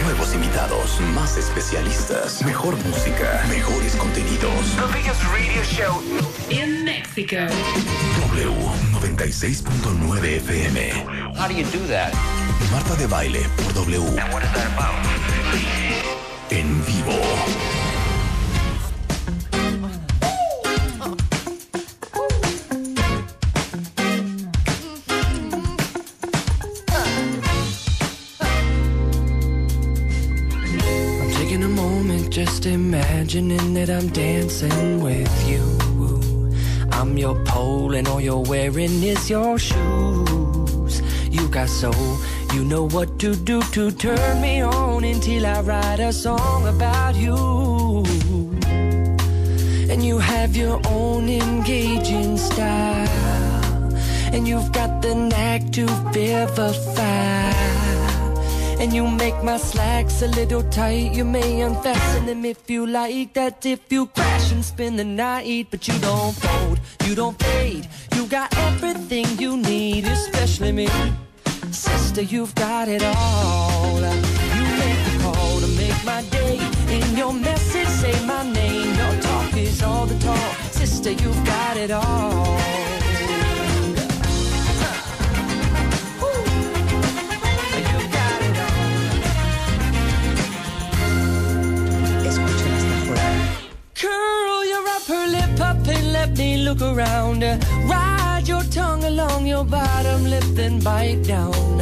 Nuevos invitados, más especialistas, mejor música, mejores contenidos. The biggest radio show. In Mexico. W96.9 FM. How do you do that? Marta de baile por W. And what is that about? En vivo. Just imagining that I'm dancing with you. I'm your pole and all you're wearing is your shoes. You got soul, you know what to do to turn me on until I write a song about you. And you have your own engaging style. And you've got the knack to vivify. And you make my slacks a little tight. You may unfasten them if you like. That if you crash and spend the night. But you don't fold, you don't fade. You got everything you need, especially me. Sister, you've got it all. You make the call to make my day. In your message, say my name. Your talk is all the talk. Sister, you've got it all. Up and let me look around. Ride your tongue along your bottom lip, then bite down.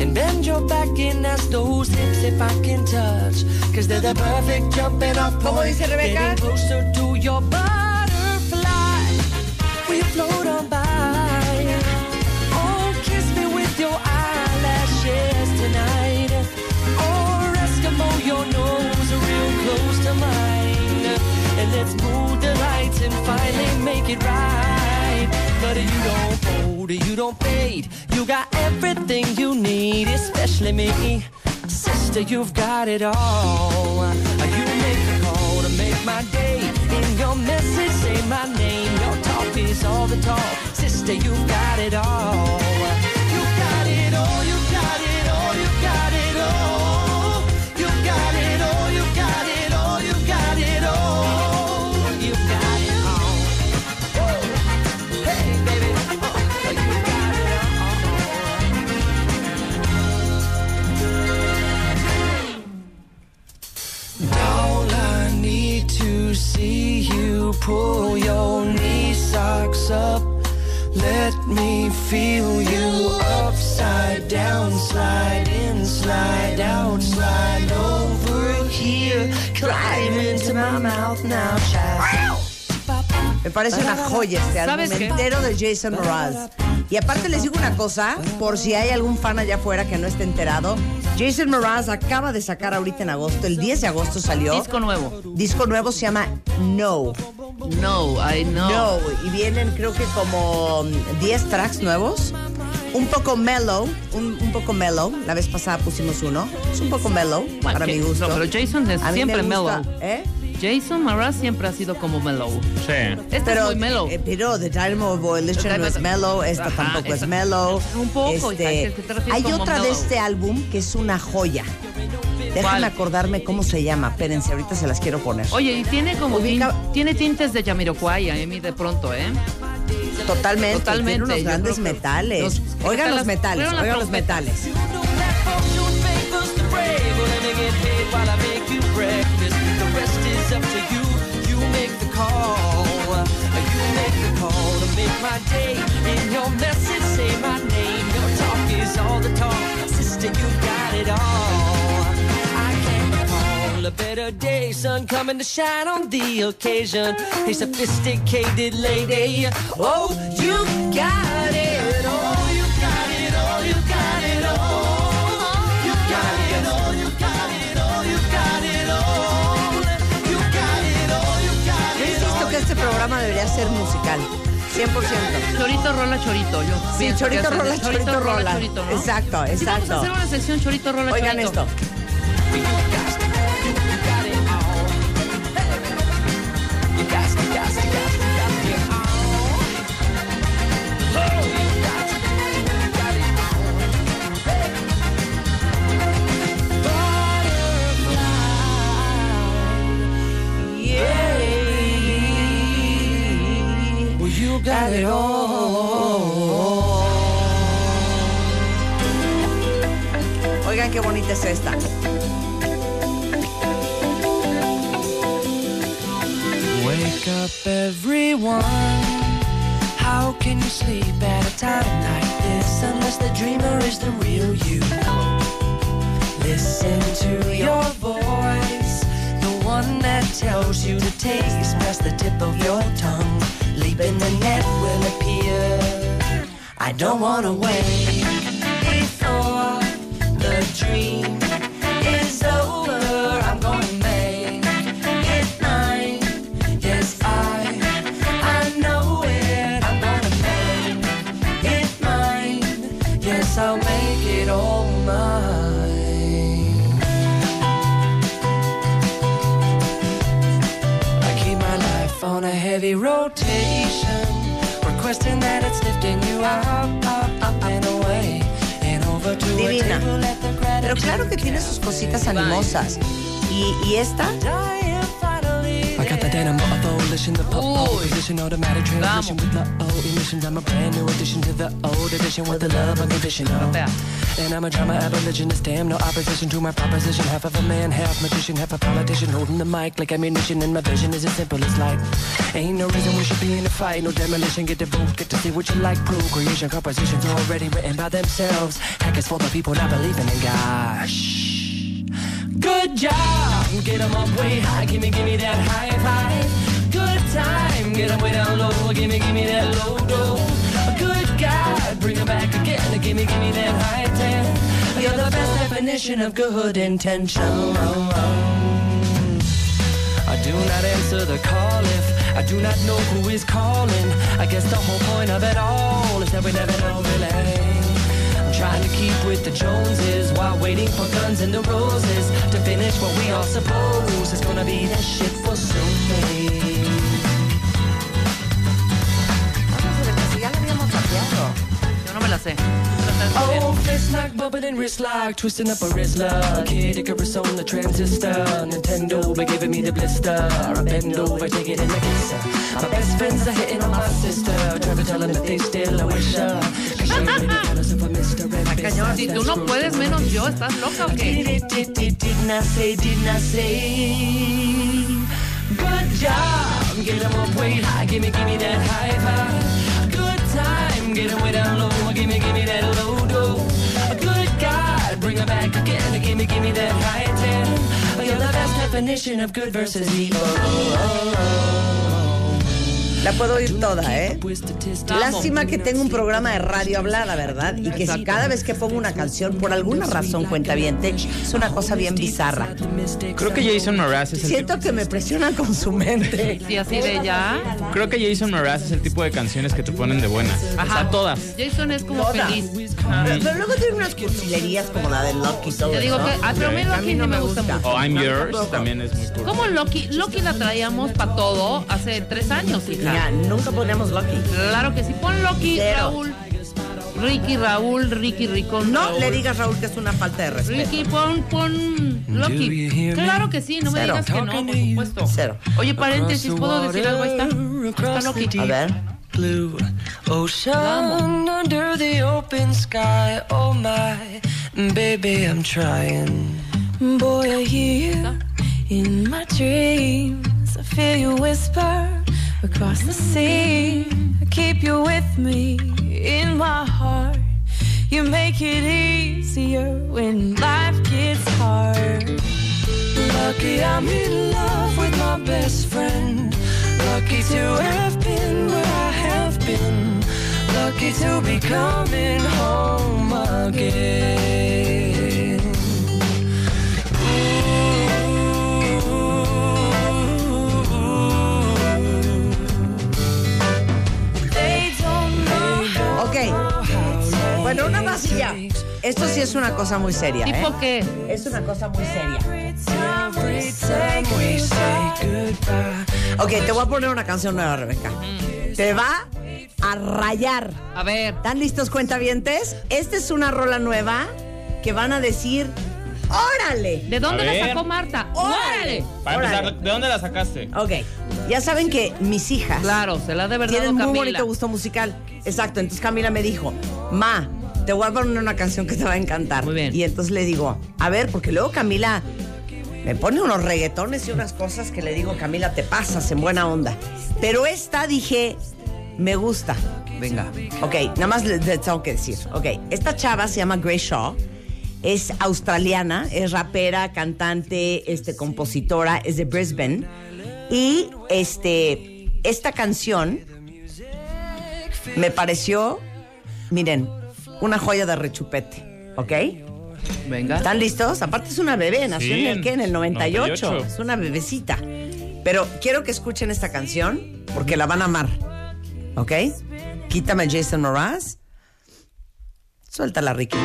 And bend your back and ask those hips if I can touch. Cause they're the perfect jumping off ¿Cómo point. Getting closer to your butterfly. We float on by. And let's move the lights and finally make it right. But you don't fold, you don't fade. You got everything you need, especially me. Sister, you've got it all. You make the call to make my day. In your message, say my name. Your talk is all the talk. Sister, you've got it all. See you pull your knee socks up. Let me feel you upside down, slide in, slide out, slide over here, climb into my mouth now, child. Me parece una joya este álbum ¿Sabes qué? entero de Jason Mraz. Y aparte les digo una cosa, por si hay algún fan allá afuera que no esté enterado, Jason Mraz acaba de sacar ahorita en agosto, el 10 de agosto salió. Disco nuevo. Disco nuevo se llama No. No, I know. No. Y vienen creo que como mm, 10 tracks nuevos. Un poco mellow, un, un poco mellow. La vez pasada pusimos uno. Es un poco mellow, Bueno, para que- mi gusto. no, pero Jason es A mí siempre me gusta, mellow. ¿eh? Jason Mraz siempre ha sido como mellow. Sí. Este Pero, es muy mellow. eh, pero The Dynamo Volition The no es mellow, esta Ajá, tampoco es mellow. Un poco, Este, te hay otra de este álbum que es una joya. Déjame ¿Cuál? acordarme cómo se llama. Espérense, ahorita se las quiero poner. Oye, y tiene como Ubica- tin- tiene tintes de Jamiroquai a mí de pronto, ¿eh? Totalmente, Totalmente, tiene unos yo grandes metales. los- oigan las- los metales, oigan los metales. You. Is up to you. You make the call. You make the call to make my day. In your message, say my name. Your talk is all the talk. Sister, you got it all. I can't recall a better day. Sun coming to shine on the occasion. A sophisticated lady. Oh, you got ser musical. 100%. Chorito, rola, chorito. Yo Sí, chorito, rola, el chorito, rola. chorito, ¿no? Exacto, Sí, vamos a exacto. hacer una sección chorito, rola, Oigan chorito. esto. Got it all. Oigan qué bonita es esta. Wake up, everyone. How can you sleep at a time like this unless the dreamer is the real you? Listen to your voice, the one that tells you to taste past the tip of your tongue. Leap in the net will appear. I don't wanna wait before the dream Divina. Pero claro que tiene sus cositas animosas. Y, y esta, I got the dynamo of volition, the pop Uy. And I'm a drama abolitionist, damn, no opposition to my proposition. Half of a man, half magician, half a politician, holding the mic like ammunition. And my vision is as simple as light. Ain't no reason we should be in a fight, no demolition. Get the vote, get to see what you like. Procreation, compositions already written by themselves. Heck, it's for the people not believing in God. Shh. Good job, get 'em up way high, gimme, gimme that high five. Good time, get get 'em way down low, gimme, gimme that low dough. God, bring 'em back again, gimme, gimme that high ten. You're the best definition of good intention. I do not answer the call if I do not know who is calling. I guess the whole point of it all is that we never know really. I'm trying to keep with the Joneses while waiting for guns and the roses to finish what we all suppose is gonna be the shit for soon. Sabes muy bien? Oh, lock, and wrist lock, twisting up a wrist lock. Kid Icarus on the transistor. Nintendo be giving me the blister. I bend over, take it in the kisser. My best friends are hitting on my sister. Try to tell them that they still a wish her. Cause she really jealous of a Mr. and Cañón, si tú no puedes menos yo, ¿estás loca o qué? Did did it, didn't I say, didn't I say? Good job, get 'em up way high, gimme, gimme that high five. Good time, get 'em way down low, gimme, gimme that low 'em back again, gimme, gimme that high ten. You're the best definition of good versus evil. La puedo oír toda, ¿eh? Lástima que tengo un programa de radio hablada, ¿verdad? Y que si cada vez que pongo una canción, por alguna razón cuenta bien, es una cosa bien bizarra. Creo que Jason Mraz es el Siento que me presionan con su mente. Sí, así de ya. creo que Jason Mraz es el tipo de canciones que te ponen de buenas. O sea, todas. Jason es como Todas. feliz. Pero, pero luego tiene unas cursilerías como la de Lucky y todo Te digo eso. que a pero a mí A Loki mí no me gusta gusta. mucho. O I'm Yours también es muy cool. ¿Cómo Loki? Loki la traíamos para todo hace tres años, Mira, hija. nunca poníamos Lucky. Claro que sí. Pon Loki, Cero. Raúl. Ricky, Raúl, Ricky, Ricón. No Raúl. le digas, Raúl, que es una falta de respeto. Ricky, pon, pon Loki. Claro que sí, no me Cero. digas que no, por supuesto. Cero. Oye, paréntesis, ¿puedo decir algo? Ahí está. Está Loki. A ver. blue ocean under the open sky. Oh my, baby, I'm trying. Boy, I hear you in my dreams. I feel you whisper across the sea. I keep you with me in my heart. You make it easier when life gets hard. Lucky I'm in love with my best friend. Lucky to have been where I have been. Lucky to be coming home again. Ahora sí ya. Esto sí es una cosa muy seria. ¿Tipo ¿eh? qué? Es una cosa muy seria. Ok, te voy a poner una canción nueva, Rebeca. Te va a rayar. A ver. ¿Están listos, cuentavientes? Esta es una rola nueva que van a decir, ¡órale! ¿De dónde A la ver. sacó Marta? ¡Órale! Para Órale. empezar, ¿de dónde la sacaste? Ok, ya saben que mis hijas Claro, se la de verdad tienen muy Camila. bonito gusto musical. Exacto, entonces Camila me dijo, Ma, te voy a poner una canción que te va a encantar. Muy bien. Y entonces le digo, a ver, porque luego Camila me pone unos reggaetones y unas cosas que le digo, Camila, te pasas en buena onda. Pero esta dije, me gusta. Venga. Ok, nada más les tengo que decir. Ok, esta chava se llama Grace Shaw. Es australiana, es rapera, cantante, este, compositora, es de Brisbane. Y este, esta canción me pareció, miren, una joya de rechupete. ¿Ok? Venga. ¿Están listos? Aparte es una bebé, nació Sí, en el qué, en el 98. 98. Es una bebecita. Pero quiero que escuchen esta canción porque la van a amar. ¿Ok? Quítame a Jason Mraz. Suéltala, Ricky.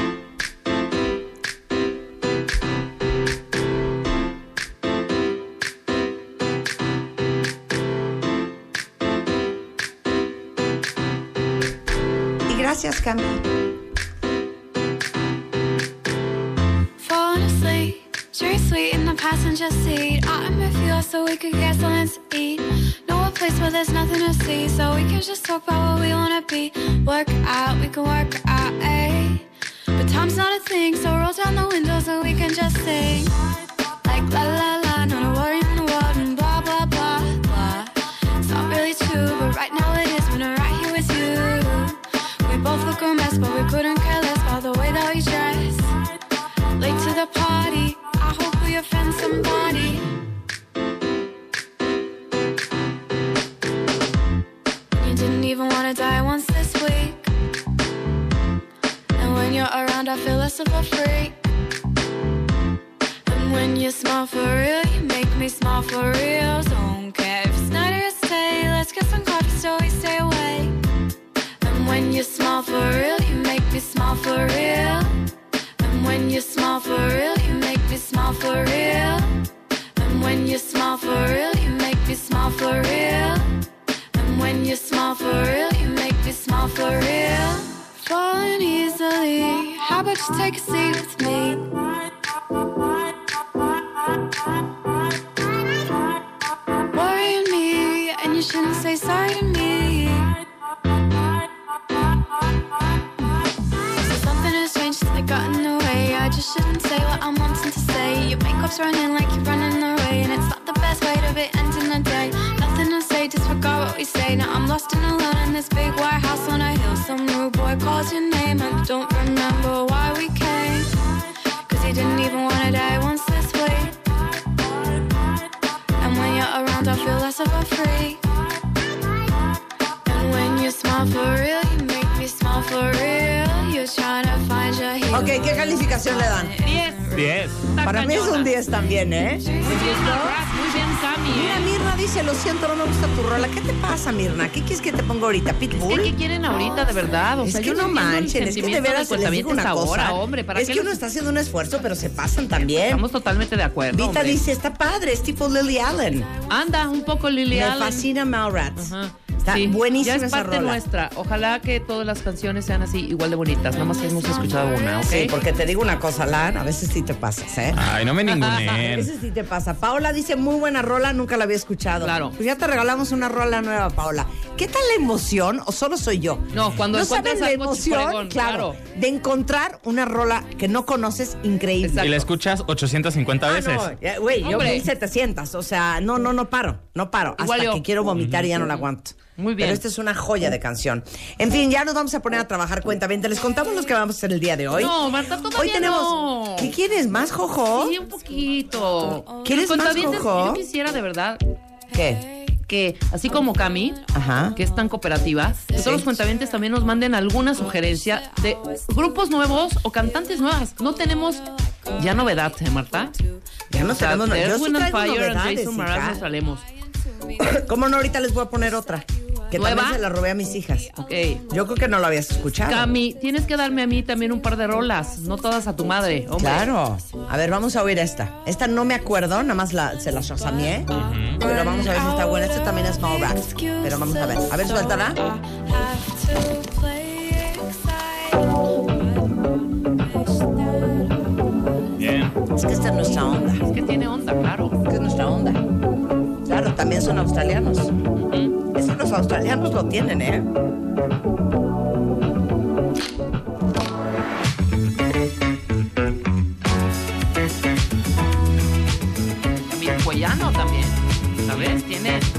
Y gracias, Cami. Sweet in the passenger seat. I'm with you so we could get something to eat. Know a place where there's nothing to see, so we can just talk about what we wanna be. Work out, we can work out, eh? But time's not a thing, so roll down the windows and we can just sing. Like la la la, I feel less of a freak. And when you smile for real, you make me smile for real. Don't care if it's night or it's. Let's get some coffee so we stay awake. And when you smile for real, you make me smile for real. And when you smile for real, you make me smile for real. And when you smile for real, you make me smile for real. And when you smile for real, you make me smile for real. Falling easily, how about you take a seat with me? Worrying me, and you shouldn't say sorry to me. So something has changed I got in. I just shouldn't say what I'm wanting to say. Your makeup's running like you're running away, and it's not the best way to be ending the day. To say, disregard what we say. Now I'm lost and alone in this big white house on a hill. Some rude boy calls your name, and I don't remember why we came. Cause you didn't even wanna die once this way. And when you're around, I feel less of a freak. And when you smile for real, you make me smile for real. You're trying Ok, ¿qué calificación le dan? 10. 10. Está Para mí es un 10 también, ¿eh? Muy bien, Muy bien, Cami. Mira, ¿eh? Mirna dice, lo siento, no me gusta tu rola. ¿Qué te pasa, Mirna? ¿Qué quieres que te ponga ahorita? ¿Pitbull? Es que quieren ahorita, de verdad. O Es que yo no manchen, es que de veras se les digo una cosa. ahora, hombre. ¿para es qué que los- uno está haciendo un esfuerzo, pero se pasan también. Estamos totalmente de acuerdo. Vita hombre. dice, está padre, es tipo Lily Allen. Anda, un poco Lily Me Allen. fascina Mallrats. Ajá. Está Sí, buenísima Ya es esa parte rola. nuestra. Ojalá que todas las canciones sean así, igual de bonitas. Nada más que hemos escuchado una, ¿ok? Sí, porque te digo una cosa, Lan, a veces sí te pasas, ¿eh? Ay, no me A ningunen. veces sí te pasa. Paola dice, muy buena rola, nunca la había escuchado. Claro. Pues ya te regalamos una rola nueva, Paola. ¿Qué tal la emoción o solo soy yo? No, cuando ¿No encuentras saben la emoción, fregón, claro, claro. de encontrar una rola que no conoces increíble. Exacto. Y la escuchas 850 Ah, veces. no, güey, yo Hombre. 1700, o sea, no, no, no paro, no paro, Igual hasta yo. que quiero vomitar y ya no la aguanto. Muy bien. Pero esta es una joya de canción. En fin, ya nos vamos a poner a trabajar cuenta Les contamos los que vamos a hacer el día de hoy. No, Marta, todavía Hoy tenemos. no. ¿Qué quieres? ¿Más jojo? Sí, un poquito. ¿Quieres más, Cuentavientes, Jojo? Yo quisiera de verdad ¿Qué? que, así como Cami, Ajá. que es tan cooperativa, que todos los cuentavientes también nos manden alguna sugerencia de grupos nuevos o cantantes nuevas. No tenemos ya novedad, ¿eh, Marta? Ya no O sea, tenemos Yo Earth, sí Wind and traigo Fire and novedades, Jason hija. Mraz nos salemos. ¿Cómo no? Ahorita les voy a poner otra. Que ¿Nueva? también se la robé a mis hijas. Ok. Yo creo que no lo habías escuchado. Cami, tienes que darme a mí también un par de rolas, no todas a tu madre, hombre. Claro. A ver, vamos a oír esta. Esta no me acuerdo, nada más la, se la chasameé. Pero vamos a ver si está buena. Esta también es Small Rat. Pero vamos a ver. A ver, suéltala. Bien. Es que esta es nuestra onda. Es que tiene onda, claro. Es que es nuestra onda. Son australianos. Eso los australianos lo tienen, ¿eh? También, ¿sabes? Tiene...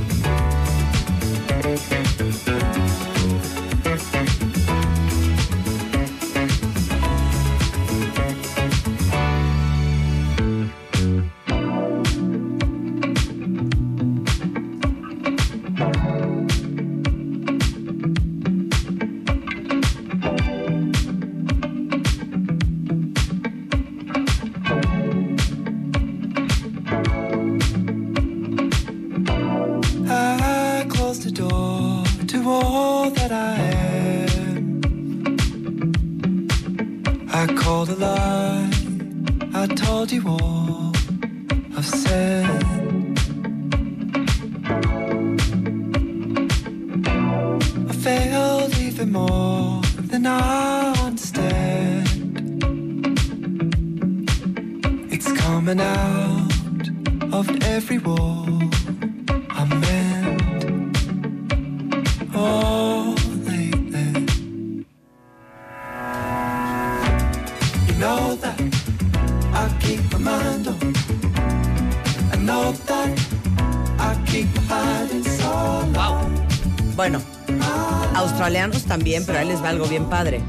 algo bien padre.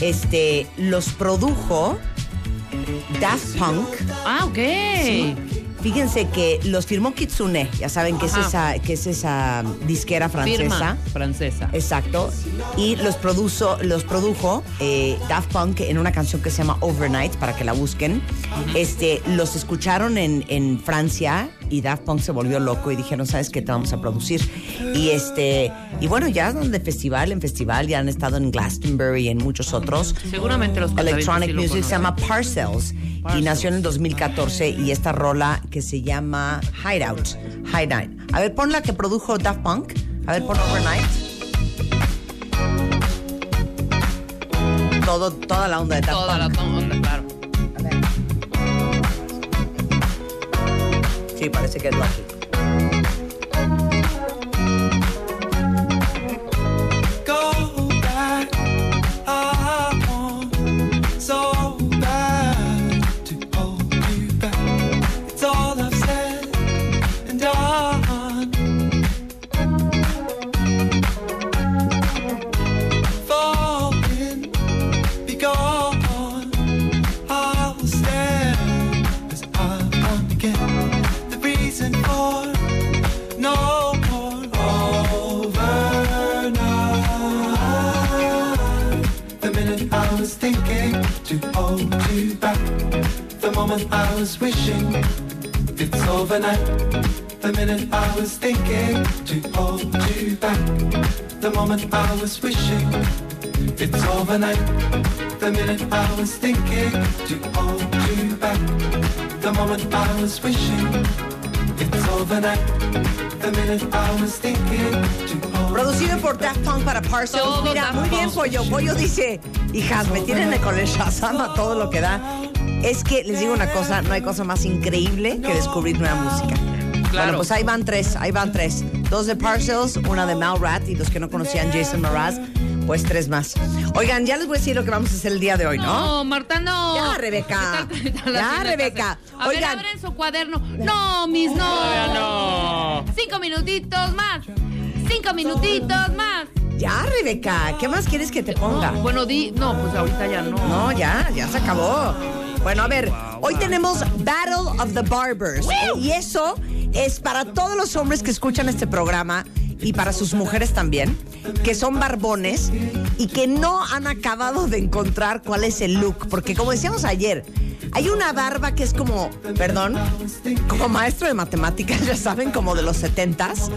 Este, los produjo Daft Punk. Ah, ok. Fíjense que los firmó Kitsune, ya saben que es esa, que es esa disquera francesa. Firma francesa. Exacto. Y los, produzo, los produjo eh, Daft Punk en una canción que se llama Overnight, para que la busquen. este, los escucharon en, en Francia y Daft Punk se volvió loco y dijeron, ¿sabes qué te vamos a producir? Y este y bueno, ya andan de festival en festival, ya han estado en Glastonbury y en muchos otros. Seguramente los Electronic sí lo Music se llama conocen. Parcells y nació en el 2014 y esta rola que se llama Hideout. Hideout. A ver, pon la que produjo Daft Punk. A ver, pon Overnight. Todo, toda la onda de Daft Toda la Punk. onda, claro. A ver. Sí, parece que es Lucky. Moment I was wishing it's overnight. The minute I was thinking to hold you back. The moment I was wishing it's overnight. The minute I was thinking to hold Producido por Daft Punk para Parcells. Todo Mira, muy bien. Pollo. Pollo dice, hijas, me tienen con el Shazam a todo lo que da. Es que les digo una cosa, no hay cosa más increíble que descubrir nueva música. Claro. Bueno, pues ahí van tres, ahí van tres. Dos de Parcells, una de Malrat y los que no conocían Jason Mraz, pues tres más. Oigan, ya les voy a decir lo que vamos a hacer el día de hoy, ¿no? No, Marta, no. Ya, Rebeca. ¿Qué tal- qué tal la Ya, Rebeca. A ver, Oigan. abren su cuaderno. No, mis no. No. Cinco minutitos más. Cinco minutitos más. Ya, Rebeca, ¿qué más quieres que te ponga? No, bueno, di. No, pues ahorita ya no. No, ya, ya se acabó. Bueno, a ver, hoy tenemos Battle of the Barbers. eh, y eso es para todos los hombres que escuchan este programa y para sus mujeres también, que son barbones y que no han acabado de encontrar cuál es el look. Porque como decíamos ayer, Hay una barba que es como, perdón, como maestro de matemáticas, ya saben, como de los setentas.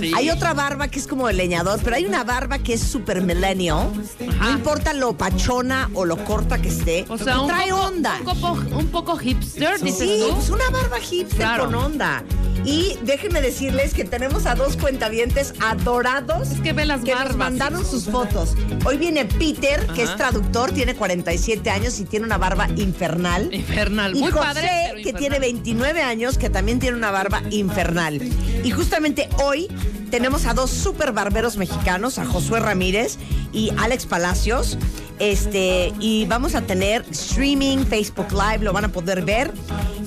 Sí. Hay otra barba que es como de leñador, pero hay una barba que es super millennial. No importa lo pachona o lo corta que esté, O sea, un trae poco, onda. Un poco, un poco hipster, dices Sí, tú. pues una barba hipster Claro. con onda. Y déjenme decirles que tenemos a dos cuentavientes adorados Es que ve las que nos mandaron sus fotos. Hoy viene Peter, que es traductor, tiene 47 años y tiene una barba infernal. Infernal. Y Muy José, padre. pero que infernal. tiene 29 años, que también tiene una barba infernal. Y justamente hoy tenemos a dos super barberos mexicanos, a Josué Ramírez y Alex Palacios. Este, y vamos a tener streaming, Facebook Live, lo van a poder ver.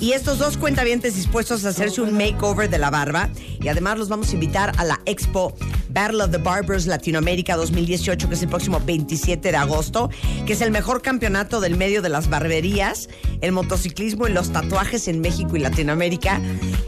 Y estos dos cuentavientes dispuestos a hacerse un makeover de la barba. Y además los vamos a invitar a la Expo Battle of the Barbers Latinoamérica 2018, que es el próximo 27 de agosto, que es el mejor campeonato del medio de las barberías, el motociclismo y los tatuajes en México y Latinoamérica.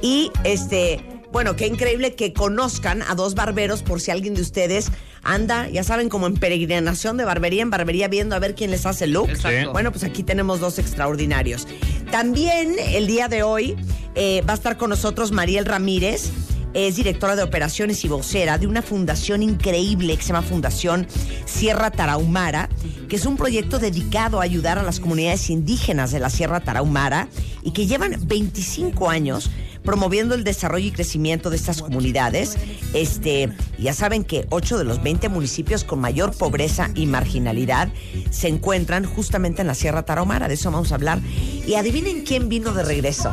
Y este, bueno, qué increíble que conozcan a dos barberos por si alguien de ustedes anda, ya saben, como en peregrinación de barbería en barbería viendo a ver quién les hace el look. Exacto. Bueno, pues aquí tenemos dos extraordinarios. También el día de hoy eh, va a estar con nosotros Mariel Ramírez. Es directora de operaciones y vocera de una fundación increíble que se llama Fundación Sierra Tarahumara, que es un proyecto dedicado a ayudar a las comunidades indígenas de la Sierra Tarahumara y que llevan 25 años promoviendo el desarrollo y crecimiento de estas comunidades. Este, ya saben que 8 de los 20 municipios con mayor pobreza y marginalidad se encuentran justamente en la Sierra Tarahumara, de eso vamos a hablar. Y adivinen quién vino de regreso.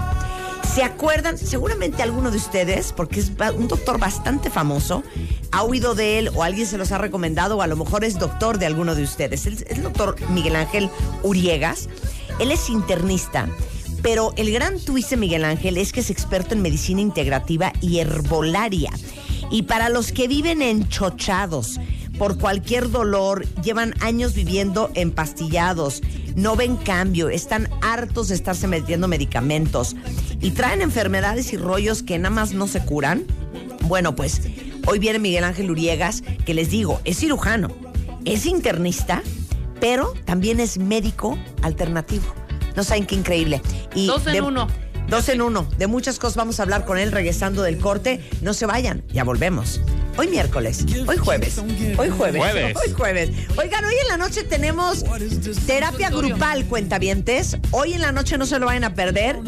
¿Se acuerdan? Seguramente alguno de ustedes, porque es un doctor bastante famoso, ha oído de él o alguien se los ha recomendado o a lo mejor es doctor de alguno de ustedes. Es el doctor Miguel Ángel Uriegas. Él es internista, pero el gran twist de Miguel Ángel es que es experto en medicina integrativa y herbolaria. Y para los que viven enchochados por cualquier dolor, llevan años viviendo empastillados, no ven cambio, están hartos de estarse metiendo medicamentos y traen enfermedades y rollos que nada más no se curan. Bueno, pues hoy viene Miguel Ángel Uriegas, que les digo, es cirujano, es internista, pero también es médico alternativo. No saben qué increíble. Y Dos en de- uno. Dos en uno. De muchas cosas vamos a hablar con él regresando del corte. No se vayan, ya volvemos. Hoy miércoles, hoy jueves, hoy jueves, Jueves. hoy jueves. Oigan, hoy en la noche tenemos terapia grupal, cuentavientes. Hoy en la noche no se lo vayan a perder.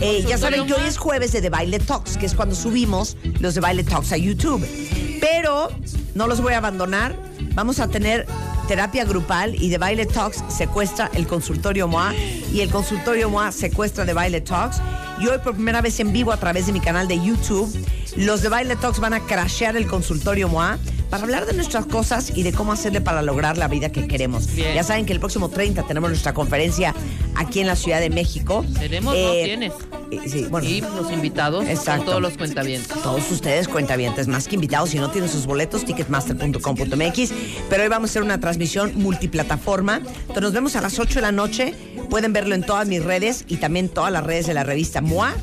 Eh, ya saben que hoy es jueves de The Baile Talks, que es cuando subimos los de Baile Talks a YouTube. Pero no los voy a abandonar. Vamos a tener terapia grupal y de Baile Talks secuestra el consultorio MOA y el consultorio MOA secuestra de Baile Talks. Y hoy por primera vez en vivo a través de mi canal de YouTube, los de Baile Talks van a crashear el consultorio MOA para hablar de nuestras cosas y de cómo hacerle para lograr la vida que queremos. Bien. Ya saben que el próximo 30 tenemos nuestra conferencia aquí en la Ciudad de México. Tenemos, Eh, tienes. eh, Sí, bueno. Y los invitados Exacto. todos los cuentavientes. Todos ustedes cuentavientes, más que invitados, si no tienen sus boletos, ticketmaster.com.mx. Pero hoy vamos a hacer una transmisión multiplataforma. Entonces nos vemos a las 8 de la noche. Pueden verlo en todas mis redes y también todas las redes de la revista MOA.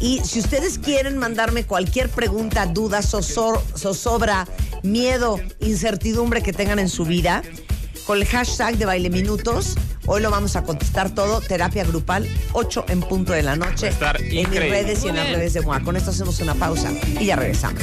Y si ustedes quieren mandarme cualquier pregunta, duda, zozobra, miedo, incertidumbre que tengan en su vida, con el hashtag de Baile Minutos, hoy lo vamos a contestar todo. Terapia grupal, 8 en punto de la noche. Estar en mis redes y en las redes de MOA. Con esto hacemos una pausa y ya regresamos.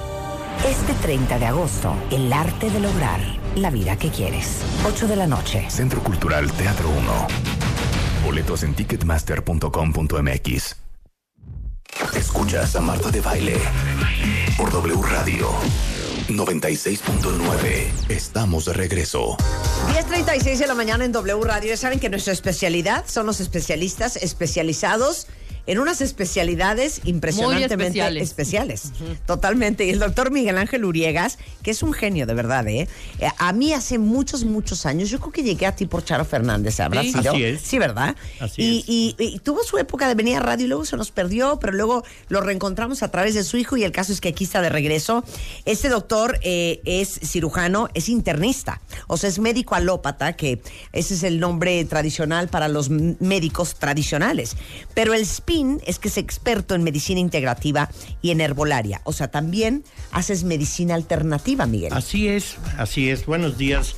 Este 30 de agosto, el arte de lograr la vida que quieres. 8 de la noche. Centro Cultural Teatro 1. Boletos en ticketmaster.com.mx. Escuchas a Marta de Baile por W Radio 96.9. Estamos de regreso. 10.36 de la mañana en W Radio. Ya saben que nuestra especialidad son los especialistas especializados en unas especialidades impresionantemente especiales. especiales. Totalmente. Y el doctor Miguel Ángel Uriegas, que es un genio de verdad, ¿eh? Eh, A mí hace muchos, muchos años, yo creo que llegué a ti por Charo Fernández, ¿habrá Sí. sido? Así es. Sí, ¿verdad? Así y, es. y- y tuvo su época de venir a radio y luego se nos perdió, pero luego lo reencontramos a través de su hijo y el caso es que aquí está de regreso. Este doctor eh, es cirujano, es internista, o sea, es médico alópata, que ese es el nombre tradicional para los médicos tradicionales. Pero el es que es experto en medicina integrativa y en herbolaria, o sea, también haces medicina alternativa, Miguel. Así es, así es. Buenos días,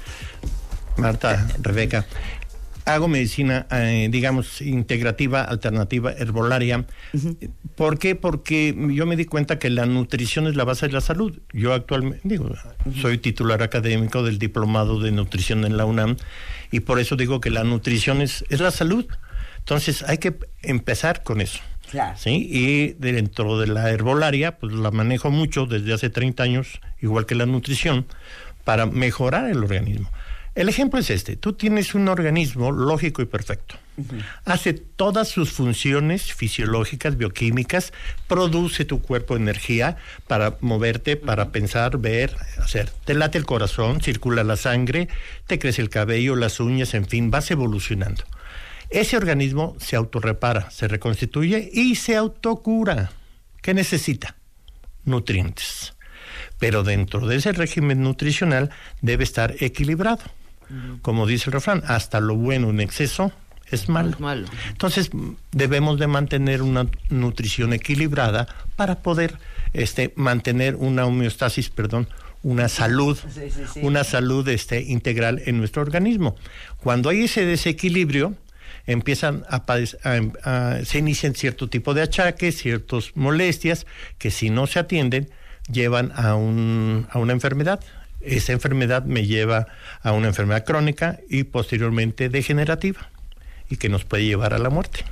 Marta, Rebeca. Hago medicina, eh, digamos, integrativa, alternativa, herbolaria. ¿Por qué? Porque yo me di cuenta que la nutrición es la base de la salud. Yo actualmente, digo, soy titular académico del diplomado de nutrición en la UNAM y por eso digo que la nutrición es, es la salud. Entonces hay que empezar con eso. Claro. ¿sí? Y dentro de la herbolaria, pues la manejo mucho desde hace 30 años, igual que la nutrición, para mejorar el organismo. El ejemplo es este, tú tienes un organismo lógico y perfecto. Hace todas sus funciones fisiológicas, bioquímicas, produce tu cuerpo energía para moverte, para pensar, ver, hacer. Te late el corazón, circula la sangre, te crece el cabello, las uñas, en fin, vas evolucionando. Ese organismo se autorrepara, se reconstituye y se autocura. ¿Qué necesita? Nutrientes. Pero dentro de ese régimen nutricional debe estar equilibrado. Como dice el refrán, hasta lo bueno en exceso es malo. Es malo. Entonces debemos de mantener una nutrición equilibrada para poder este, mantener una homeostasis, perdón, una salud, una salud este, integral en nuestro organismo. Cuando hay ese desequilibrio, empiezan a, a- a- se inician cierto tipo de achaques, ciertas molestias que si no se atienden llevan a, un, a una enfermedad. Esa enfermedad me lleva a una enfermedad crónica y posteriormente degenerativa y que nos puede llevar a la muerte.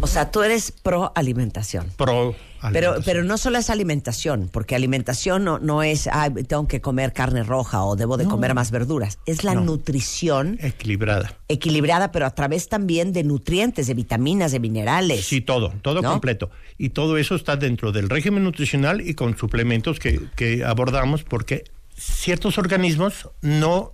O sea, tú eres pro alimentación. Pro Pero, alimentación. pero no solo es alimentación, porque alimentación no, no es, "Ay, tengo que comer carne roja o debo de comer más verduras. Es la No. nutrición equilibrada. equilibrada, pero a través también de nutrientes, de vitaminas, de minerales. Sí, todo, todo ¿No? completo. Y todo eso está dentro del régimen nutricional y con suplementos que, que abordamos porque ciertos organismos no,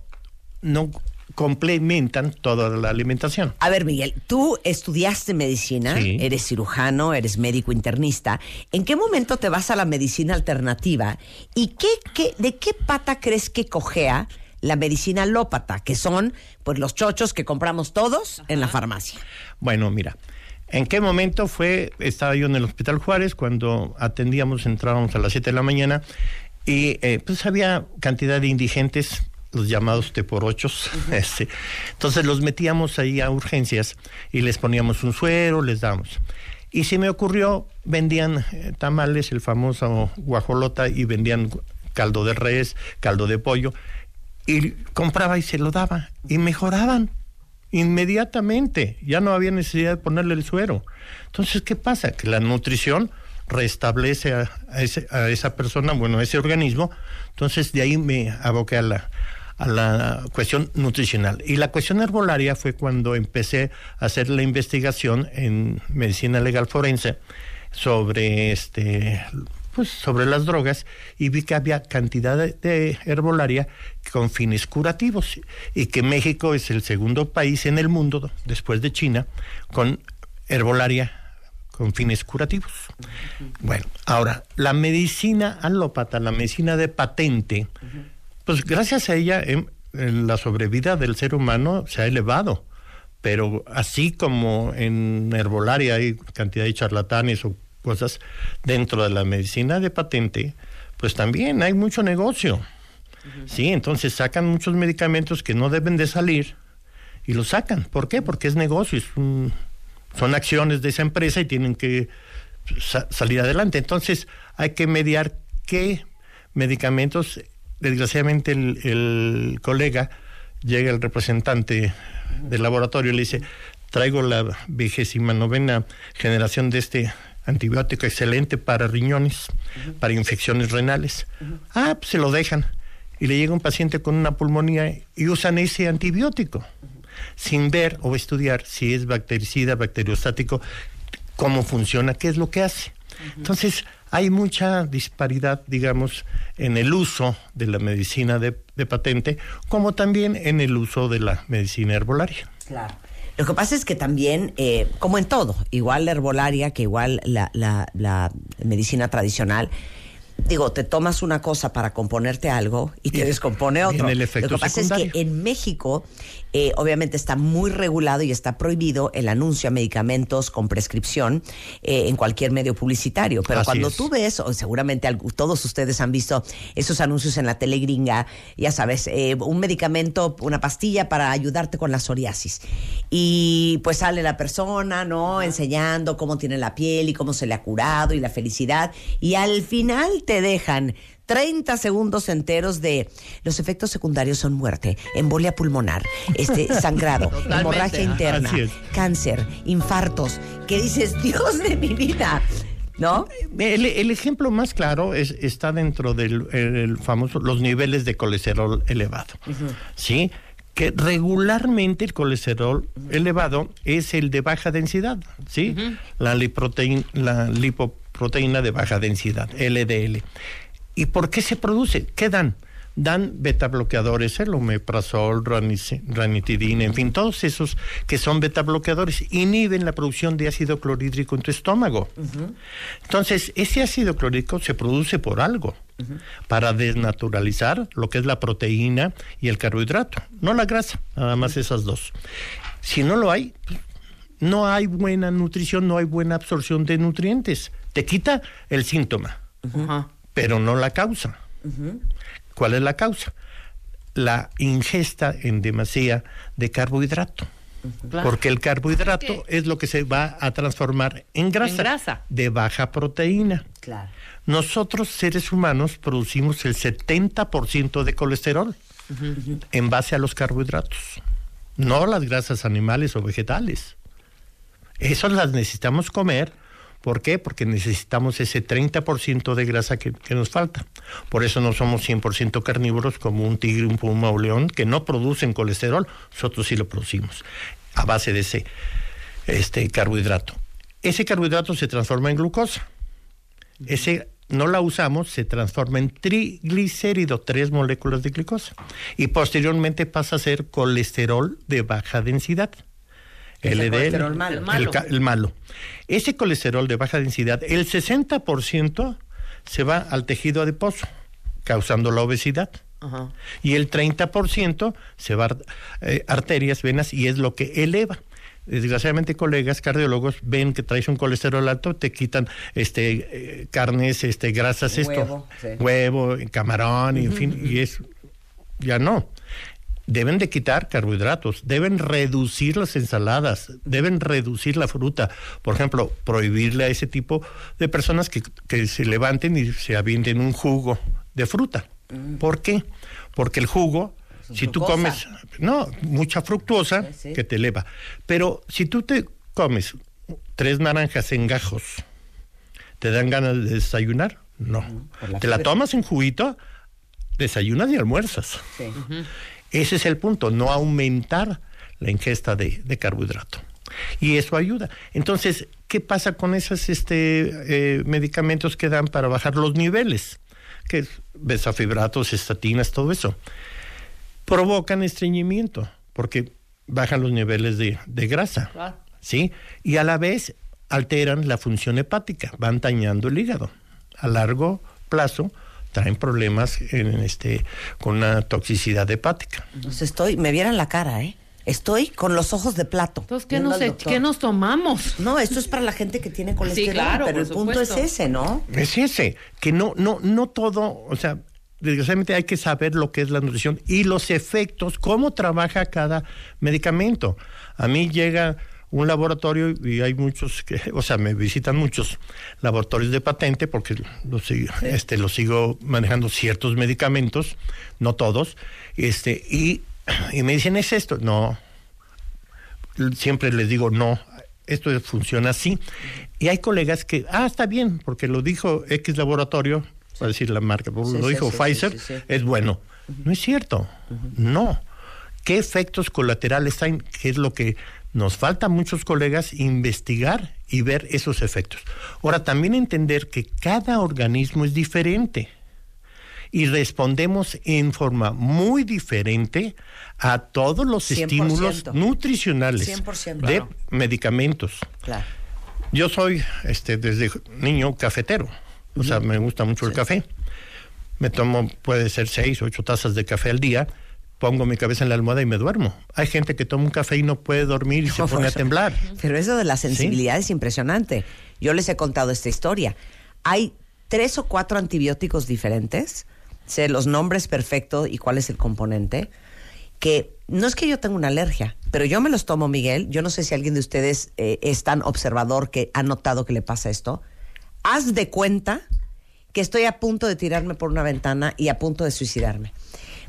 no complementan toda la alimentación. A ver, Miguel, tú estudiaste medicina, Sí. eres cirujano, eres médico internista. ¿En qué momento te vas a la medicina alternativa? ¿Y qué, qué, de qué pata crees que cojea la medicina alópata? Que son, pues, los chochos que compramos todos en la farmacia. Bueno, mira, ¿en qué momento fue? Estaba yo en el Hospital Juárez cuando atendíamos, entrábamos a las 7 de la mañana y eh, pues había cantidad de indigentes, los llamados T por ochos. este, entonces los metíamos ahí a urgencias y les poníamos un suero, les dábamos. Y se me ocurrió, vendían eh, tamales, el famoso guajolota, y vendían caldo de res, caldo de pollo, y compraba y se lo daba, y mejoraban inmediatamente, ya no había necesidad de ponerle el suero. Entonces, ¿qué pasa? Que la nutrición restablece a, a ese- a esa persona, bueno, a ese organismo, entonces de ahí me aboqué a la, a la cuestión nutricional. Y la cuestión herbolaria fue cuando empecé a hacer la investigación en medicina legal forense sobre este pues sobre las drogas y vi que había cantidad de, de herbolaria con fines curativos y que México es el segundo país en el mundo después de China con herbolaria con fines curativos. Bueno, ahora, la medicina alópata, la medicina de patente, pues gracias a ella em, en la sobrevida del ser humano se ha elevado. Pero así como en herbolaria hay cantidad de charlatanes o cosas dentro de la medicina de patente, pues también hay mucho negocio. Sí, entonces sacan muchos medicamentos que no deben de salir y los sacan. ¿Por qué? Porque es negocio, es un- son acciones de esa empresa y tienen que sa- salir adelante. Entonces hay que mediar qué medicamentos. Desgraciadamente el, el colega llega el representante del laboratorio y le dice, traigo la vigésima novena generación de este antibiótico excelente para riñones, para infecciones renales. Ah, pues se lo dejan. Y le llega un paciente con una pulmonía y usan ese antibiótico sin ver o estudiar si es bactericida, bacteriostático, cómo funciona, qué es lo que hace. Entonces, hay mucha disparidad, digamos, en el uso de la medicina de, de patente, como también en el uso de la medicina herbolaria. Claro. Lo que pasa es que también, eh, como en todo, igual la herbolaria que igual la, la, la medicina tradicional, digo, te tomas una cosa para componerte algo y te descompone otro. Viene el efecto Lo que pasa es que en México, eh, obviamente está muy regulado y está prohibido el anuncio a medicamentos con prescripción eh, en cualquier medio publicitario. Pero Así cuando es. tú ves, o seguramente todos ustedes han visto esos anuncios en la tele gringa, ya sabes, eh, un medicamento, una pastilla para ayudarte con la psoriasis. Y pues sale la persona, ¿no? Enseñando cómo tiene la piel y cómo se le ha curado y la felicidad. Y al final te dejan 30 segundos enteros de los efectos secundarios son muerte, embolia pulmonar, este sangrado, Totalmente. hemorragia interna, cáncer, infartos, que dices, Dios de mi vida, ¿no? El, el ejemplo más claro es, está dentro del el- el famoso los niveles de colesterol elevado, ¿sí? Que regularmente el colesterol elevado es el de baja densidad, ¿sí? la, liproteína, la lipoproteína de baja densidad, LDL. ¿Y por qué se produce? ¿Qué dan? Dan beta bloqueadores, el omeprazol, ranitidina, en fin, todos esos que son beta bloqueadores inhiben la producción de ácido clorhídrico en tu estómago. Entonces, ese ácido clorhídrico se produce por algo, para desnaturalizar lo que es la proteína y el carbohidrato, no la grasa, nada más esas dos. Si no lo hay, no hay buena nutrición, no hay buena absorción de nutrientes. Te quita el síntoma, pero no la causa. ¿Cuál es la causa? La ingesta en demasía de carbohidrato. Claro. Porque el carbohidrato es lo que se va a transformar en grasa, En grasa. de baja proteína. Claro. Nosotros, seres humanos, producimos el 70% de colesterol en base a los carbohidratos, no las grasas animales o vegetales. Esas las necesitamos comer. ¿Por qué? Porque necesitamos ese 30% de grasa que, nos falta. Por eso no somos 100% carnívoros como un tigre, un puma o león, que no producen colesterol. Nosotros sí lo producimos a base de ese este, carbohidrato. Ese carbohidrato se transforma en glucosa. Ese no la usamos, se transforma en triglicérido, tres moléculas de glucosa. Y posteriormente pasa a ser colesterol de baja densidad. El LDL. colesterol malo. El malo. El, ca- el malo. Ese colesterol de baja densidad, el 60% se va al tejido adiposo, causando la obesidad. Ajá. Y el 30% se va a eh, arterias, venas, y es lo que eleva. Desgraciadamente, colegas cardiólogos ven que traes un colesterol alto, te quitan este eh, carnes, este grasas, Huevo, sí. esto, huevo, camarón, y en fin, y es ya no. Deben de quitar carbohidratos, deben reducir las ensaladas, deben reducir la fruta. Por ejemplo, prohibirle a ese tipo de personas que, que se levanten y se avienten un jugo de fruta. ¿Por qué? Porque el jugo, si tú comes, no, mucha fructuosa Sí, que te eleva. Pero si tú te comes tres naranjas en gajos, ¿te dan ganas de desayunar? No. la te la tomas en juguito, desayunas y almuerzas. Sí. Ese es el punto, no aumentar la ingesta de, de carbohidrato. Y eso ayuda. Entonces, ¿qué pasa con esos este, eh, medicamentos que dan para bajar los niveles? Que es besafibratos, estatinas, todo eso. Provocan estreñimiento, porque bajan los niveles de, de grasa. ¿Sí? Y a la vez alteran la función hepática, van dañando el hígado. A largo plazo traen problemas en este con una toxicidad hepática. Pues estoy, me vieran la cara, ¿eh? Estoy con los ojos de plato. Entonces, ¿qué nos, e- doctor. ¿qué nos tomamos? No, esto es para la gente que tiene colesterol, claro, pero el punto supuesto. es ese, ¿no? Es ese, que no, no, no todo, o sea, desgraciadamente hay que saber lo que es la nutrición y los efectos, cómo trabaja cada medicamento. A mí llega un laboratorio y hay muchos que, o sea, me visitan muchos laboratorios de patente porque los, sigo- este, los sigo manejando ciertos medicamentos, no todos, este, y, y me dicen, ¿es esto? No, siempre les digo, no, esto funciona así. Y hay colegas que, ah, está bien, porque lo dijo X laboratorio, va a decir la marca, Sí, lo sí, dijo Pfizer, es bueno. No es cierto, no. ¿Qué efectos colaterales hay? ¿Qué es lo que Nos falta muchos colegas investigar y ver esos efectos. Ahora, también entender que cada organismo es diferente y respondemos en forma muy diferente a todos los 100%. estímulos nutricionales 100%, de claro. medicamentos. Claro. Yo soy este desde niño cafetero, o sea, me gusta mucho el café. Me tomo, puede ser seis, ocho tazas de café al día, pongo mi cabeza en la almohada y me duermo. Hay gente que toma un café y no puede dormir y se pone a temblar. Pero eso de la sensibilidad es impresionante. Yo les he contado esta historia. Hay tres o cuatro antibióticos diferentes, sé los nombres perfectos y cuál es el componente, que no es que yo tenga una alergia, pero yo me los tomo, Miguel. Yo no sé si alguien de ustedes eh, es tan observador que ha notado que le pasa esto. Haz de cuenta que estoy a punto de tirarme por una ventana y a punto de suicidarme.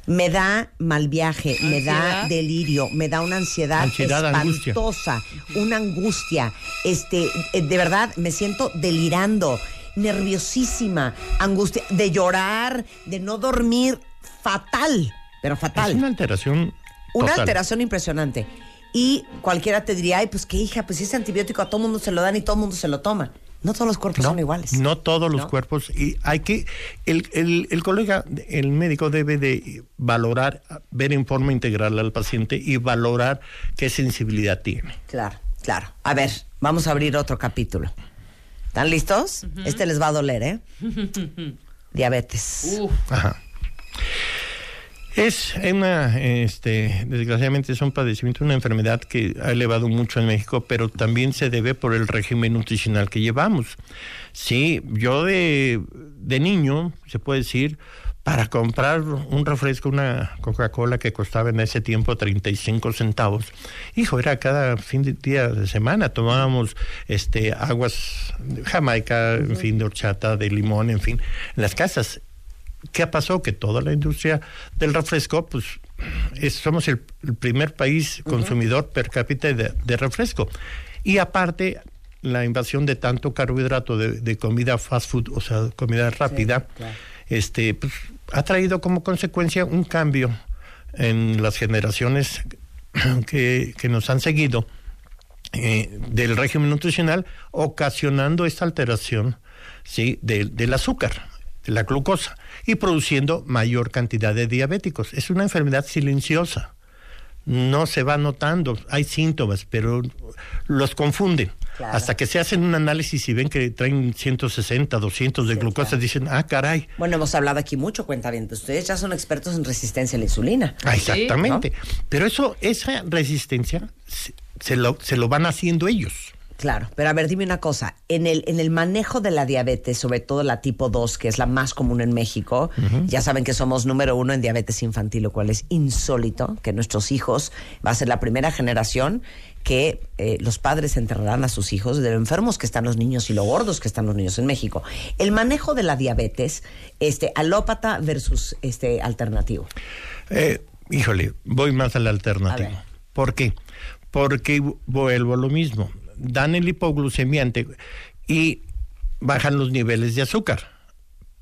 Me da mal viaje, me da delirio, me da una ansiedad, Ansiedad, angustia. espantosa, una angustia. Este, eh, de verdad, me siento delirando, nerviosísima, angustia, de llorar, de no dormir, fatal, pero fatal. Es una alteración. Una alteración impresionante. Y cualquiera te diría, ay, pues qué hija, pues ese antibiótico a todo mundo se lo dan y todo mundo se lo toma. No todos los cuerpos No, son iguales. No todos los ¿No? cuerpos. Y hay que. El, el, el colega, el médico debe de valorar, ver en forma integral al paciente y valorar qué sensibilidad tiene. Claro, claro. A ver, vamos a abrir otro capítulo. ¿Están listos? Este les va a doler, ¿eh? Diabetes. Uf, Ajá. Es una, este, desgraciadamente es un padecimiento, una enfermedad que ha elevado mucho en México, pero también se debe por el régimen nutricional que llevamos. Sí, yo de, de niño, se puede decir, para comprar un refresco, una Coca-Cola que costaba en ese tiempo 35 centavos, hijo, era cada fin de día de semana, tomábamos este aguas de Jamaica, en fin, de horchata, de limón, en fin, en las casas. ¿Qué pasó? Que toda la industria del refresco, pues es- somos el, el primer país consumidor per cápita de, de refresco. Y aparte, la invasión de tanto carbohidrato de, de comida fast food, o sea, comida rápida, este, pues, ha traído como consecuencia un cambio en las generaciones que, que nos han seguido eh, del régimen nutricional, ocasionando esta alteración ¿sí? del azúcar, de la glucosa, y produciendo mayor cantidad de diabéticos. Es una enfermedad silenciosa. No se va notando, hay síntomas, pero los confunden. Claro. Hasta que se hacen un análisis y ven que traen 160, 200 de Sí, glucosa, claro. dicen, ah, caray. Bueno, hemos hablado aquí mucho, cuenta bien. Ustedes ya son expertos en resistencia a la insulina. Ah, exactamente. Pero eso, esa resistencia se lo, se lo van haciendo ellos. Claro, pero a ver, dime una cosa. En el, en el manejo de la diabetes, sobre todo la tipo 2, que es la más común en México, ya saben que somos número uno en diabetes infantil, lo cual es insólito, que nuestros hijos va a ser la primera generación que eh, los padres enterrarán a sus hijos de lo enfermos que están los niños y lo gordos que están los niños en México. El manejo de la diabetes, este, alópata versus este alternativo. Eh, híjole, voy más al alternativo. ¿Por qué? Porque vuelvo a lo mismo. Dan el hipoglucemiante y bajan los niveles de azúcar.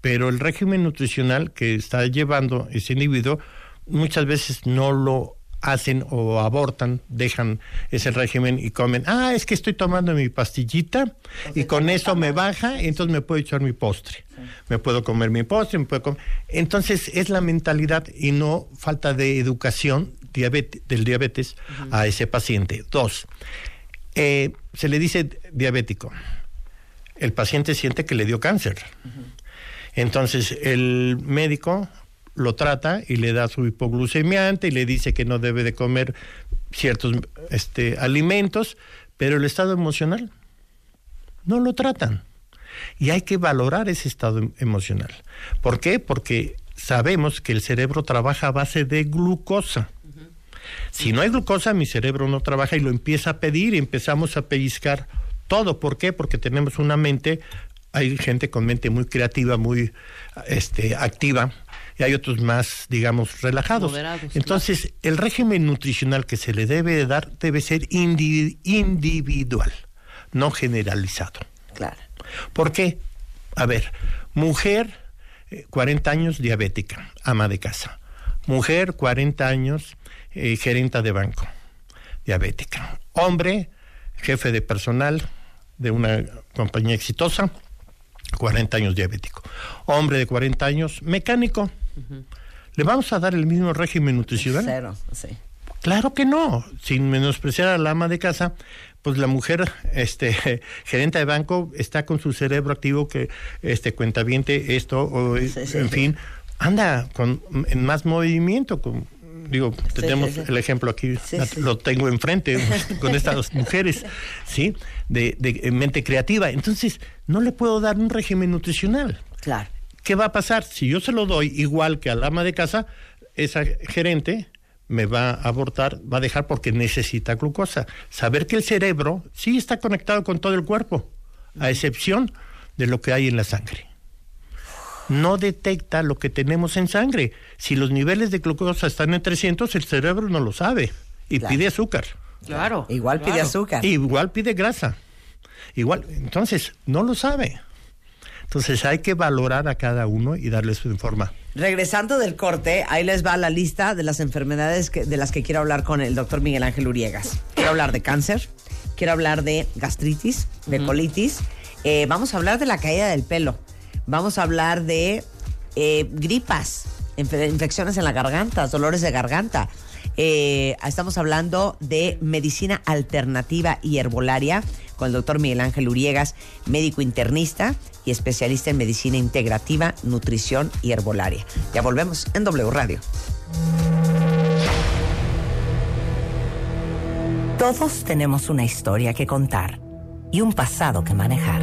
Pero el régimen nutricional que está llevando ese individuo muchas veces no lo hacen o abortan, dejan ese régimen y comen, ah, es que estoy tomando mi pastillita y con eso me baja, entonces me puedo echar mi postre. Me puedo comer mi postre, me puedo comer. Entonces es la mentalidad y no falta de educación diabete- del diabetes a ese paciente. Dos, eh, se le dice diabético. El paciente siente que le dio cáncer. Entonces el médico lo trata y le da su hipoglucemiante y le dice que no debe de comer ciertos este, alimentos, pero el estado emocional no lo tratan. Y hay que valorar ese estado em- emocional. ¿Por qué? Porque sabemos que el cerebro trabaja a base de glucosa. Si no hay glucosa, mi cerebro no trabaja y lo empieza a pedir y empezamos a pellizcar todo. ¿Por qué? Porque tenemos una mente, hay gente con mente muy creativa, muy este, activa, y hay otros más, digamos, relajados. Moderados, Entonces, el régimen nutricional que se le debe de dar debe ser indi- individual, no generalizado. Claro. ¿Por qué? A ver, mujer, eh, 40 años, diabética, ama de casa. Mujer, 40 años, eh, gerenta de banco. diabética. Hombre, jefe de personal de una compañía exitosa, 40 años diabético. Hombre de 40 años, mecánico. ¿Le vamos a dar el mismo régimen nutricional? Cero, sí. Claro que no, sin menospreciar a la ama de casa, pues la mujer, este, gerente de banco, está con su cerebro activo que, este, cuentaviente, esto, o, Sí, sí, en sí. fin, anda con en más movimiento, con, digo, tenemos sí, sí. el ejemplo aquí, lo tengo enfrente con estas mujeres, ¿sí? De, de mente creativa. Entonces, no le puedo dar un régimen nutricional. Claro. ¿Qué va a pasar? Si yo se lo doy igual que al ama de casa, esa gerente me va a abortar, va a dejar porque necesita glucosa. Saber que el cerebro sí está conectado con todo el cuerpo, a excepción de lo que hay en la sangre. No detecta lo que tenemos en sangre. Si los niveles de glucosa están en 300, el cerebro no lo sabe y Claro. pide azúcar. Claro. Igual pide azúcar. Igual pide grasa. Igual, entonces, no lo sabe. Entonces hay que valorar a cada uno y darle su forma. Regresando del corte, ahí les va la lista de las enfermedades que- de las que quiero hablar con el doctor Miguel Ángel Uriegas. Quiero hablar de cáncer, quiero hablar de gastritis, de colitis, eh, vamos a hablar de la caída del pelo, vamos a hablar de eh, gripas, infe- infecciones en la garganta, dolores de garganta. Eh, estamos hablando de medicina alternativa y herbolaria con el doctor Miguel Ángel Uriegas, médico internista y especialista en medicina integrativa, nutrición y herbolaria. Ya volvemos en W Radio. Todos tenemos una historia que contar y un pasado que manejar.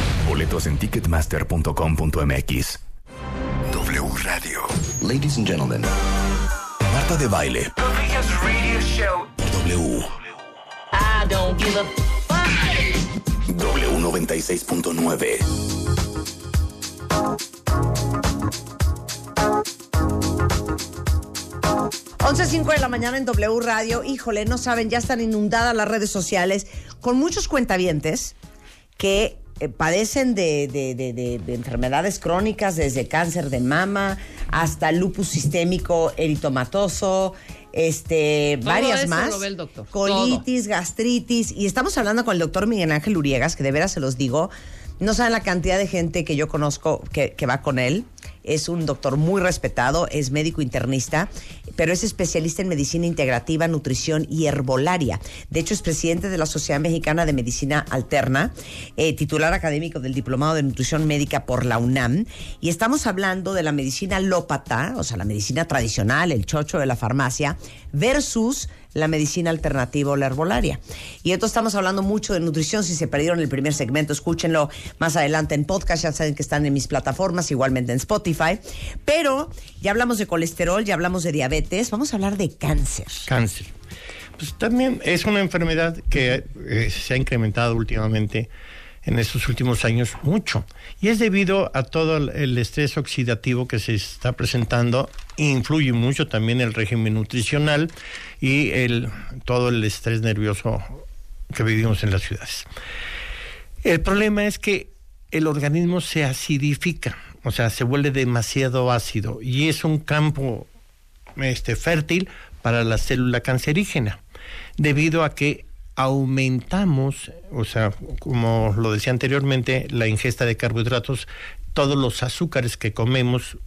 Boletos en ticketmaster.com.mx. W Radio. Ladies and gentlemen. Marta de baile. The biggest radio show. W. I don't give a W96.9. 11.05 de la mañana en W Radio. Híjole, no saben, ya están inundadas las redes sociales con muchos cuentavientes que eh, padecen de, de- de- de- de enfermedades crónicas, desde cáncer de mama hasta lupus sistémico eritomatoso, este, Todo varias eso más. lo ve el doctor, Colitis, gastritis. Y estamos hablando con el doctor Miguel Ángel Uriegas, que de veras se los digo, no saben la cantidad de gente que yo conozco que, que va con él. Es un doctor muy respetado, es médico internista, pero es especialista en medicina integrativa, nutrición y herbolaria. De hecho, es presidente de la Sociedad Mexicana de Medicina Alterna, eh, titular académico del Diplomado de Nutrición Médica por la UNAM. Y estamos hablando de la medicina lópata, o sea, la medicina tradicional, el chocho de la farmacia, versus la medicina alternativa o la herbolaria. Y entonces estamos hablando mucho de nutrición. Si se perdieron el primer segmento, escúchenlo más adelante en podcast. Ya saben que están en mis plataformas, igualmente en Spotify. Pero ya hablamos de colesterol, ya hablamos de diabetes. Vamos a hablar de cáncer. Cáncer. Pues también es una enfermedad que eh, se ha incrementado últimamente en estos últimos años mucho. Y es debido a todo el, estrés oxidativo que se está presentando. Influye mucho también el régimen nutricional y el, todo el estrés nervioso que vivimos en las ciudades. El problema es que el organismo se acidifica, o sea, se vuelve demasiado ácido y es un campo este, fértil para la célula cancerígena, debido a que aumentamos, o sea, como lo decía anteriormente, la ingesta de carbohidratos, todos los azúcares que comemos,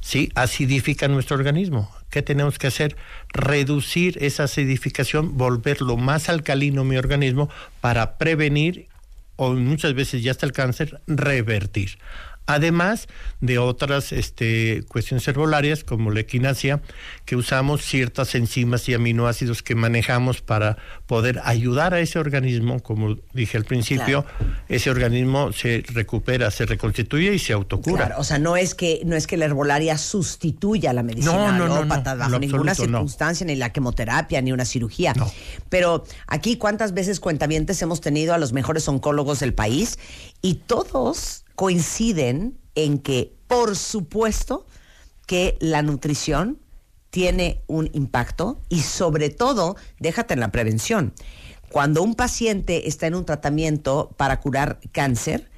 sí, acidifican nuestro organismo. ¿Qué tenemos que hacer? Reducir esa acidificación, volverlo más alcalino mi organismo para prevenir o muchas veces ya hasta el cáncer, revertir. Además de otras este, cuestiones herbolarias como la equinacia, que usamos ciertas enzimas y aminoácidos que manejamos para poder ayudar a ese organismo, como dije al principio, ese organismo se recupera, se reconstituye y se autocura. Claro, o sea, no es que no es que la herbolaria sustituya la medicina No, no, no, no, bajo ninguna circunstancia, ni la quimioterapia, ni una cirugía. Pero aquí, ¿cuántas veces cuentavientes hemos tenido a los mejores oncólogos del país? Y todos coinciden en que, por supuesto, que la nutrición tiene un impacto y sobre todo, déjate en la prevención. Cuando un paciente está en un tratamiento para curar cáncer,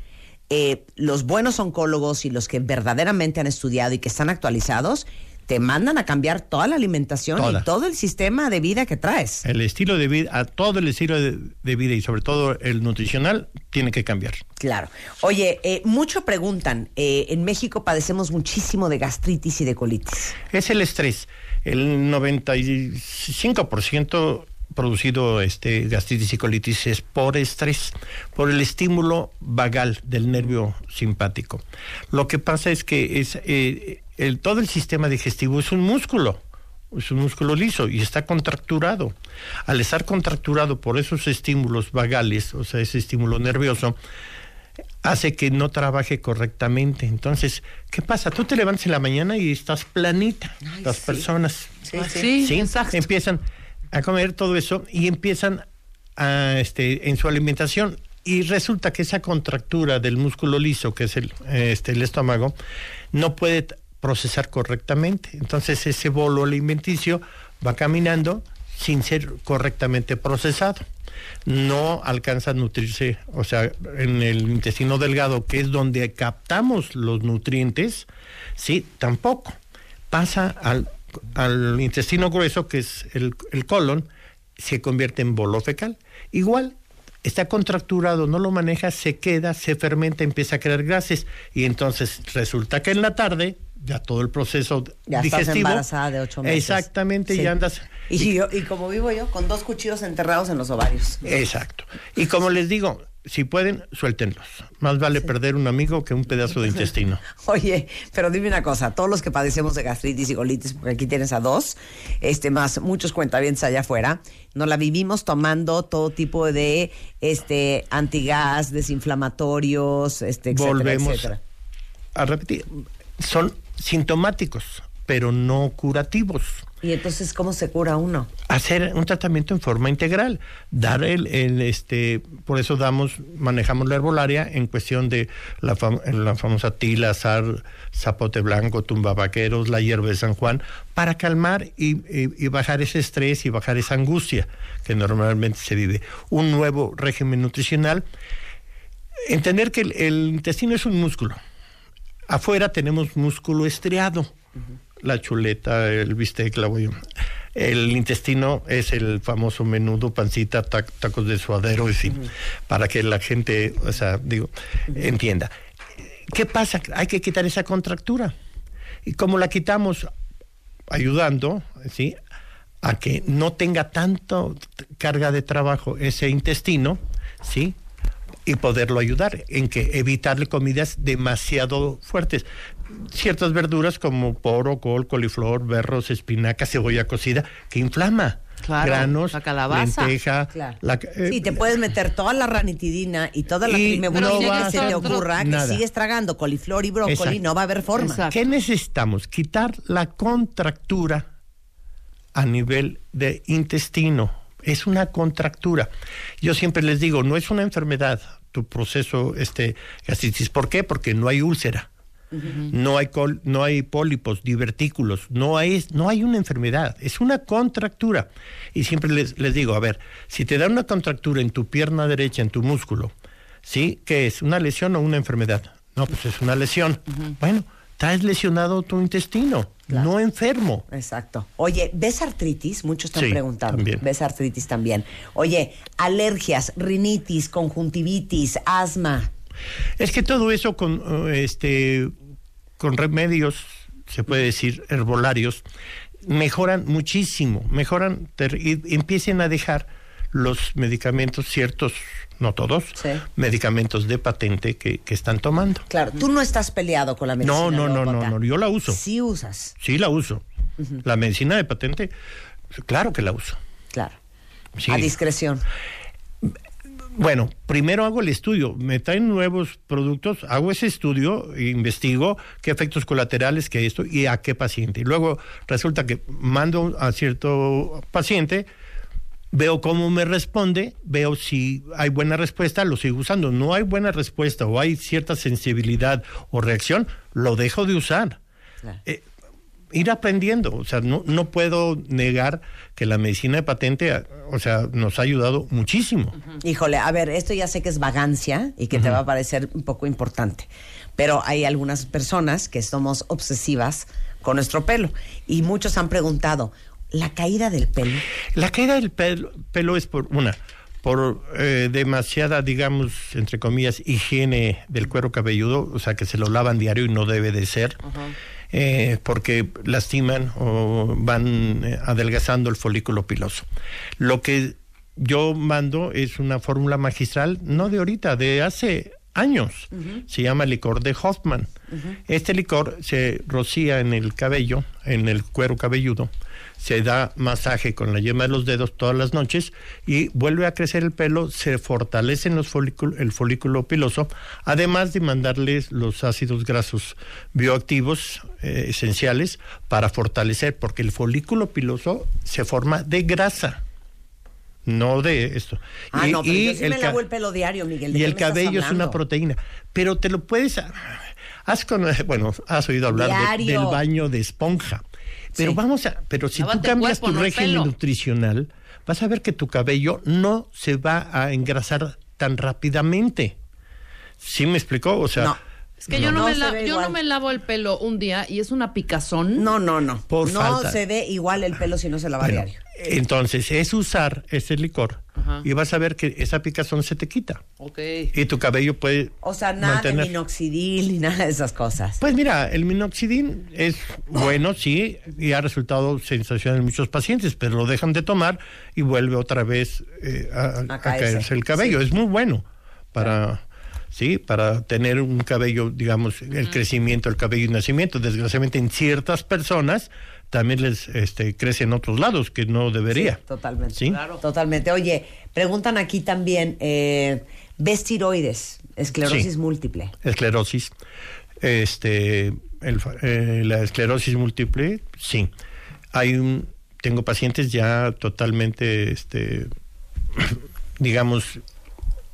eh, los buenos oncólogos y los que verdaderamente han estudiado y que están actualizados, te mandan a cambiar toda la alimentación y todo el sistema de vida que traes. El estilo de vida, a todo el estilo de, de vida y sobre todo el nutricional tiene que cambiar. Claro. Oye, eh, mucho preguntan, eh, en México padecemos muchísimo de gastritis y de colitis. Es el estrés. El 95% producido este gastritis y colitis es por estrés, por el estímulo vagal del nervio simpático. Lo que pasa es que es eh, el, todo el sistema digestivo es un músculo. Es un músculo liso y está contracturado. Al estar contracturado por esos estímulos vagales, o sea, ese estímulo nervioso, hace que no trabaje correctamente. Entonces, ¿qué pasa? Tú te levantas en la mañana y estás planita. Las personas Sí, sí. Sí, exacto. empiezan a comer todo eso y empiezan a, este, en su alimentación y resulta que esa contractura del músculo liso, que es el, este, el estómago, no puede procesar correctamente. Entonces ese bolo alimenticio va caminando sin ser correctamente procesado. No alcanza a nutrirse, o sea, en el intestino delgado, que es donde captamos los nutrientes, sí, tampoco. Pasa al, intestino grueso, que es el, el colon, se convierte en bolo fecal. Igual, está contracturado, no lo maneja, se queda, se fermenta, empieza a crear gases y entonces resulta que en la tarde ya todo el proceso Ya estás digestivo embarazada de ocho meses. Exactamente, Sí. ya andas Y, yo, y como vivo yo, con dos cuchillos enterrados en los ovarios. Exacto. Y como les digo, si pueden, suéltenlos. Más vale perder un amigo que un pedazo de intestino. Oye, pero dime una cosa, todos los que padecemos de gastritis y colitis, porque aquí tienes a dos, este más muchos cuentavientes allá afuera, nos la vivimos tomando todo tipo de este antigas, desinflamatorios, este, etcétera, Volvemos etcétera. a repetir. Son sintomáticos, pero no curativos. Y entonces, ¿cómo se cura uno? hacer un tratamiento en forma integral, dar el, el, este, por eso damos, manejamos la herbolaria en cuestión de la, fam- la famosa tila, zar, zapote blanco, tumbabaqueros, la hierba de San Juan, para calmar y, y- y bajar ese estrés y bajar esa angustia que normalmente se vive. Un nuevo régimen nutricional, entender que el, el intestino es un músculo. Afuera tenemos músculo estriado, la chuleta, el bistec, la bollo- El intestino es el famoso menudo, pancita, tac- tacos de suadero, fin, para que la gente, o sea, digo, entienda. ¿Qué pasa? Hay que quitar esa contractura. Y como la quitamos ayudando, ¿sí? A que no tenga tanto carga de trabajo ese intestino, ¿sí? y poderlo ayudar en que evitarle comidas demasiado fuertes. Ciertas verduras como poro, col, coliflor, berros, espinaca, cebolla cocida, que inflama. Claro, Granos, la calabaza. lenteja. Claro. la ca- eh, Sí, te puedes meter toda la ranitidina y toda la Y no que se te ocurra, que sigues tragando coliflor y brócoli, Exacto. no va a haber forma. Exacto. ¿Qué necesitamos? Quitar la contractura a nivel de intestino. Es una contractura. Yo siempre les digo, no es una enfermedad tu proceso este gastritis. ¿Por qué? Porque no hay úlcera. No hay col- no hay pólipos, divertículos, no hay no hay una enfermedad, es una contractura. Y siempre les, les digo, a ver, si te da una contractura en tu pierna derecha, en tu músculo, ¿sí? ¿Qué es? ¿Una lesión o una enfermedad? No, pues es una lesión. Bueno, traes lesionado tu intestino, no enfermo. Exacto. Oye, ¿ves artritis? Muchos están Sí, preguntando. también. ¿Ves artritis también? Oye, alergias, rinitis, conjuntivitis, asma. Es que todo eso con eh, este con remedios, se puede decir herbolarios, mejoran muchísimo, mejoran y empiecen a dejar los medicamentos, ciertos, no todos, Sí. medicamentos de patente que, que están tomando. Claro, tú no estás peleado con la medicina. No, no, no, no, no, yo la uso. Sí usas, Sí la uso. La medicina de patente, claro que la uso. claro. Sí. A discreción. Bueno, primero hago el estudio, me traen nuevos productos, hago ese estudio, investigo qué efectos colaterales que hay esto y a qué paciente. Y luego resulta que mando a cierto paciente, veo cómo me responde, veo si hay buena respuesta, lo sigo usando. No hay buena respuesta o hay cierta sensibilidad o reacción, lo dejo de usar. Claro. Eh, ir aprendiendo, o sea, no, no puedo negar que la medicina de patente, a- o sea, nos ha ayudado muchísimo. Híjole, a ver, esto ya sé que es vagancia y que te va a parecer un poco importante, pero hay algunas personas que somos obsesivas con nuestro pelo y muchos han preguntado, ¿la caída del pelo? La caída del pelo, pelo es por una, por eh, demasiada, digamos, entre comillas, higiene del cuero cabelludo, o sea, que se lo lavan diario y no debe de ser, eh, porque lastiman o van eh, adelgazando el folículo piloso. Lo que yo mando es una fórmula magistral, no de ahorita, de hace años. Se llama licor de Hoffman. Este licor se rocía en el cabello, en el cuero cabelludo, se da masaje con la yema de los dedos todas las noches y vuelve a crecer el pelo, se fortalecen los folículo- el folículo piloso, además de mandarles los ácidos grasos bioactivos eh, esenciales para fortalecer, porque el folículo piloso se forma de grasa. No de esto. Ah, Y- no, pero y yo sí el me ca- lavo el pelo diario, Miguel. ¿de y qué el me estás cabello es una proteína. Pero te lo puedes. Has con, bueno, has oído hablar de- del baño de esponja. Pero Sí. vamos a. Pero si Lávate tú cambias cuerpo, tu no régimen pelo. nutricional, vas a ver que tu cabello no se va a engrasar tan rápidamente. ¿Sí me explicó? O sea. No. Es que yo, no, No me la- yo igual. no me lavo el pelo un día y es una picazón. No, no, no. Por no falta. se ve igual el pelo si no se lava bueno, diario. entonces es usar ese licor Ajá. y vas a ver que esa picazón se te quita. Ok. Y tu cabello puede. O sea, nada mantener- de minoxidil ni nada de esas cosas. Pues mira, el minoxidil es bueno, sí, y ha resultado sensacional en muchos pacientes, pero lo dejan de tomar y vuelve otra vez eh, a, a caerse. caerse el cabello. Es muy bueno para, sí, para tener un cabello, digamos, el crecimiento, el cabello y nacimiento. Desgraciadamente en ciertas personas también les este, crece en otros lados que no debería. Sí, totalmente. ¿Sí? Totalmente. Oye, preguntan aquí también, eh, ¿ves tiroides? Esclerosis Sí. múltiple. esclerosis. Este, el eh, la esclerosis múltiple, sí. Hay un, tengo pacientes ya totalmente, este, digamos,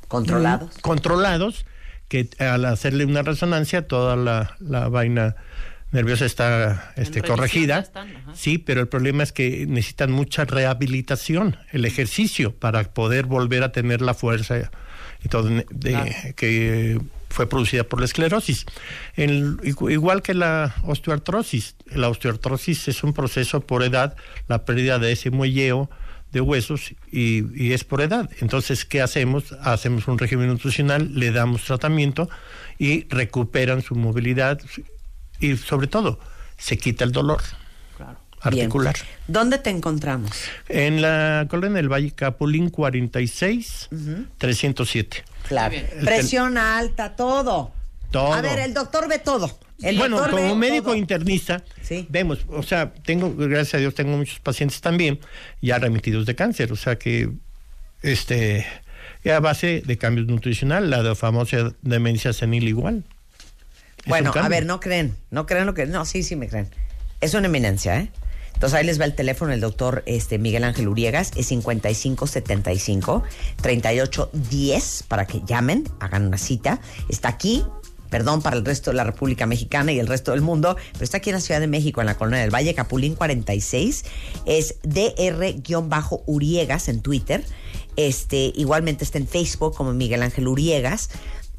¿Controlados? mm, controlados, que al hacerle una resonancia toda la, la vaina nerviosa está este, corregida. están. Sí, pero el problema es que necesitan mucha rehabilitación, el ejercicio, para poder volver a tener la fuerza y todo de- que fue producida por la esclerosis. El- igual que la osteoartrosis. La osteoartrosis es un proceso por edad, la pérdida de ese muelleo de huesos y, y es por edad. Entonces, ¿qué hacemos? Hacemos un régimen nutricional, le damos tratamiento y recuperan su movilidad y sobre todo se quita el dolor articular. Bien. ¿Dónde te encontramos? En la colonia del Valle Capulín 46 307. Claro. bien. El Presión alta, todo. Todo. A ver, el doctor ve todo. El bueno, como médico internista, Sí. vemos, o sea, tengo, gracias a Dios, tengo muchos pacientes también ya remitidos de cáncer, o sea que, este, a base de cambios nutricional, la de famosa demencia senil igual. Es Bueno, a ver, no creen, no creen lo que... No, sí, sí me creen. Es una eminencia, ¿eh? Entonces ahí les va el teléfono del doctor este, Miguel Ángel Uriegas, es 5575-3810 para que llamen, hagan una cita. Está aquí, perdón, para el resto de la República Mexicana y el resto del mundo, pero está aquí en la Ciudad de México, en la Colonia del Valle, Capulín 46, es DR-Uriegas en Twitter. Este, igualmente está en Facebook como Miguel Ángel Uriegas.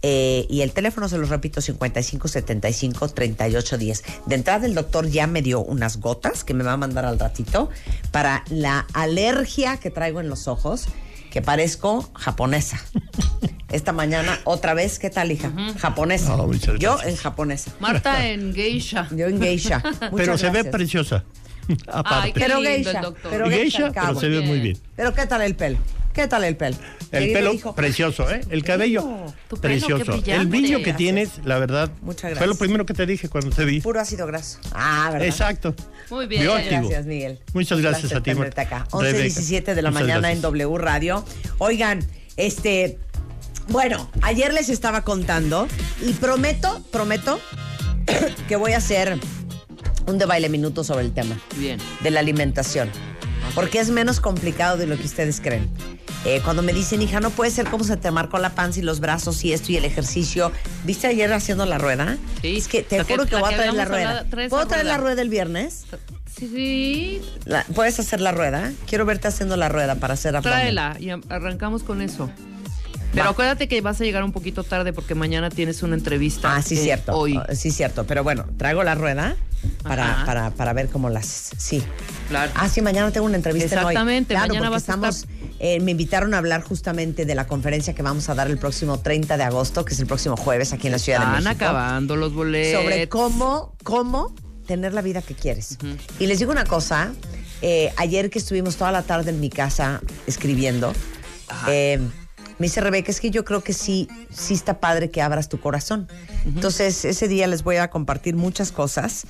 Eh, y el teléfono, se los repito, 55 75 38 10. De entrada, el doctor ya me dio unas gotas que me va a mandar al ratito para la alergia que traigo en los ojos, que parezco japonesa. Esta mañana, otra vez, ¿qué tal, hija? Japonesa. Yo en japonesa. Marta en geisha. Yo en geisha. Pero se ve preciosa. Aparte. Ay, Pero geisha, pero geisha geisha, pero se ve muy bien. Pero ¿qué tal el pelo? ¿Qué tal el pelo? El pelo precioso, ¿eh? El cabello Tu pelo, qué precioso. brillante. El brillo que Gracias. tienes, la verdad, Muchas fue lo gracias. primero que te dije cuando te vi. Puro ácido graso. Ah, ¿verdad? Exacto. Muy bien. Bioactivo. Gracias, Miguel. Muchas gracias a ti, acá. Rebeca. 11.17 de la Muchas mañana gracias. en W Radio. Oigan, este... Bueno, ayer les estaba contando y prometo, prometo que voy a hacer un de baile minuto sobre el tema Bien. de la alimentación. Porque es menos complicado de lo que ustedes creen. Eh, cuando me dicen, hija, no puede ser como se te marcó la panza y los brazos y esto y el ejercicio. ¿Viste ayer haciendo la rueda? Sí. Es que te que- juro que, voy a traer la rueda. ¿Puedo traer la rueda. el viernes? Sí. La- ¿Puedes hacer la rueda? Quiero verte haciendo la rueda para hacer abdomen. Tráela y am- arrancamos con eso. Pero Va. acuérdate que vas a llegar un poquito tarde porque mañana tienes una entrevista. Ah, sí, eh, cierto. Hoy. Ah, Sí, cierto. Pero bueno, traigo la rueda para, para, para ver cómo la haces. Sí. Claro. Ah, sí, mañana tengo una entrevista en hoy. Exactamente, Claro, mañana porque vas a estamos, eh, me invitaron a hablar justamente de la conferencia que vamos a dar el próximo 30 de agosto, que es el próximo jueves aquí en la Ciudad de Están México. acabando los boletos. sobre cómo, cómo tener la vida que quieres. Y les digo una cosa, eh, ayer que estuvimos toda la tarde en mi casa escribiendo, eh, me dice Rebeca, es que yo creo que sí, sí está padre que abras tu corazón. Entonces, ese día les voy a compartir muchas cosas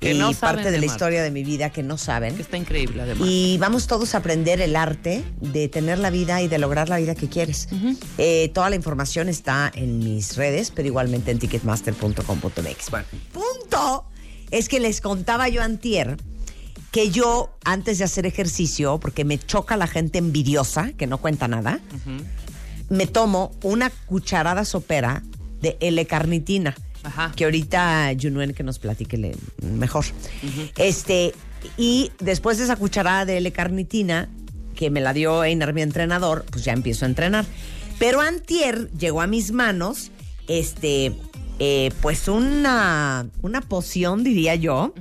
Que y no parte de, de la historia de mi vida que no saben. Que está increíble, además. Y vamos todos a aprender el arte de tener la vida y de lograr la vida que quieres. Eh, toda la información está en mis redes, pero igualmente en ticketmaster.com.mx. Bueno, punto es que les contaba yo antier que yo, antes de hacer ejercicio, porque me choca la gente envidiosa, que no cuenta nada, me tomo una cucharada sopera de L-carnitina. Ajá. Que ahorita Junuen que nos platique mejor. Este, y después de esa cucharada de L-carnitina, que me la dio Einar, mi entrenador, pues ya empiezo a entrenar. Pero antier llegó a mis manos, este, eh, pues una, una poción, diría yo,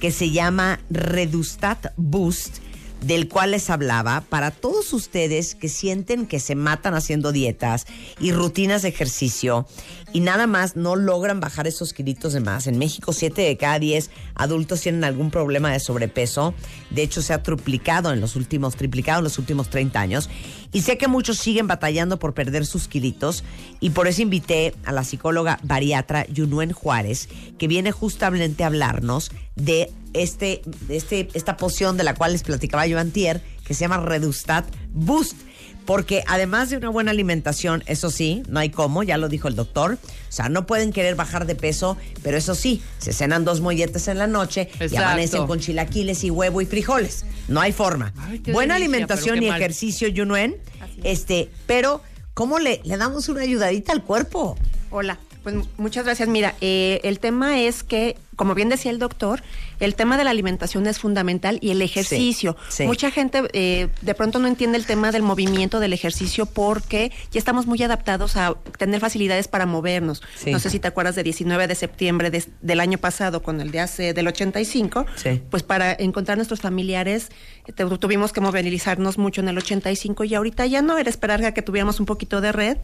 que se llama Redustat Boost, del cual les hablaba para todos ustedes que sienten que se matan haciendo dietas y rutinas de ejercicio y nada más no logran bajar esos kilitos de más. En México, 7 de cada 10 adultos tienen algún problema de sobrepeso. De hecho, se ha triplicado en los últimos, triplicado en los últimos 30 años. Y sé que muchos siguen batallando por perder sus kilitos y por eso invité a la psicóloga bariatra Yunuen Juárez, que viene justamente a hablarnos de este, de este, esta poción de la cual les platicaba yo antier, que se llama Redustat Boost. Porque además de una buena alimentación, eso sí, no hay cómo, ya lo dijo el doctor. O sea, no pueden querer bajar de peso, pero eso sí, se cenan dos molletes en la noche y amanecen con chilaquiles y huevo y frijoles. No hay forma. Ay, buena delicia, alimentación y mal. ejercicio, Yunuen. Este, pero, ¿cómo le, le damos una ayudadita al cuerpo? Hola, pues muchas gracias. Mira, eh, el tema es que, como bien decía el doctor, el tema de la alimentación es fundamental y el ejercicio. sí. Mucha gente eh, de pronto no entiende el tema del movimiento del ejercicio porque ya estamos muy adaptados a tener facilidades para movernos. Sí. No sé si te acuerdas de 19 de septiembre de- del año pasado con el de hace del 85, Sí. pues para encontrar nuestros familiares eh, te- tuvimos que movilizarnos mucho en el 85 y ahorita ya no era esperar a que tuviéramos un poquito de red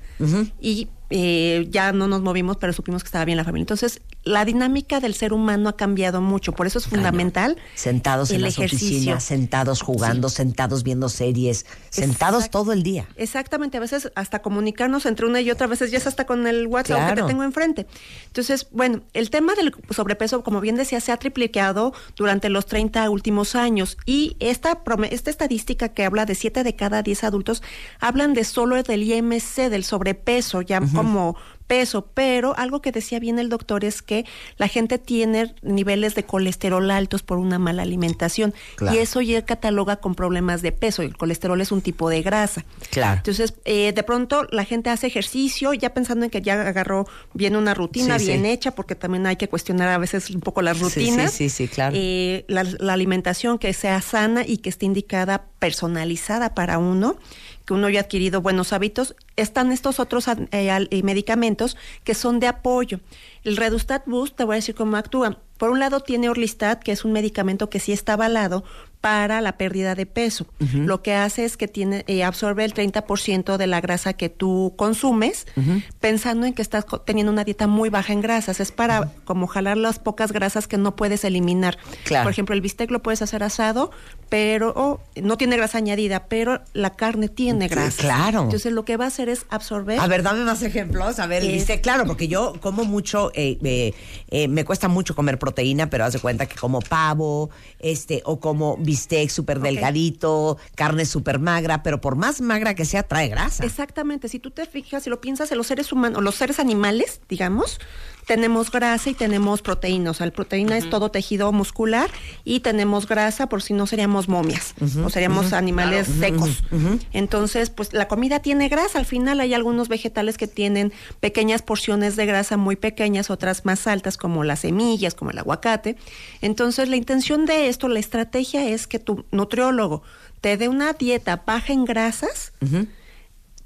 y eh, ya no nos movimos, pero supimos que estaba bien la familia. Entonces, la dinámica del ser humano ha cambiado mucho, por eso es fundamental Sentados en las ejercicio. oficinas, sentados jugando, sentados viendo series, sentados todo el día. Exactamente, a veces hasta comunicarnos entre una y otra, a veces ya es hasta con el WhatsApp que te tengo enfrente. Entonces, bueno, el tema del sobrepeso, como bien decía, se ha triplicado durante los 30 últimos años y esta, esta estadística que habla de 7 de cada 10 adultos, hablan de solo del IMC, del sobrepeso, ya como peso, pero algo que decía bien el doctor es que la gente tiene niveles de colesterol altos por una mala alimentación Claro. y eso ya cataloga con problemas de peso. El colesterol es un tipo de grasa. Claro. Entonces, eh, de pronto la gente hace ejercicio ya pensando en que ya agarró bien una rutina Sí, bien sí. hecha, porque también hay que cuestionar a veces un poco las Sí, sí, rutinas. sí, sí, claro. Eh, la, la alimentación que sea sana y que esté indicada, personalizada para uno que uno ya ha adquirido buenos hábitos, están estos otros eh, eh, medicamentos que son de apoyo. El Redustat Boost, te voy a decir cómo actúa. Por un lado tiene Orlistat, que es un medicamento que sí está avalado para la pérdida de peso. Lo que hace es que tiene eh, absorbe el 30% de la grasa que tú consumes, pensando en que estás teniendo una dieta muy baja en grasas. Es para como jalar las pocas grasas que no puedes eliminar. Claro. Por ejemplo, el bistec lo puedes hacer asado, pero no tiene grasa añadida, pero la carne tiene Sí, grasa. claro. Entonces lo que va a hacer es absorber. A ver, dame más ejemplos. A ver, Es- dice, claro, porque yo como mucho, eh, eh, eh, me cuesta mucho comer proteína, pero haz de cuenta que como pavo, este, o como bistec súper delgadito, carne súper magra, pero por más magra que sea, trae grasa. Exactamente, si tú te fijas, si lo piensas en los seres humanos, los seres animales, digamos, tenemos grasa y tenemos proteína, o sea, la proteína es todo tejido muscular y tenemos grasa por si no seríamos momias o seríamos animales claro. secos. Entonces, pues la comida tiene grasa, al final hay algunos vegetales que tienen pequeñas porciones de grasa muy pequeñas, otras más altas como las semillas, como el aguacate. Entonces, la intención de esto, la estrategia es que tu nutriólogo te dé una dieta baja en grasas,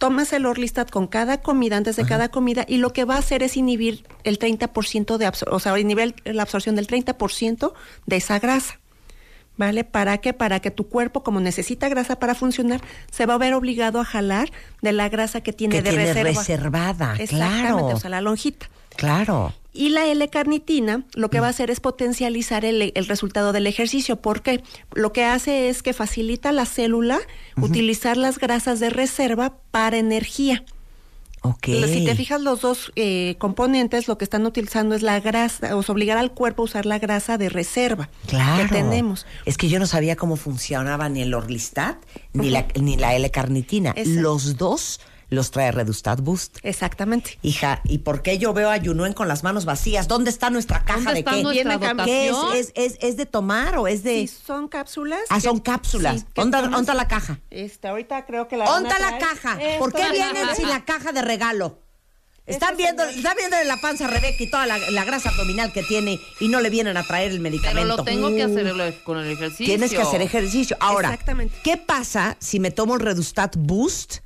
tomas el Orlistat con cada comida, antes de cada comida, y lo que va a hacer es inhibir el 30% de absorción, o sea, inhibir la absorción del 30% de esa grasa. ¿Vale? ¿Para qué? Para que tu cuerpo, como necesita grasa para funcionar, se va a ver obligado a jalar de la grasa que tiene Que de tiene reserva. reservada, Exactamente, claro. o sea, la lonjita. Claro. Y la L-carnitina lo que va a hacer es potencializar el, el resultado del ejercicio. ¿Por qué? Lo que hace es que facilita a la célula utilizar las grasas de reserva para energía. Ok. Si te fijas, los dos eh, componentes lo que están utilizando es la grasa, o sea, obligar al cuerpo a usar la grasa de reserva Claro. que tenemos. Es que yo no sabía cómo funcionaba ni el Orlistat ni la, ni la L-carnitina. Los dos los trae Redustat Boost. Exactamente. Hija, ¿y por qué yo veo a Yunuen con las manos vacías? ¿Dónde está nuestra caja ¿Dónde de está qué? nuestra ¿Qué es? dotación? ¿Es, es, es de tomar o es de...? Sí, son cápsulas. Ah, que- son cápsulas. sí, que ¿Dónde, tomas- dónde está la caja? Este, ahorita creo que la van a ¿Dónde está la caja? Esto ¿Por qué vienen sin la caja de regalo? Están viendo, está viendo la panza a Rebeca y toda la, la grasa abdominal que tiene y no le vienen a traer el medicamento. Pero lo tengo que hacer el- con el ejercicio. Tienes que hacer ejercicio. Ahora, Exactamente. ¿qué pasa si me tomo el Redustat Boost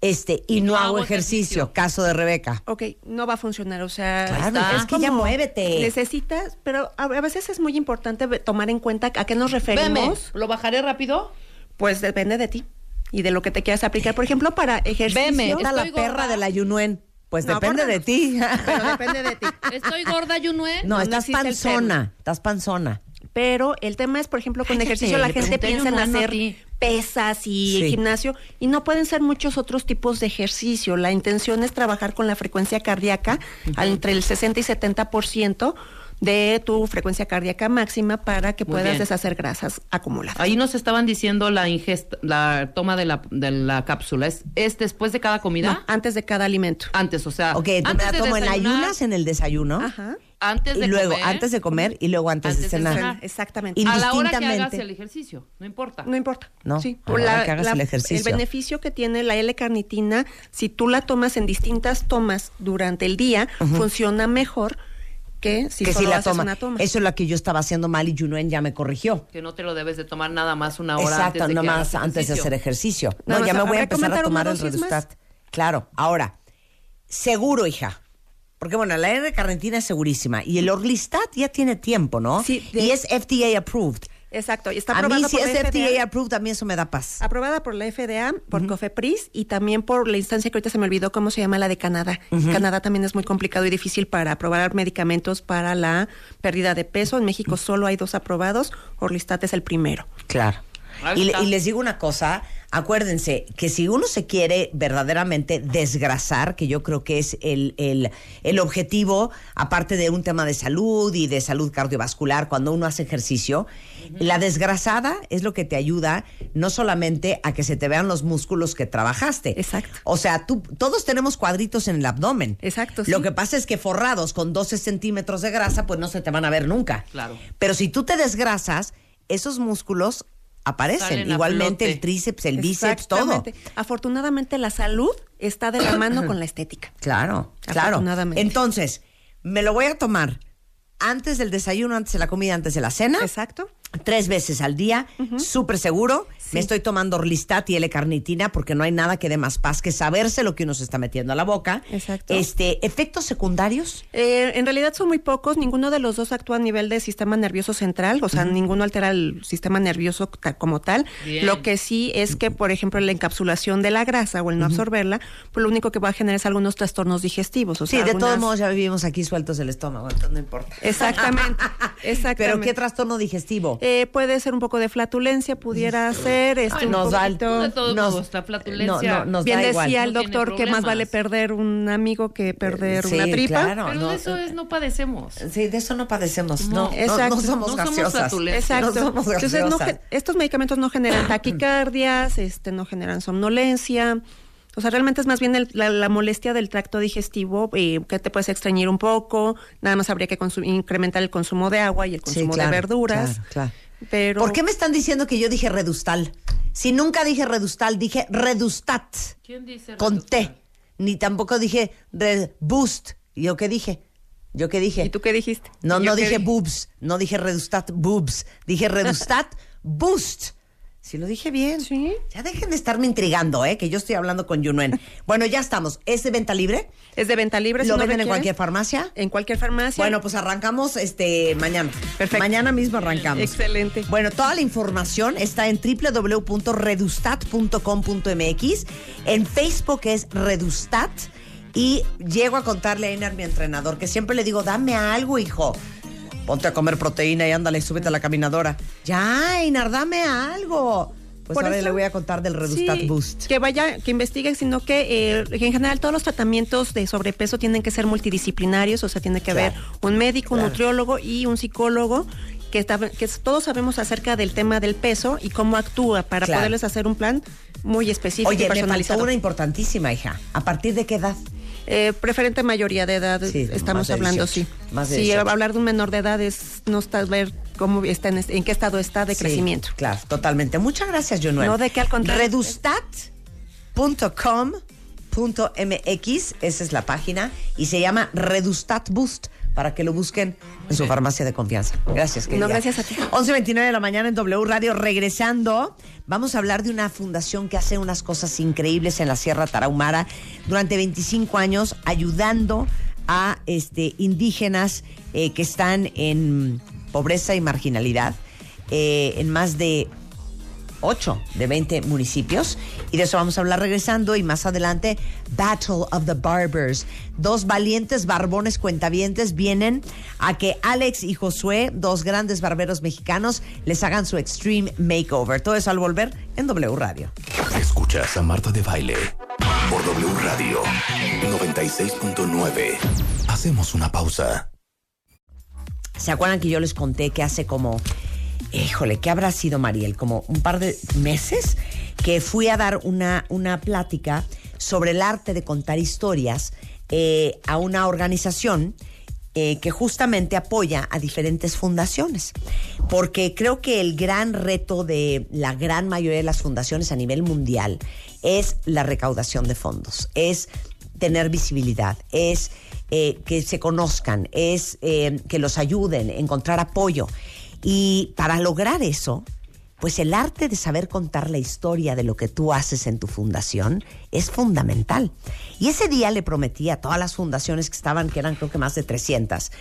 este, y no, hago ejercicio? Caso de Rebeca. Ok, no va a funcionar, o sea, Claro, es que ya muévete. Necesitas, pero a, a veces es muy importante tomar en cuenta a qué nos Veme, referimos. ¿lo bajaré rápido? Pues depende de ti y de lo que te quieras aplicar. Por ejemplo, para ejercicio. Veme, Está la perra de la Yunuen. Pues No, depende de no. ti. Pero depende de ti. Estoy gorda, Yunue. No, estás panzona. Estás panzona. Pero el tema es, por ejemplo, con Cállate, ejercicio la gente piensa en hacer pesas y Sí. gimnasio y no pueden ser muchos otros tipos de ejercicio. La intención es trabajar con la frecuencia cardíaca entre el 60 y 70% de tu frecuencia cardíaca máxima para que Muy puedas bien. deshacer grasas acumuladas. Ahí nos estaban diciendo la ingesta, la toma de la, de la cápsula. ¿Es, es después de cada comida? No, antes de cada alimento. Antes, o sea. Ok, entonces me antes la de tomo en ayunas en el desayuno. Ajá. Antes Y de luego, comer. antes de comer y luego antes, Antes de de cenar. cenar. Exactamente. A la hora que hagas el ejercicio, no importa. No importa. No, Sí, a la hora que hagas el ejercicio. beneficio que tiene la L-carnitina, si tú la tomas en distintas tomas durante el día, funciona mejor que si que solo si la haces toma. una toma. Eso es lo que yo estaba haciendo mal y Yunuen ya me corrigió. Que no te lo debes de tomar nada más una hora Exacto, antes de hagas antes de hacer ejercicio. Nada no, ya más, me voy a ¿habrá que empezar a tomar el más? Redustat. Claro, ahora, seguro, hija. Porque bueno, la R carnitina es segurísima. Y el Orlistat ya tiene tiempo, ¿no? Sí, de- Y es FDA approved. Exacto, y está A mí aprobada si por es la FDA FDA. approved, mí eso me da paz. Aprobada por la FDA, por COFEPRIS y también por la instancia que ahorita se me olvidó cómo se llama la de Canadá. Canadá también es muy complicado y difícil para aprobar medicamentos para la pérdida de peso. En México solo hay dos aprobados, Orlistat es el primero. Claro. Y, les digo una cosa, acuérdense que si uno se quiere verdaderamente desgrasar, que yo creo que es el, el, el objetivo, aparte de un tema de salud y de salud cardiovascular, cuando uno hace ejercicio, la desgrasada es lo que te ayuda no solamente a que se te vean los músculos que trabajaste. Exacto. O sea, tú, todos tenemos cuadritos en el abdomen. Exacto, Lo que pasa es que forrados con 12 centímetros de grasa, pues no se te van a ver nunca. Claro. Pero si tú te desgrasas, esos músculos aparecen. Salen Igualmente el tríceps, el bíceps, todo. Afortunadamente la salud está de la mano con la estética. Claro, claro. Entonces, me lo voy a tomar antes del desayuno, antes de la comida, antes de la cena. Exacto. Tres veces al día, súper seguro. Me estoy tomando Orlistat y L-carnitina porque no hay nada que dé más paz que saberse lo que uno se está metiendo a la boca. Exacto. Este, efectos secundarios. Eh, en realidad son muy pocos, ninguno de los dos actúa a nivel de sistema nervioso central, o sea, ninguno altera el sistema nervioso ta- como tal. Bien. Lo que sí es que, por ejemplo, la encapsulación de la grasa o el no absorberla, pues lo único que va a generar es algunos trastornos digestivos. O Sí, de todos modos ya vivimos aquí sueltos del estómago, entonces no importa. Exactamente, exactamente. Pero ¿qué trastorno digestivo? Eh, puede ser un poco de flatulencia, pudiera ser. Este, Ay, un nos da el- poquito- Nos- la flatulencia. no, no, nos Bien da decía igual. el No doctor que más vale perder un amigo que perder Sí, una tripa. claro. Pero no, de eso es, no padecemos. Sí, de eso no padecemos. No, exacto. no somos gaseosas. flatulencias. Exacto. No somos Entonces, no gaseosas. ge- estos medicamentos no generan taquicardias, este, no generan somnolencia. O sea, realmente es más bien el- la, la molestia del tracto digestivo eh, que te puedes extrañir un poco. Nada más habría que incrementar el consumo de agua y el Sí, consumo claro, de verduras. claro, claro. Pero ¿Por qué me están diciendo que yo dije redustal? Si nunca dije redustal, dije redustat ¿Quién dice con redustal? T. Ni tampoco dije reboost. ¿Yo qué dije? ¿Yo qué dije? ¿Y tú qué dijiste? No, ¿Y no dije dije? boobs, no dije redustat boobs, dije redustat boost. Si lo dije bien. Sí. Ya dejen de estarme intrigando, ¿eh? Que yo estoy hablando con Yunuen. Bueno, ya estamos. ¿Es de venta libre? Es de venta libre. si ¿Lo no venden en cualquier farmacia? En cualquier farmacia. Bueno, pues arrancamos este mañana. Perfecto. Mañana mismo arrancamos. Excelente. Bueno, toda la información está en www.redustat.com.mx. En Facebook es Redustat. Y llego a contarle a Einar, mi entrenador, que siempre le digo, dame algo, hijo. Ponte a comer proteína y ándale, súbete a la caminadora. Ya, Einar, dame algo. Pues Por ahora eso- le voy a contar del Redustat Sí, Boost. Que vaya, que investigue, sino que, eh, en general todos los tratamientos de sobrepeso tienen que ser multidisciplinarios, o sea, tiene que Claro, haber un médico, un nutriólogo y un psicólogo que, está- que todos sabemos acerca del tema del peso y cómo actúa para Claro. poderles hacer un plan muy específico y Oye, me personalizado. una importantísima, hija. ¿A partir de qué edad? Eh, preferente mayoría de edad Sí, estamos de hablando, 18, sí. más de sí, 18. hablar de un menor de edad es no ver cómo está en, este- en qué estado está de Sí, crecimiento. Claro, totalmente. Muchas gracias, Jonuel. No, de qué, al contrario. Redustat.com.mx, esa es la página, y se llama Redustat Boost, para que lo busquen en su farmacia de confianza. Gracias, querida. No, gracias a ti. 11.29 de la mañana en W Radio. Regresando, vamos a hablar de una fundación que hace unas cosas increíbles en la Sierra Tarahumara durante 25 años, ayudando a este, indígenas eh, que están en pobreza y marginalidad eh, en más de 8 de 20 municipios. Y de eso vamos a hablar regresando. Y más adelante, Battle of the Barbers. Dos valientes barbones cuentavientes vienen a que Alex y Josué, dos grandes barberos mexicanos, les hagan su Extreme Makeover. Todo eso al volver en W Radio. Escuchas a Marta de Baile por W Radio 96.9. Hacemos una pausa. ¿Se acuerdan que yo les conté que hace como, híjole, ¿qué habrá sido Mariel? Como un par de meses que fui a dar una, una plática sobre el arte de contar historias eh, a una organización eh, que justamente apoya a diferentes fundaciones. Porque creo que el gran reto de la gran mayoría de las fundaciones a nivel mundial es la recaudación de fondos, es tener visibilidad, es eh, que se conozcan, es que los ayuden, encontrar apoyo. Y para lograr eso, pues el arte de saber contar la historia de lo que tú haces en tu fundación es fundamental. Y ese día le prometí a todas las fundaciones que estaban, que eran creo que más de 300,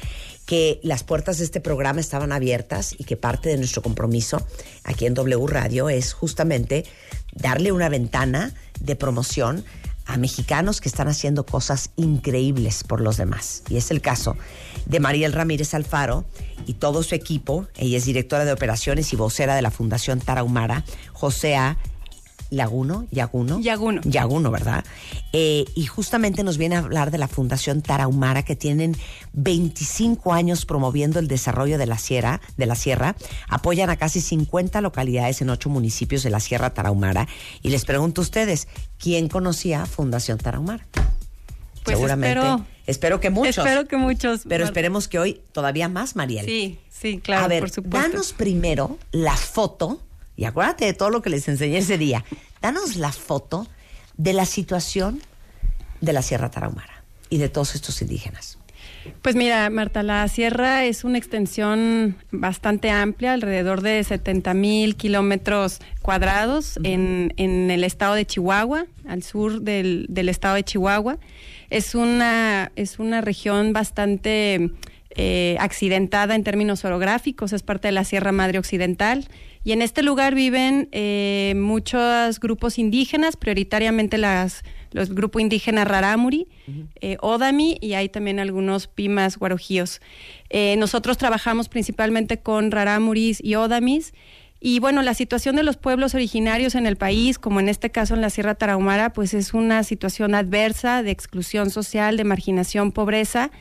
que las puertas de este programa estaban abiertas y que parte de nuestro compromiso aquí en W Radio es justamente darle una ventana de promoción a mexicanos que están haciendo cosas increíbles por los demás. Y es el caso de Mariel Ramírez Alfaro y todo su equipo. Ella es directora de operaciones y vocera de la Fundación Tarahumara, José A. Laguno, Yaguno. Yaguno. Yaguno, ¿verdad? Eh, y justamente nos viene a hablar de la Fundación Tarahumara, que tienen 25 años promoviendo el desarrollo de la sierra, de la sierra. Apoyan a casi 50 localidades en ocho municipios de la Sierra Tarahumara. Y les pregunto a ustedes, ¿quién conocía Fundación Tarahumara? Pues Seguramente. espero- espero que muchos. Espero que muchos. Pero esperemos que hoy todavía más, Mariel. Sí, sí, claro, a ver, por supuesto. danos primero la foto, y acuérdate de todo lo que les enseñé ese día. Danos la foto de la situación de la Sierra Tarahumara y de todos estos indígenas. Pues mira, Marta, la sierra es una extensión bastante amplia, alrededor de 70 mil kilómetros cuadrados en, en el estado de Chihuahua, al sur del, del estado de Chihuahua. Es una, es una región bastante eh, accidentada en términos orográficos, es parte de la Sierra Madre Occidental. Y en este lugar viven eh, muchos grupos indígenas, prioritariamente las, los grupos indígenas Rarámuri, eh, Odami y hay también algunos Pimas guarojíos. Eh, nosotros trabajamos principalmente con Rarámuris y Odamis. Y bueno, la situación de los pueblos originarios en el país, como en este caso en la Sierra Tarahumara, pues es una situación adversa de exclusión social, de marginación, pobreza,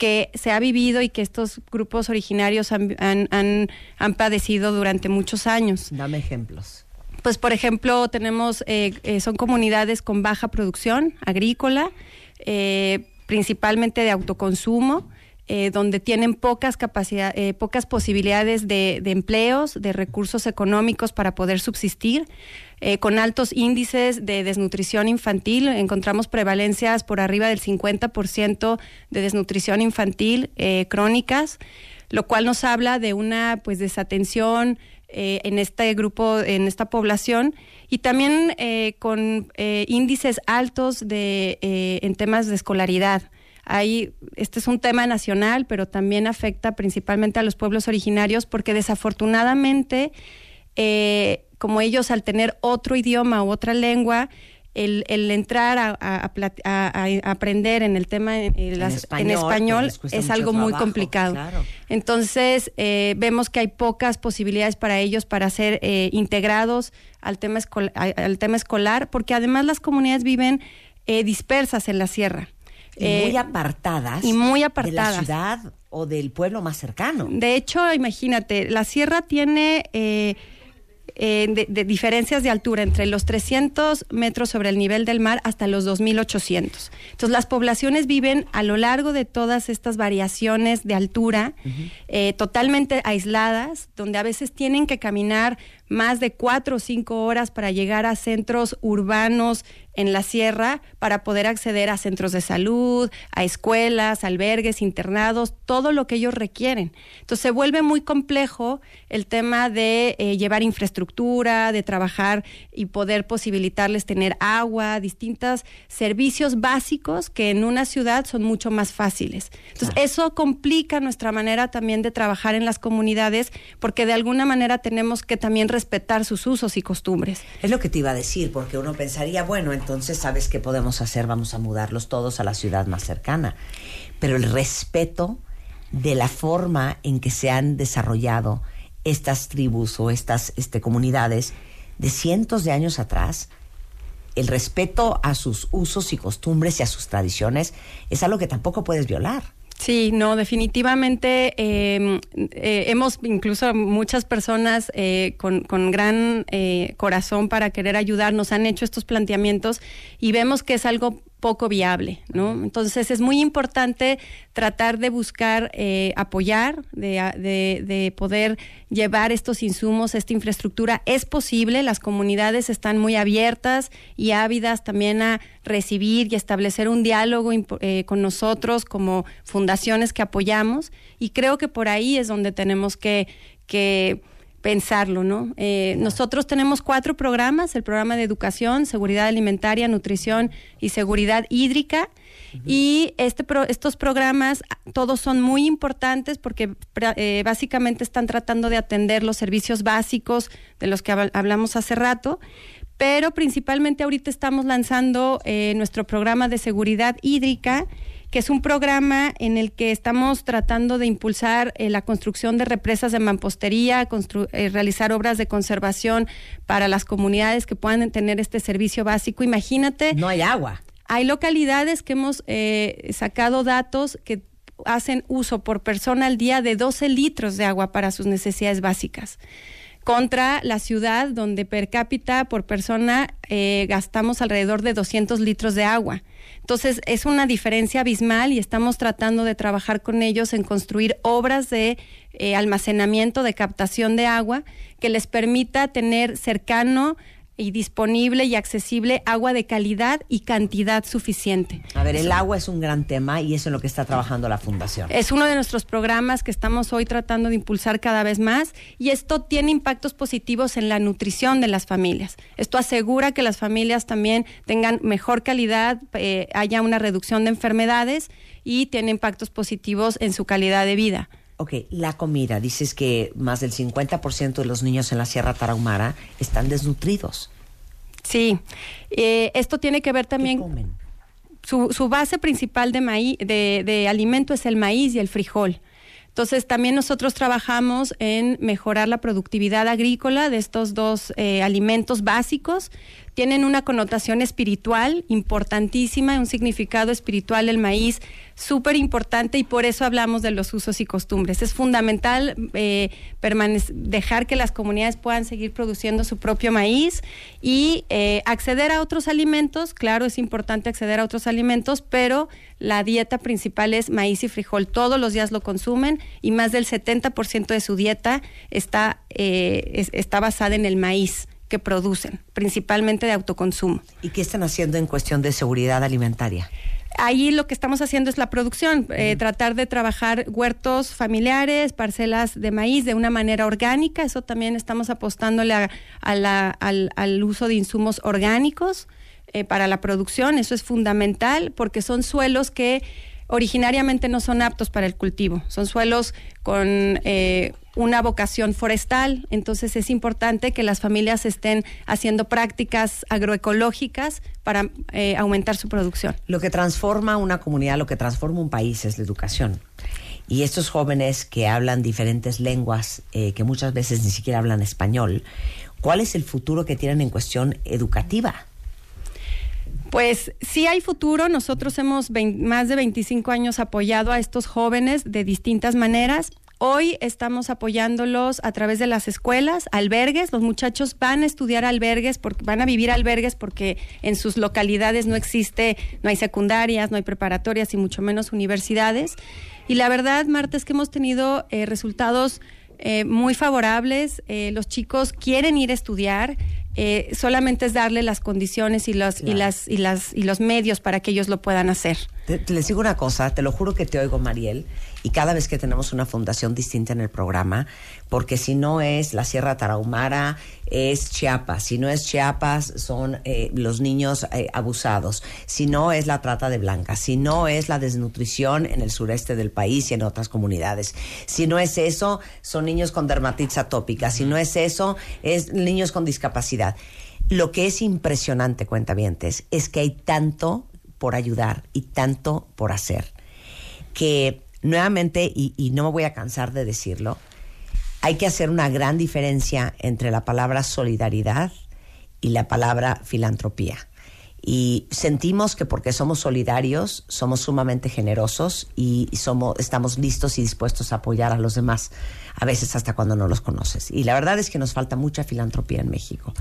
que se ha vivido y que estos grupos originarios han, han- han- han padecido durante muchos años. Dame ejemplos. Pues, por ejemplo, tenemos, eh, eh, son comunidades con baja producción agrícola, eh, principalmente de autoconsumo, eh, donde tienen pocas capacidad, eh, pocas posibilidades de, empleos, de recursos económicos para poder subsistir, eh, con altos índices de desnutrición infantil. Encontramos prevalencias por arriba del 50% de desnutrición infantil crónicas, lo cual nos habla de una pues desatención en este grupo, en esta población, y también con índices altos de, en temas de escolaridad. Hay, este es un tema nacional, pero también afecta principalmente a los pueblos originarios porque desafortunadamente, eh, como ellos al tener otro idioma u otra lengua, el, el entrar a, aprender en el tema en español, español, pues es algo muy complicado. claro. Entonces, eh, vemos que hay pocas posibilidades para ellos para ser eh, integrados al tema, al tema escolar, porque además las comunidades viven eh, dispersas en la sierra. Y Eh, muy apartadas. y muy De la apartadas. ciudad o del pueblo más cercano. De hecho, imagínate, la sierra tiene eh, eh, de, de diferencias de altura entre los 300 metros sobre el nivel del mar hasta los 2.800. Entonces, las poblaciones viven a lo largo de todas estas variaciones de altura, eh, totalmente aisladas, donde a veces tienen que caminar más de cuatro o cinco horas para llegar a centros urbanos en la sierra para poder acceder a centros de salud, a escuelas, albergues, internados, todo lo que ellos requieren. Entonces se vuelve muy complejo el tema de eh, llevar infraestructura, de trabajar y poder posibilitarles tener agua, distintos servicios básicos que en una ciudad son mucho más fáciles. Entonces eso complica nuestra manera también de trabajar en las comunidades porque de alguna manera tenemos que también respetar sus usos y costumbres. Es lo que te iba a decir, porque uno pensaría, bueno, entonces sabes qué podemos hacer, vamos a mudarlos todos a la ciudad más cercana. Pero el respeto de la forma en que se han desarrollado estas tribus o estas este, comunidades de cientos de años atrás, el respeto a sus usos y costumbres y a sus tradiciones es algo que tampoco puedes violar. Sí, no, definitivamente eh, eh, hemos incluso muchas personas eh, con, con gran eh, corazón para querer ayudar nos han hecho estos planteamientos y vemos que es algo poco viable, ¿no? Entonces es muy importante tratar de buscar eh, apoyar, de, de- de poder llevar estos insumos, esta infraestructura. Es posible, las comunidades están muy abiertas y ávidas también a recibir y establecer un diálogo eh, con nosotros como fundaciones que apoyamos y creo que por ahí es donde tenemos que, que pensarlo, ¿no? Eh, nosotros tenemos cuatro programas, el programa de educación, seguridad alimentaria, nutrición y seguridad hídrica. Y este pro- estos programas todos son muy importantes porque eh, básicamente están tratando de atender los servicios básicos de los que habl- hablamos hace rato, pero principalmente ahorita estamos lanzando eh, nuestro programa de seguridad hídrica, que es un programa en el que estamos tratando de impulsar eh, la construcción de represas de mampostería, constru- eh, realizar obras de conservación para las comunidades que puedan tener este servicio básico. Imagínate. No hay agua. Hay localidades que hemos eh, sacado datos que hacen uso por persona al día de 12 litros de agua para sus necesidades básicas contra la ciudad donde per cápita por persona eh, gastamos alrededor de 200 litros de agua. Entonces es una diferencia abismal y estamos tratando de trabajar con ellos en construir obras de eh, almacenamiento, de captación de agua que les permita tener cercano y disponible y accesible agua de calidad y cantidad suficiente. A ver, el agua es un gran tema y eso es lo que está trabajando la Fundación. Es uno de nuestros programas que estamos hoy tratando de impulsar cada vez más y esto tiene impactos positivos en la nutrición de las familias. Esto asegura que las familias también tengan mejor calidad, eh, haya una reducción de enfermedades y tiene impactos positivos en su calidad de vida. Ok, la comida. Dices que más del 50% de los niños en la Sierra Tarahumara están desnutridos. Sí, eh, esto tiene que ver también. Su, su base principal de, maíz, de, de alimento es el maíz y el frijol. Entonces, también nosotros trabajamos en mejorar la productividad agrícola de estos dos eh, alimentos básicos. Tienen una connotación espiritual importantísima, un significado espiritual el maíz súper importante y por eso hablamos de los usos y costumbres. Es fundamental eh, dejar que las comunidades puedan seguir produciendo su propio maíz y eh, acceder a otros alimentos. Claro, es importante acceder a otros alimentos, pero la dieta principal es maíz y frijol. Todos los días lo consumen y más del 70% de su dieta está, eh, es- está basada en el maíz que producen, principalmente de autoconsumo. ¿Y qué están haciendo en cuestión de seguridad alimentaria? Ahí lo que estamos haciendo es la producción, eh, tratar de trabajar huertos familiares, parcelas de maíz de una manera orgánica. Eso también estamos apostándole a- a la- al, al uso de insumos orgánicos eh, para la producción. Eso es fundamental porque son suelos que originariamente no son aptos para el cultivo. Son suelos con eh, una vocación forestal, entonces es importante que las familias estén haciendo prácticas agroecológicas para eh, aumentar su producción. Lo que transforma una comunidad, lo que transforma un país es la educación. Y estos jóvenes que hablan diferentes lenguas, eh, que muchas veces ni siquiera hablan español, ¿cuál es el futuro que tienen en cuestión educativa? Pues sí hay futuro. Nosotros hemos más de 25 años apoyado a estos jóvenes de distintas maneras. Hoy estamos apoyándolos a través de las escuelas, albergues. Los muchachos van a estudiar albergues, porque van a vivir albergues porque en sus localidades no existe, no hay secundarias, no hay preparatorias y mucho menos universidades. Y la verdad, Marta, es que hemos tenido eh, resultados eh, muy favorables. Eh, los chicos quieren ir a estudiar. Eh, solamente es darle las condiciones y los, y, las, y, las, y los medios para que ellos lo puedan hacer. Te, te les digo una cosa, te lo juro que te oigo, Mariel, y cada vez que tenemos una fundación distinta en el programa, porque si no es la Sierra Tarahumara, es Chiapas, si no es Chiapas, son eh, los niños eh, abusados, si no es la trata de blancas, si no es la desnutrición en el sureste del país y en otras comunidades, si no es eso, son niños con dermatitis atópica, si no es eso, es niños con discapacidad. Lo que es impresionante, cuentavientes, es que hay tanto por ayudar y tanto por hacer que nuevamente, y, no me voy a cansar de decirlo, hay que hacer una gran diferencia entre la palabra solidaridad y la palabra filantropía. Y sentimos que porque somos solidarios, somos sumamente generosos y, y somos, estamos listos y dispuestos a apoyar a los demás, a veces hasta cuando no los conoces. Y la verdad es que nos falta mucha filantropía en México.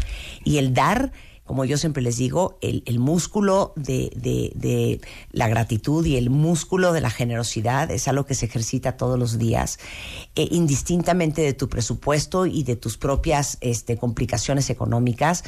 Y el dar como yo siempre les digo, el, el músculo de, de- de la gratitud y el músculo de la generosidad es algo que se ejercita todos los días, eh, indistintamente de tu presupuesto y de tus propias este, complicaciones económicas.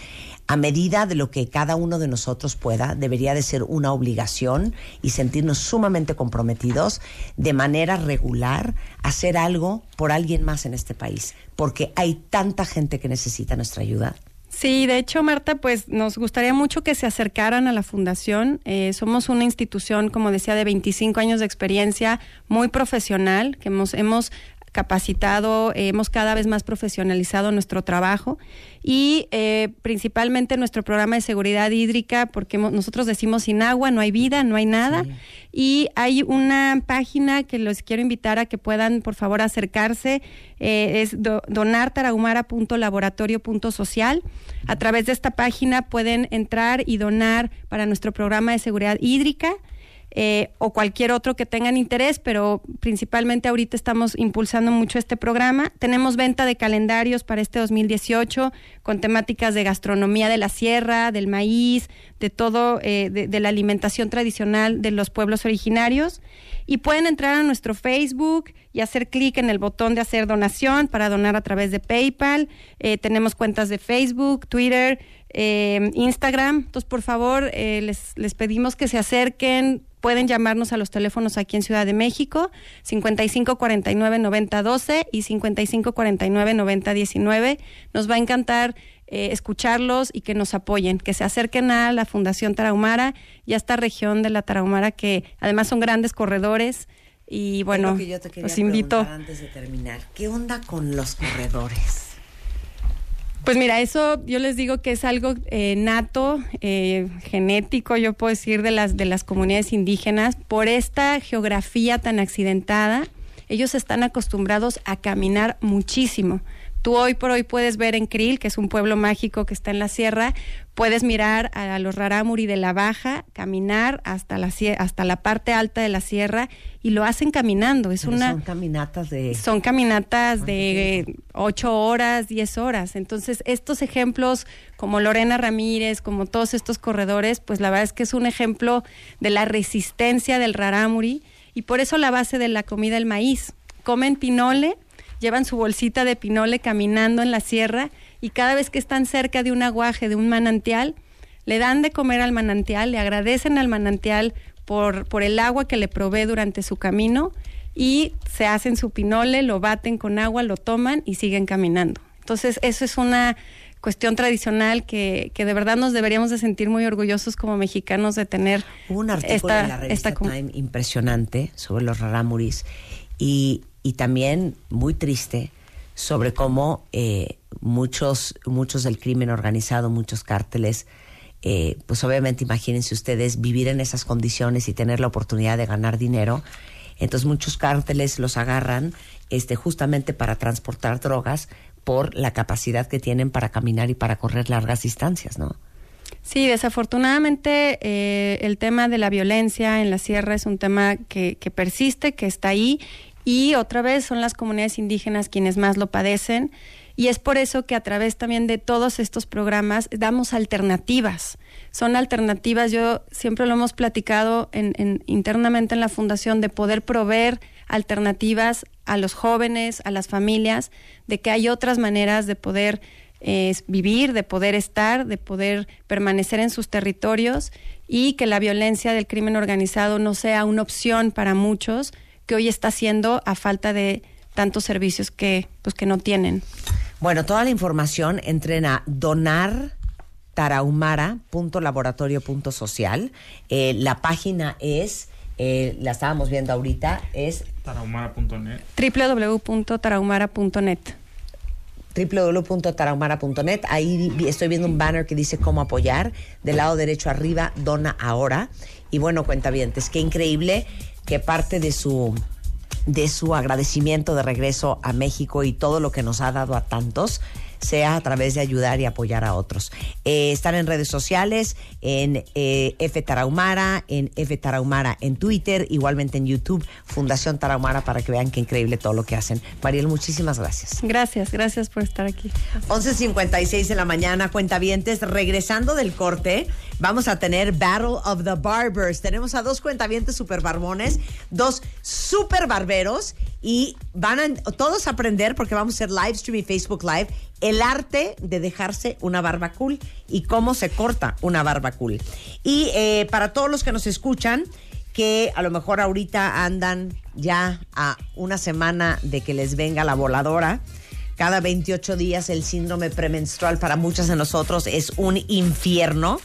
A medida de lo que cada uno de nosotros pueda, debería de ser una obligación y sentirnos sumamente comprometidos de manera regular a hacer algo por alguien más en este país, porque hay tanta gente que necesita nuestra ayuda. Sí, de hecho, Marta, pues nos gustaría mucho que se acercaran a la fundación. Eh, somos una institución, como decía, de 25 años de experiencia, muy profesional, que hemos, hemos capacitado, eh, hemos cada vez más profesionalizado nuestro trabajo y eh, principalmente nuestro programa de seguridad hídrica, porque nosotros decimos sin agua no hay vida, no hay nada. Y hay una página que los quiero invitar a que puedan, por favor, acercarse. eh, es do, donartarahumara.laboratorio.social. A través de esta página pueden entrar y donar para nuestro programa de seguridad hídrica. Eh, o cualquier otro que tengan interés, pero principalmente ahorita estamos impulsando mucho este programa. Tenemos venta de calendarios para este 2018 con temáticas de gastronomía de la sierra, del maíz, de todo, eh, de, de la alimentación tradicional de los pueblos originarios. Y pueden entrar a nuestro Facebook y hacer clic en el botón de hacer donación para donar a través de PayPal. Eh, tenemos cuentas de Facebook, Twitter, eh, Instagram. Entonces, por favor, eh, les, les pedimos que se acerquen. Pueden llamarnos a los teléfonos aquí en Ciudad de México, 55 49 90 12 y 55 49 90 19. Nos va a encantar eh, escucharlos y que nos apoyen, que se acerquen a la Fundación Tarahumara y a esta región de la Tarahumara, que además son grandes corredores. Y bueno, los invito. antes de terminar. ¿Qué onda con los corredores? Pues mira, eso yo les digo que es algo eh, nato, eh, genético, yo puedo decir, de las, de las comunidades indígenas. Por esta geografía tan accidentada, ellos están acostumbrados a caminar muchísimo. Tú hoy por hoy puedes ver en Krill, que es un pueblo mágico que está en la sierra, puedes mirar a los Rarámuri de la Baja, caminar hasta la, hasta la parte alta de la sierra y lo hacen caminando. Es Pero una, Son caminatas de... son caminatas de ocho horas, diez horas. Entonces, estos ejemplos, como Lorena Ramírez, como todos estos corredores, pues la verdad es que es un ejemplo de la resistencia del rarámuri y por eso la base de la comida el maíz. Comen pinole, llevan su bolsita de pinole caminando en la sierra y cada vez que están cerca de un aguaje, de un manantial, le dan de comer al manantial, le agradecen al manantial por, por el agua que le provee durante su camino y se hacen su pinole, lo baten con agua, lo toman y siguen caminando. Entonces, eso es una cuestión tradicional que, que de verdad nos deberíamos de sentir muy orgullosos como mexicanos de tener Hubo un artículo esta, en la revista esta com- Time impresionante sobre los rarámuris y, y también muy triste sobre cómo eh, muchos, muchos del crimen organizado, muchos cárteles, eh, pues obviamente imagínense ustedes vivir en esas condiciones y tener la oportunidad de ganar dinero. Entonces muchos cárteles los agarran este, justamente para transportar drogas por la capacidad que tienen para caminar y para correr largas distancias, ¿no? Sí, desafortunadamente eh, el tema de la violencia en la sierra es un tema que, que persiste, que está ahí y otra vez son las comunidades indígenas quienes más lo padecen y es por eso que a través también de todos estos programas damos alternativas. Son alternativas, yo siempre lo hemos platicado en- en- internamente en la fundación, de poder proveer alternativas a los jóvenes, a las familias, de que hay otras maneras de poder eh, vivir, de poder estar, de poder permanecer en sus territorios y que la violencia del crimen organizado no sea una opción para muchos que hoy está siendo a falta de tantos servicios que pues que no tienen. Bueno, toda la información entren a donar tarahumara.laboratorio.social. Eh, la página es, eh, la estábamos viendo ahorita, es Tarahumara.net. www.tarahumara.net. www.tarahumara.net. Ahí estoy viendo un banner que dice cómo apoyar. Del lado derecho arriba, dona ahora. Y bueno, cuentavientes, qué increíble que parte de su de su agradecimiento de regreso a México y todo lo que nos ha dado a tantos sea a través de ayudar y apoyar a otros. Eh, están en redes sociales, en eh, F Tarahumara, en F Tarahumara en Twitter, igualmente en YouTube, Fundación Tarahumara, para que vean qué increíble todo lo que hacen. Mariel, muchísimas gracias. Gracias, gracias por estar aquí. 11.56 de la mañana, cuentavientes. Regresando del corte, vamos a tener Battle of the Barbers. Tenemos a dos cuentavientes super barbones, dos super barberos y van a todos aprender, porque vamos a hacer live stream y Facebook Live, el arte de dejarse una barba cool y cómo se corta una barba cool. Y eh, para todos los que nos escuchan, que a lo mejor ahorita andan ya a una semana de que les venga la voladora. Cada 28 días el síndrome premenstrual para muchas de nosotros es un infierno.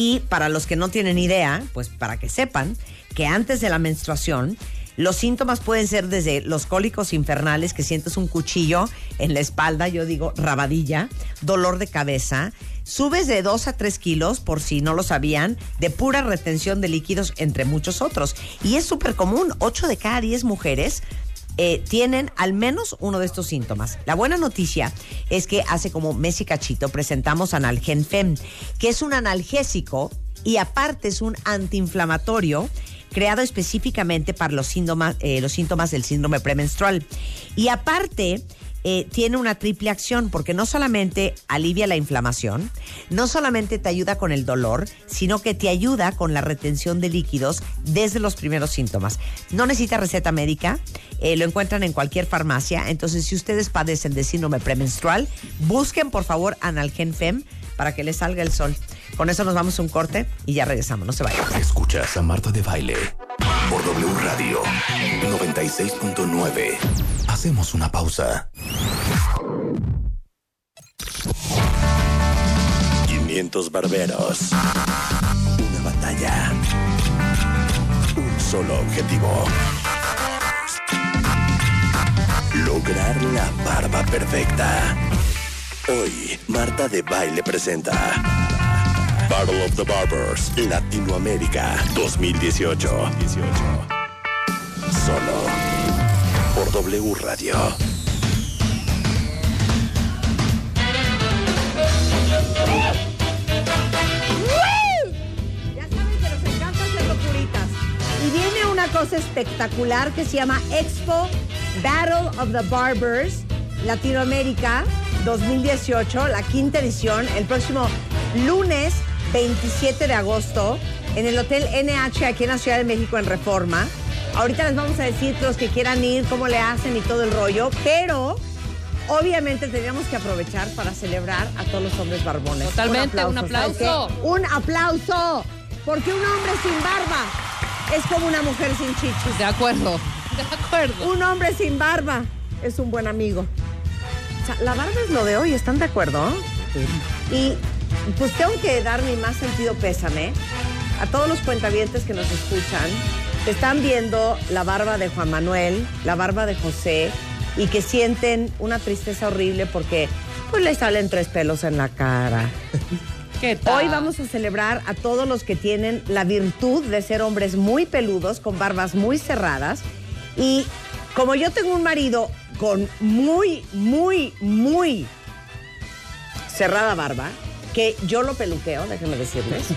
Y para los que no tienen idea, pues para que sepan que antes de la menstruación, los síntomas pueden ser desde los cólicos infernales, que sientes un cuchillo en la espalda, yo digo rabadilla, dolor de cabeza, subes de 2 a 3 kilos, por si no lo sabían, de pura retención de líquidos, entre muchos otros. Y es súper común, 8 de cada 10 mujeres eh, tienen al menos uno de estos síntomas. La buena noticia es que hace como mes y cachito presentamos Analgen Fem, que es un analgésico y aparte es un antiinflamatorio creado específicamente para los síntomas, eh, los síntomas del síndrome premenstrual. Y aparte, eh, tiene una triple acción porque no solamente alivia la inflamación, no solamente te ayuda con el dolor, sino que te ayuda con la retención de líquidos desde los primeros síntomas. No necesita receta médica, eh, lo encuentran en cualquier farmacia. Entonces, si ustedes padecen de síndrome premenstrual, busquen por favor Analgen Fem para que le salga el sol. Con eso nos vamos a un corte y ya regresamos. No se vayan. Escuchas a Marta de Baile por W Radio 96.9. Hacemos una pausa. 500 barberos. Una batalla. Un solo objetivo. Lograr la barba perfecta. Hoy, Marta de Baile presenta Battle of the Barbers Latinoamérica 2018. Solo por W Radio. Ya saben que nos encanta hacer locuritas. Y viene una cosa espectacular que se llama Expo Battle of the Barbers Latinoamérica 2018, la quinta edición, el próximo lunes 27 de agosto en el Hotel NH aquí en la Ciudad de México en Reforma. Ahorita les vamos a decir los que quieran ir, cómo le hacen y todo el rollo, pero obviamente teníamos que aprovechar para celebrar a todos los hombres barbones. Totalmente, un ¿sabes aplauso. qué? Un aplauso, porque un hombre sin barba es como una mujer sin chichis. De acuerdo, de acuerdo. Un hombre sin barba es un buen amigo. O sea, la barba es lo de hoy, ¿están de acuerdo? Y pues tengo que dar mi más sentido pésame a todos los cuentavientes que nos escuchan, están viendo la barba de Juan Manuel, la barba de José, y que sienten una tristeza horrible porque pues les salen tres pelos en la cara. ¿Qué tal? Hoy vamos a celebrar a todos los que tienen la virtud de ser hombres muy peludos, con barbas muy cerradas. Y como yo tengo un marido con muy, muy, muy cerrada barba, que yo lo peluqueo, déjenme decirles.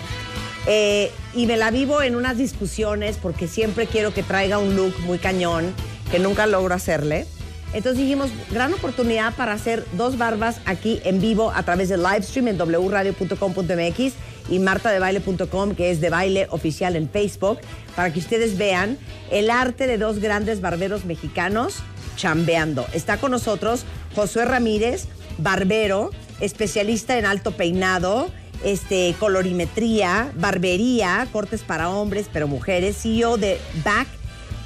Eh, y me la vivo en unas discusiones porque siempre quiero que traiga un look muy cañón, que nunca logro hacerle. Entonces dijimos, gran oportunidad para hacer dos barbas aquí en vivo a través del live stream en wradio.com.mx y martadebaile.com, que es de baile oficial en Facebook, para que ustedes vean el arte de dos grandes barberos mexicanos chambeando. Está con nosotros Josué Ramírez, barbero, especialista en alto peinado, este, colorimetría, barbería, cortes para hombres, pero mujeres, CEO de Back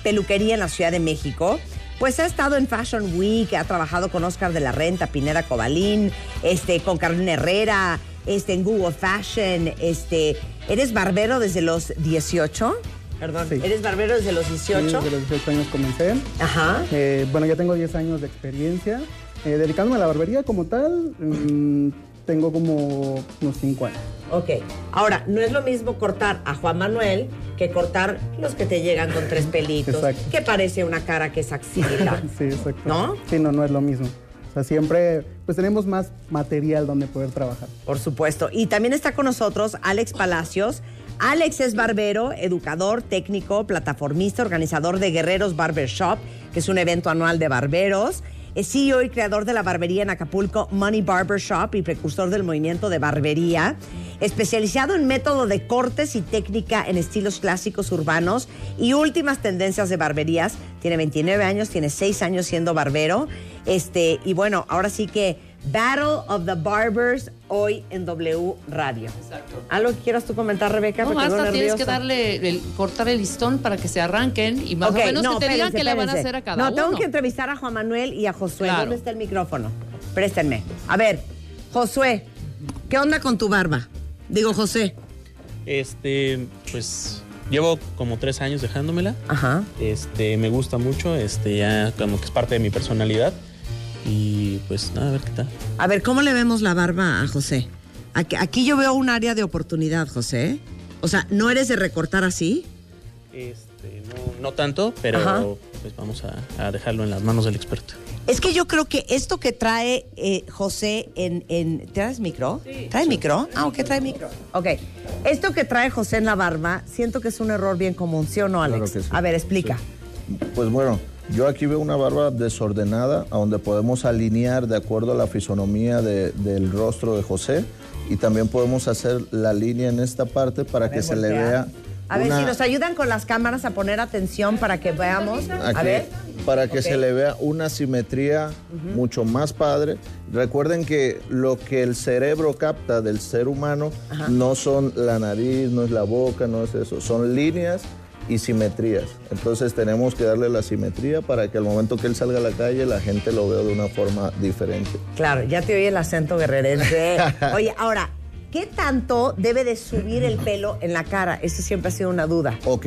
Peluquería en la Ciudad de México. Pues ha estado en Fashion Week, ha trabajado con Oscar de la Renta, Pineda Cobalín, este, con Carolina Herrera, este, en Google Fashion, este, ¿eres barbero desde los 18? Perdón, Sí. ¿eres barbero desde los 18? Sí, desde los 18 años comencé. Ajá. Eh, bueno, ya tengo 10 años de experiencia. Eh, dedicándome a la barbería como tal, mm, tengo como unos 5 años. Ok. Ahora, no es lo mismo cortar a Juan Manuel que cortar los que te llegan con tres pelitos, Exacto. que parece una cara que es axila. sí, exacto. ¿No? Sí, no, no es lo mismo. O sea, siempre, pues tenemos más material donde poder trabajar. Por supuesto. Y también está con nosotros Alex Palacios. Alex es barbero, educador, técnico, plataformista, organizador de Guerreros Barber Shop, que es un evento anual de barberos. Es CEO y creador de la barbería en Acapulco, Money Barber Shop, y precursor del movimiento de barbería. Especializado en método de cortes y técnica en estilos clásicos urbanos y últimas tendencias de barberías. Tiene 29 años, tiene 6 años siendo barbero. Este, y bueno, ahora sí que Battle of the Barbers hoy en W Radio. Exacto. ¿Algo que quieras tú comentar, Rebeca? No, hasta tienes nerviosa. que darle, el- cortar el listón para que se arranquen y más o menos no, que te digan qué le van a hacer a cada No, uno. tengo que entrevistar a Juan Manuel y a Josué. Claro. ¿Dónde está el micrófono? Préstenme. A ver, Josué, ¿qué onda con tu barba? Digo, José. Este, pues llevo como tres años dejándomela. Ajá. Este, me gusta mucho, este, ya como que es parte de mi personalidad. Y pues nada, a ver qué tal. A ver, ¿cómo le vemos la barba a José? Aquí, aquí yo veo un área de oportunidad, José. O sea, ¿no eres de recortar así? Este, no, no tanto, pero Ajá. pues vamos a, a dejarlo en las manos del experto. Es que yo creo que esto que trae eh, José en, en... ¿Traes micro? ¿Trae micro? Ah, ok, trae micro. Ok. Esto que trae José en la barba, siento que es un error bien común, ¿sí o no, Alex? Claro que sí. A ver, explica. Pues bueno, yo aquí veo una barba desordenada, a donde podemos alinear de acuerdo a la fisonomía de- del rostro de José y también podemos hacer la línea en esta parte para que se le vea A ver si nos ayudan con las cámaras a poner atención para que veamos. A ver. para que se le vea una simetría mucho más padre. Recuerden que lo que el cerebro capta del ser humano Ajá. no son la nariz, no es la boca, no es eso, son líneas y simetrías. Entonces tenemos que darle la simetría para que al momento que él salga a la calle la gente lo vea de una forma diferente. Claro, ya te oí el acento guerrerense. Oye, ahora, ¿qué tanto debe de subir el pelo en la cara? Eso siempre ha sido una duda. Ok,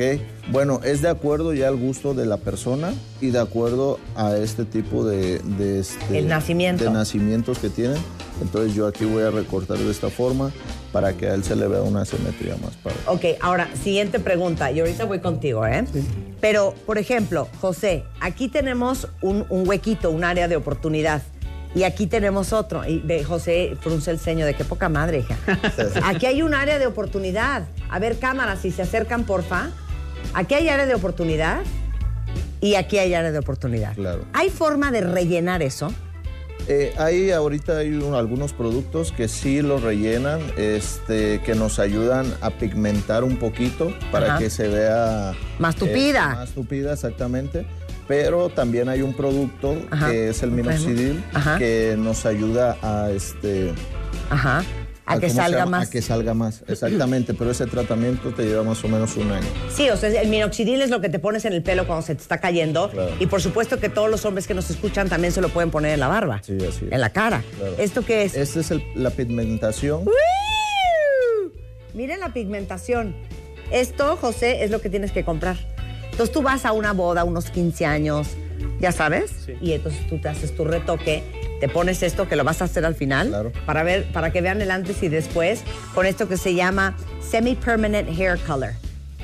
bueno, es de acuerdo ya al gusto de la persona y de acuerdo a este tipo de, de, este- El nacimiento. de nacimientos que tienen. Entonces yo aquí voy a recortar de esta forma para que a él se le vea una simetría más padre. Ok, ahora, siguiente pregunta. Y ahorita voy contigo, ¿eh? Pero, por ejemplo, José, aquí tenemos un, un huequito, un área de oportunidad. Y aquí tenemos otro. Y José frunce el ceño de qué poca madre, hija. Aquí hay un área de oportunidad. A ver, cámaras, si se acercan, porfa. Aquí hay área de oportunidad y aquí hay área de oportunidad. Claro. ¿Hay forma de rellenar eso? Eh, hay ahorita hay un- algunos productos que sí los rellenan, este, que nos ayudan a pigmentar un poquito para Ajá. que se vea Más eh, tupida. más tupida, exactamente. Pero también hay un producto Ajá. que es el minoxidil Ajá. que nos ayuda a este Ajá. A que ¿cómo se salga más. A que salga más, exactamente. pero ese tratamiento te lleva más o menos un año. Sí, o sea, el minoxidil es lo que te pones en el pelo cuando se te está cayendo. Claro. Y por supuesto que todos los hombres que nos escuchan también se lo pueden poner en la barba. Sí, así es. En la cara. Claro. ¿Esto qué es? Esta es el- la pigmentación. Miren la pigmentación. Esto, José, es lo que tienes que comprar. Entonces tú vas a una boda, unos 15 años, ya sabes, y entonces tú te haces tu retoque, te pones esto que lo vas a hacer al final para ver, para que vean el antes y después con esto que se llama semi permanent hair color,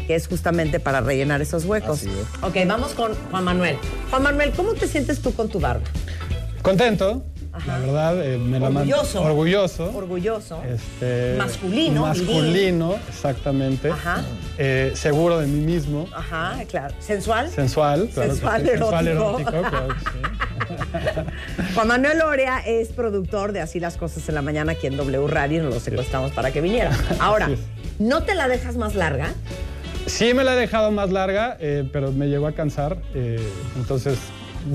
que es justamente para rellenar esos huecos. Así es. Ok, vamos con Juan Manuel. Juan Manuel, ¿cómo te sientes tú con tu barba? Contento, la verdad. eh, me la man- Orgulloso. Orgulloso. Orgulloso. Este, Masculino, Masculino, exactamente. Ajá. Eh, seguro de mí mismo. Ajá, claro. ¿Sensual? Sensual, claro. que Sensual, sensual, erótico. erótico, claro que sí. Juan Manuel Orea es productor de Así las cosas en la mañana aquí en W Radio y nos lo secuestramos para que viniera. Ahora. ¿no te la dejas más larga? Sí me la he dejado más larga, eh, pero me llegó a cansar. entonces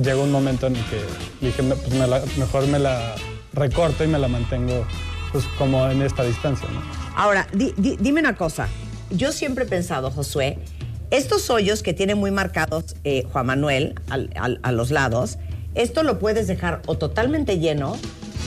llegó un momento en el que dije, "Me- pues me la- mejor me la recorto y me la mantengo pues como en esta distancia. ¿no? Ahora, di- di- dime una cosa. Yo siempre he pensado, Josué, estos hoyos que tiene muy marcados eh, Juan Manuel al- al- a los lados, esto lo puedes dejar o totalmente lleno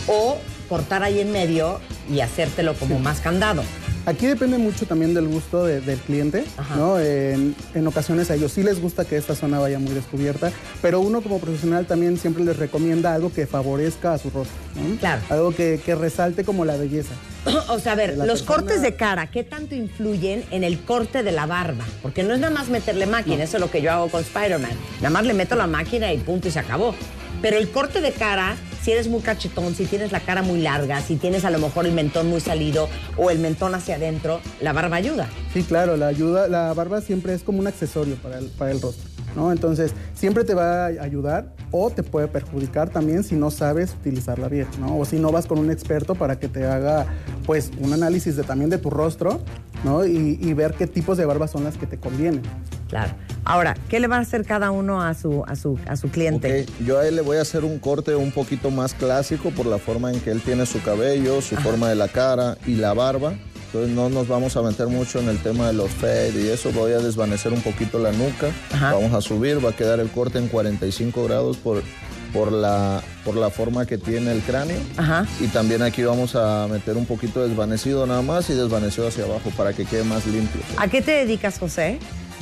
o cortar ahí en medio y hacértelo como más candado. Aquí depende mucho también del gusto de- del cliente, ¿no? En, en ocasiones a ellos sí les gusta que esta zona vaya muy descubierta, pero uno como profesional también siempre les recomienda algo que favorezca a su rostro, ¿no? Claro. Algo que, que resalte como la belleza. O sea, a ver, los persona- cortes de cara, ¿qué tanto influyen en el corte de la barba? Porque no es nada más meterle máquina, eso es lo que yo hago con Spider-Man. Nada más le meto la máquina y punto y se acabó. Pero el corte de cara, si eres muy cachetón, si tienes la cara muy larga, si tienes a lo mejor el mentón muy salido o el mentón hacia adentro, la barba ayuda. Sí, claro, la ayuda, la barba siempre es como un accesorio para el, para el rostro, ¿no? Entonces, siempre te va a ayudar o te puede perjudicar también si no sabes utilizarla bien, ¿no? O si no vas con un experto para que te haga, pues, un análisis de, también de tu rostro, ¿no? Y, y ver qué tipos de barbas son las que te convienen. Claro. Ahora, ¿qué le va a hacer cada uno a su, a su, a su cliente? Ok, Yo a él le voy a hacer un corte un poquito más clásico por la forma en que él tiene su cabello, su forma de la cara y la barba. Entonces no nos vamos a meter mucho en el tema de los fade y eso. Voy a desvanecer un poquito la nuca. Vamos a subir, va a quedar el corte en 45 grados por, por, la, por la forma que tiene el cráneo. Ajá. Y también aquí vamos a meter un poquito desvanecido nada más y desvanecido hacia abajo para que quede más limpio. ¿A qué te dedicas, José?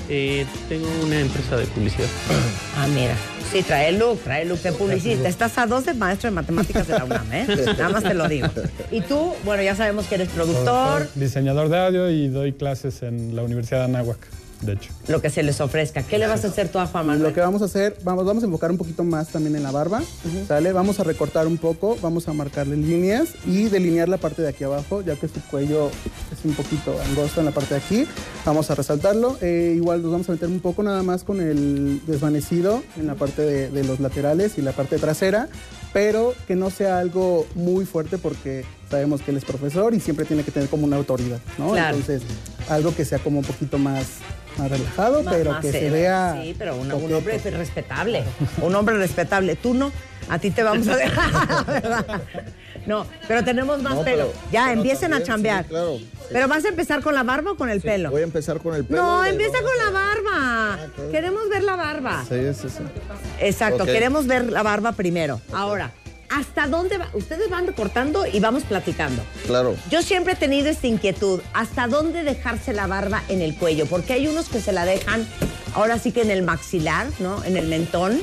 Eh, tengo una empresa de publicidad. Ah, mira. Sí, trae look, trae look de publicista. Estás a dos de maestro de matemáticas de la UNAM, ¿eh? Nada más te lo digo. Y tú, bueno, ya sabemos que eres productor, Soy diseñador de audio y doy clases en la Universidad de Anáhuac, de hecho. lo que se les ofrezca. ¿Qué le vas a hacer tú a Juan Manuel? Lo que vamos a hacer, vamos, vamos a enfocar un poquito más también en la barba, ¿sale? Vamos a recortar un poco, vamos a marcarle líneas y delinear la parte de aquí abajo, ya que su cuello es un poquito angosto en la parte de aquí. Vamos a resaltarlo. Eh, igual nos vamos a meter un poco nada más con el desvanecido en la parte de, de los laterales y la parte trasera, pero que no sea algo muy fuerte porque sabemos que él es profesor y siempre tiene que tener como una autoridad, ¿no? Claro. Entonces, algo que sea como un poquito más, más relajado, Más- pero más que se vea. Sí, pero una- un hombre respetable. Un hombre respetable. Tú no, a ti te vamos a dejar, ¿verdad? No, pero tenemos más No, pelo. pero- ya, pero empiecen a chambear. sí, claro. Pero vas a empezar con la barba o con el pelo. Voy a empezar con el pelo. No, empieza con la barba. Queremos ver la barba. Sí, sí, sí. Exacto, queremos ver la barba primero. Ahora, ¿hasta dónde va? Ustedes van cortando y vamos platicando. Claro. Yo siempre he tenido esta inquietud, ¿hasta dónde dejarse la barba en el cuello? Porque hay unos que se la dejan ahora sí que en el maxilar, ¿no? En el mentón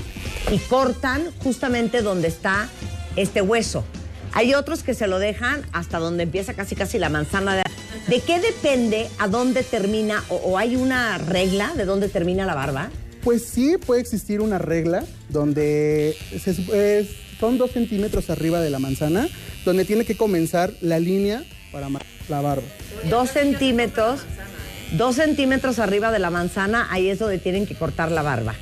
y cortan justamente donde está este hueso. Hay otros que se lo dejan hasta donde empieza casi casi la manzana de... ¿De qué depende a dónde termina o, o hay una regla de dónde termina la barba? Pues sí, puede existir una regla donde se es- son dos centímetros arriba de la manzana, donde tiene que comenzar la línea para la barba. Dos centímetros, dos centímetros arriba de la manzana, ahí es donde tienen que cortar la barba.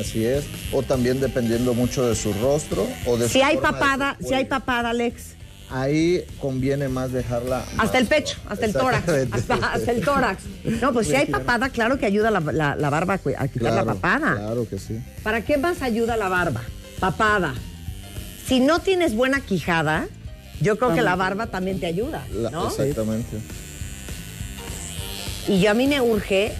Así es. O también dependiendo mucho de su rostro o de Si su hay forma de papada, su si hay papada, Alex. Ahí conviene más dejarla. Hasta el pecho, hasta el tórax, hasta, hasta el tórax. No, pues si hay papada, claro que ayuda la, la- la barba a quitar la papada. Claro que sí. ¿Para qué más ayuda la barba? Papada. Si no tienes buena quijada, yo creo que la barba también te ayuda, ¿no? Exactamente. Y yo a mí me urge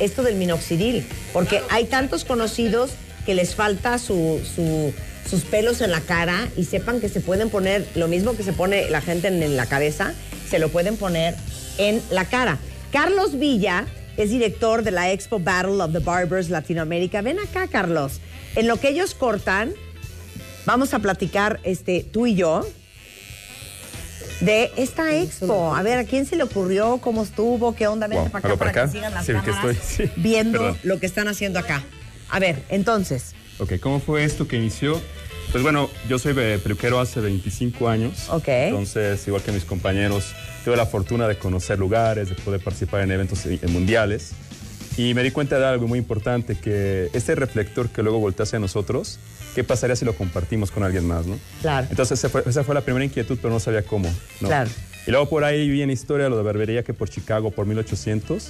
esto del minoxidil, porque hay tantos conocidos que les falta su- su- sus pelos en la cara y sepan que se pueden poner lo mismo que se pone la gente en, en la cabeza, se lo pueden poner en la cara. Carlos Villa es director de la Expo Battle of the Barbers Latinoamérica. Ven acá, Carlos. En lo que ellos cortan, vamos a platicar este, tú y yo de esta expo. A ver, ¿a quién se le ocurrió? ¿Cómo estuvo? ¿Qué onda? Vente Wow, para acá ¿hablo para, acá? que sigan las Sí, que cámaras estoy, sí. viendo Perdón. lo que están haciendo acá. A ver, entonces, Ok, ¿cómo fue esto que inició? Pues bueno, yo soy eh, peluquero hace 25 años. Ok. Entonces, igual que mis compañeros, tuve la fortuna de conocer lugares, de poder participar en eventos eh, mundiales. Y me di cuenta de algo muy importante, que este reflector que luego voltea hacia nosotros, ¿qué pasaría si lo compartimos con alguien más, no? claro. Entonces, esa fue, esa fue la primera inquietud, pero no sabía cómo. ¿no? Claro. Y luego por ahí vi en historia lo de barbería que por Chicago, por 1800,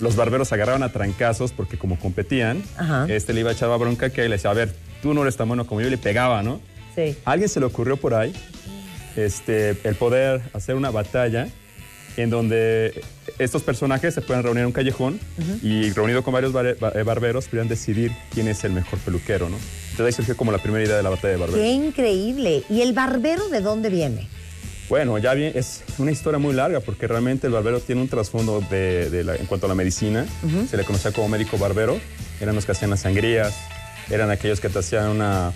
los barberos agarraban a trancazos porque como competían, Ajá. este le iba a echar la bronca que le decía, a ver, tú no eres tan bueno como yo, y le pegaba, ¿no? Sí. A alguien se le ocurrió por ahí este, el poder hacer una batalla en donde estos personajes se pueden reunir en un callejón y reunido con varios bar- eh, barberos pudieran decidir quién es el mejor peluquero, ¿no? Entonces ahí surgió como la primera idea de la batalla de barberos. Qué increíble. ¿Y el barbero de dónde viene? Bueno, ya bien, es una historia muy larga porque realmente el barbero tiene un trasfondo de, de la- en cuanto a la medicina. Se le conocía como médico barbero. Eran los que hacían las sangrías, eran aquellos que te hacían una,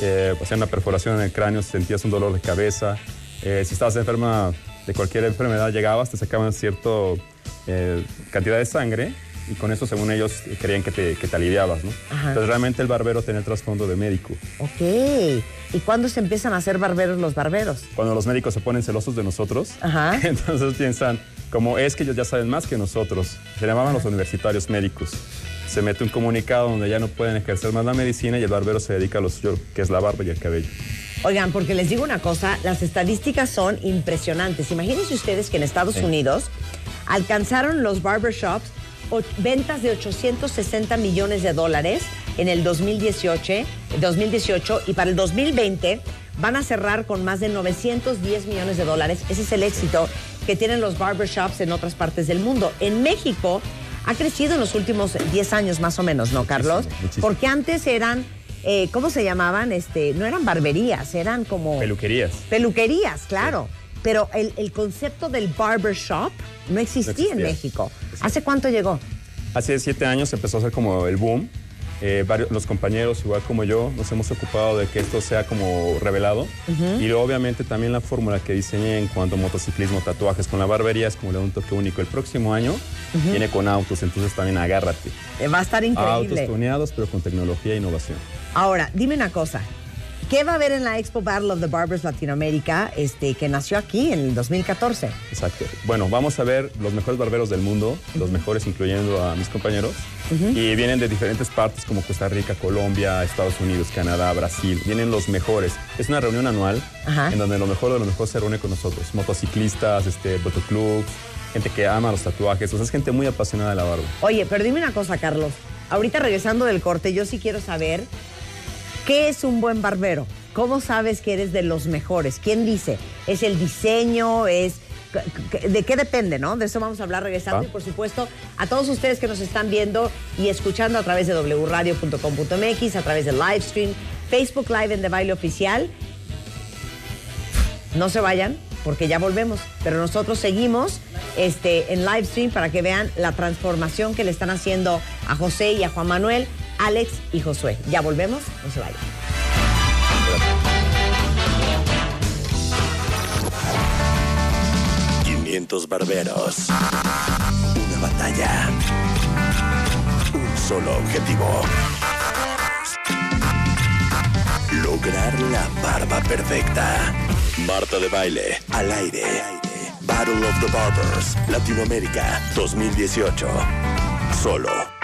eh, hacían una perforación en el cráneo si sentías un dolor de cabeza. Eh, si estabas enferma de cualquier enfermedad, llegabas, te sacaban cierta cantidad de sangre y con eso, según ellos, creían que te, que te aliviabas, ¿no? Ajá. Entonces realmente el barbero tenía el trasfondo de médico. Ok. ¿Y cuándo se empiezan a hacer barberos los barberos? cuando los médicos se ponen celosos de nosotros, Ajá. entonces piensan, como es que ellos ya saben más que nosotros, se llamaban los universitarios médicos. Se mete un comunicado donde ya no pueden ejercer más la medicina y el barbero se dedica a lo suyo, que es la barba y el cabello. Oigan, porque les digo una cosa, las estadísticas son impresionantes. Imagínense ustedes que en Estados Sí. Unidos alcanzaron los barbershops o- ventas de 860 millones de dólares en el 2018, 2018 y para el 2020 van a cerrar con más de 910 millones de dólares. Ese es el éxito que tienen los barbershops en otras partes del mundo. En México ha crecido en los últimos 10 años más o menos, ¿no, Carlos? muchísimo. Porque antes eran, eh, ¿cómo se llamaban? Este, no eran barberías, eran como... Peluquerías. Peluquerías, claro. Pero el, el concepto del barbershop no existía, en existía. México. ¿Hace cuánto llegó? Hace siete años empezó a ser como el boom. Eh, varios, los compañeros, igual como yo, nos hemos ocupado de que esto sea como revelado. Ujú. Y luego, obviamente también la fórmula que diseñé en cuanto a motociclismo, tatuajes con la barbería es como le da un toque único. El próximo año Ujú. viene con autos, entonces también agárrate. Eh, Va a estar Autos increíble. tuneados, pero con tecnología e innovación. Ahora, dime una cosa. ¿Qué va a haber en la Expo Battle of the Barbers Latinoamérica, este, que nació aquí en el 2014? Exacto. Bueno, vamos a ver los mejores barberos del mundo, los mejores incluyendo a mis compañeros. Y vienen de diferentes partes como Costa Rica, Colombia, Estados Unidos, Canadá, Brasil. Vienen los mejores. Es una reunión anual en donde lo mejor de lo mejor se reúne con nosotros. Motociclistas, este, motoclubs, gente que ama los tatuajes, o sea, es gente muy apasionada de la barba. Oye, pero dime una cosa, Carlos. Ahorita regresando del corte, yo sí quiero saber qué es un buen barbero. ¿Cómo sabes que eres de los mejores? ¿Quién dice? ¿Es el diseño? ¿Es de qué depende, no? De eso vamos a hablar regresando Ah. y por supuesto a todos ustedes que nos están viendo y escuchando a través de wradio.com.mx, a través de Livestream, Facebook Live en De Baile Oficial. No se vayan porque ya volvemos, pero nosotros seguimos este, en Livestream para que vean la transformación que le están haciendo a José y a Juan Manuel, Alex y Josué. Ya volvemos, no se vayan. 500 barberos. Una batalla. Un solo objetivo. Lograr la barba perfecta. Marta de baile, al aire. Battle of the Barbers, Latinoamérica 2018. Solo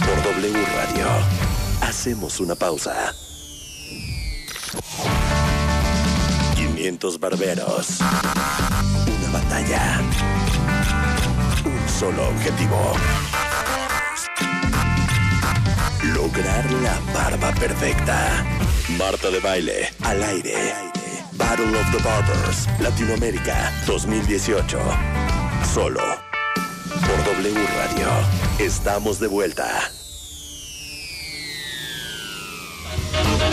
por W Radio. Hacemos una pausa. 500 barberos. Una batalla. Un solo objetivo. Lograr la barba perfecta. Marta de baile, al aire. Battle of the Barbers, Latinoamérica 2018. Solo por W Radio. Estamos de vuelta.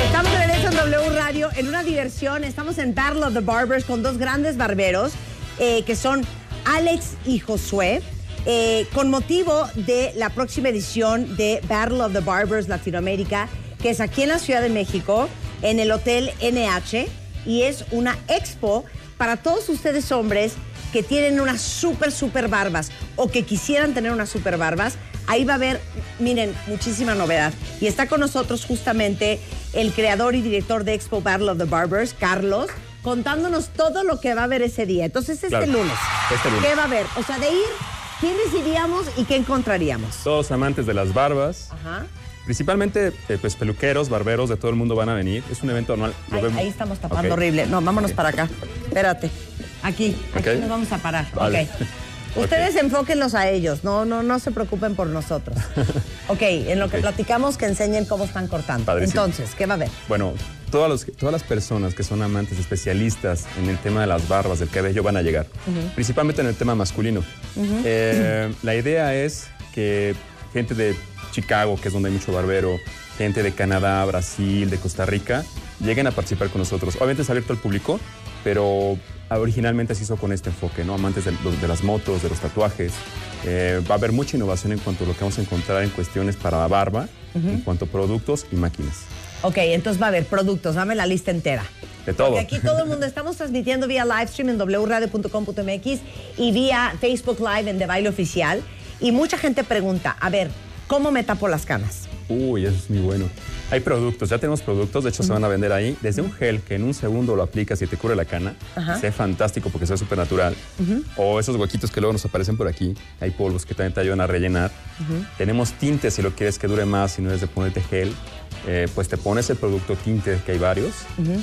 Estamos de regreso en W Radio en una diversión. Estamos en Battle of the Barbers con dos grandes barberos eh, que son Alex y Josué. eh, con motivo de la próxima edición de Battle of the Barbers Latinoamérica, que es aquí en la Ciudad de México, en el Hotel NH, y es una expo para todos ustedes hombres que tienen unas súper, súper barbas o que quisieran tener unas súper barbas. Ahí va a haber, miren, muchísima novedad. Y está con nosotros justamente el creador y director de Expo Battle of the Barbers, Carlos, contándonos todo lo que va a haber ese día. Entonces, este Claro, lunes, este lunes. ¿qué va a haber? O sea, de ir, ¿quiénes iríamos y qué encontraríamos? Todos amantes de las barbas, Ajá. principalmente eh, pues peluqueros, barberos de todo el mundo van a venir. Es un evento anual. lo Ahí, vemos. ahí estamos tapando horrible. No, vámonos para acá. Espérate. Aquí, aquí nos vamos a parar. Vale. Ustedes enfóquenlos a ellos, no, no, no se preocupen por nosotros. Ok, en lo que platicamos que enseñen cómo están cortando. Padrísimo. Entonces, ¿qué va a haber? Bueno, todas, los- todas las personas que son amantes especialistas en el tema de las barbas, del cabello, van a llegar. Ujú. Principalmente en el tema masculino. Eh, la idea es que gente de Chicago, que es donde hay mucho barbero, gente de Canadá, Brasil, de Costa Rica, lleguen a participar con nosotros. Obviamente es abierto al público, pero originalmente se hizo con este enfoque, ¿no? Amantes de, las motos, de los tatuajes. Eh, va a haber mucha innovación en cuanto a lo que vamos a encontrar en cuestiones para la barba, en cuanto a productos y máquinas. Ok, entonces va a haber productos, dame la lista entera. De todo. Porque aquí todo el mundo estamos transmitiendo vía livestream en wradio.com.mx y vía Facebook Live en De Baile Oficial. Y mucha gente pregunta, a ver, ¿cómo me tapo las canas? Uy, eso es muy bueno. Hay productos, ya tenemos productos, de hecho se van a vender ahí. Desde un gel que en un segundo lo aplicas y te cubre la cana, Ajá. sea fantástico porque sea súper natural. O esos huequitos que luego nos aparecen por aquí, hay polvos que también te ayudan a rellenar. Tenemos tintes si lo quieres que dure más, si no es de ponerte gel. Eh, pues te pones el producto tinte, que hay varios,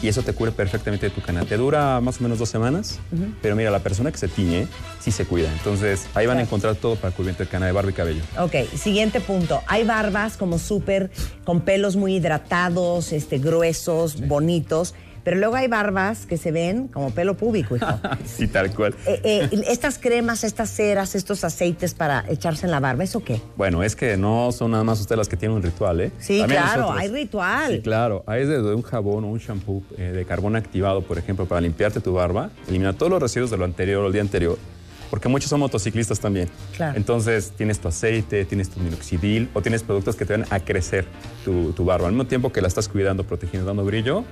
y eso te cubre perfectamente tu cana. Te dura más o menos dos semanas, pero mira, la persona que se tiñe sí se cuida. Entonces ahí van a encontrar todo para cubrirte el cana de barba y cabello. Ok, siguiente punto. Hay barbas como súper, con pelos muy hidratados, este, gruesos, bonitos, pero luego hay barbas que se ven como pelo púbico, hijo. sí, tal cual. Eh, eh, estas cremas, estas ceras, estos aceites para echarse en la barba, ¿eso qué? Bueno, es que no son nada más ustedes las que tienen un ritual, ¿eh? Sí, También claro, nosotros. hay ritual. Sí, claro. Hay desde un jabón o un shampoo eh, de carbón activado, por ejemplo, para limpiarte tu barba, eliminar todos los residuos de lo anterior o el día anterior, porque muchos son motociclistas también. Claro. Entonces, tienes tu aceite, tienes tu minoxidil o tienes productos que te van a crecer tu, tu barba. Al mismo tiempo que la estás cuidando, protegiendo, dando brillo,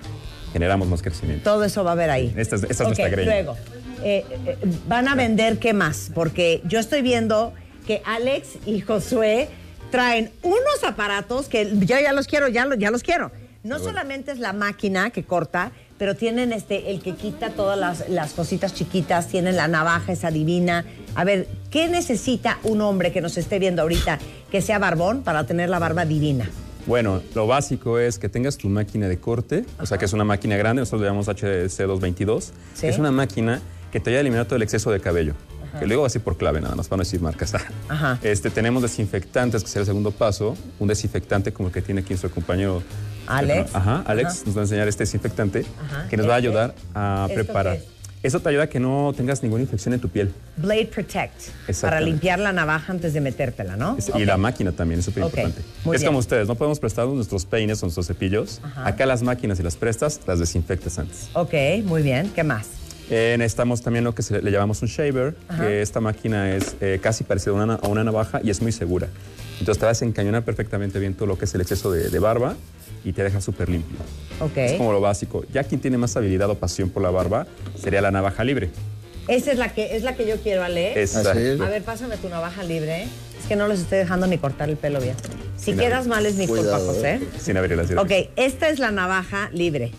generamos más crecimiento. Todo eso va a haber ahí. Esta es, esta es Ok, nuestra greña. luego, eh, eh, van a vender qué más, porque yo estoy viendo que Alex y Josué traen unos aparatos que yo ya los quiero, ya, lo- ya los quiero. No solamente es la máquina que corta, pero tienen este, el que quita todas las, las cositas chiquitas, tienen la navaja esa divina. A ver, ¿qué necesita un hombre que nos esté viendo ahorita que sea barbón para tener la barba divina? Bueno, lo básico es que tengas tu máquina de corte, o sea que es una máquina grande, nosotros le llamamos HC222, Sí. que es una máquina que te ayuda a eliminar todo el exceso de cabello. que luego así por clave nada más, para no decir marcas. Ajá. Este, tenemos desinfectantes, que será el segundo paso. Un desinfectante como el que tiene aquí nuestro compañero. Alex. Ajá, Alex nos va a enseñar este desinfectante que nos va a ayudar a ¿Esto preparar. Eso te ayuda a que no tengas ninguna infección en tu piel. Blade Protect. Para limpiar la navaja antes de metértela, ¿no? Es-. Y la máquina también es súper importante. muy Es bien. como ustedes, no podemos prestar nuestros peines o nuestros cepillos. Ajá. Acá las máquinas y las prestas, las desinfectas antes. Ok, muy bien. ¿Qué más? Eh, necesitamos también lo que se le, llamamos un shaver, Ajá. que esta máquina es eh, casi parecida a una, a una navaja y es muy segura. Entonces te vas a encañonar perfectamente bien todo lo que es el exceso de, de barba y te deja súper limpio. Ok. Es como lo básico. Ya quien tiene más habilidad o pasión por la barba sería la navaja libre. Esa es la que, es la que yo quiero, Ale. Es. A ver, pásame tu navaja libre. Es que no les estoy dejando ni cortar el pelo bien. Si Sin quedas abrir. mal es mi culpa, José. Sin abrirlas. sin Ok, esta es la navaja libre.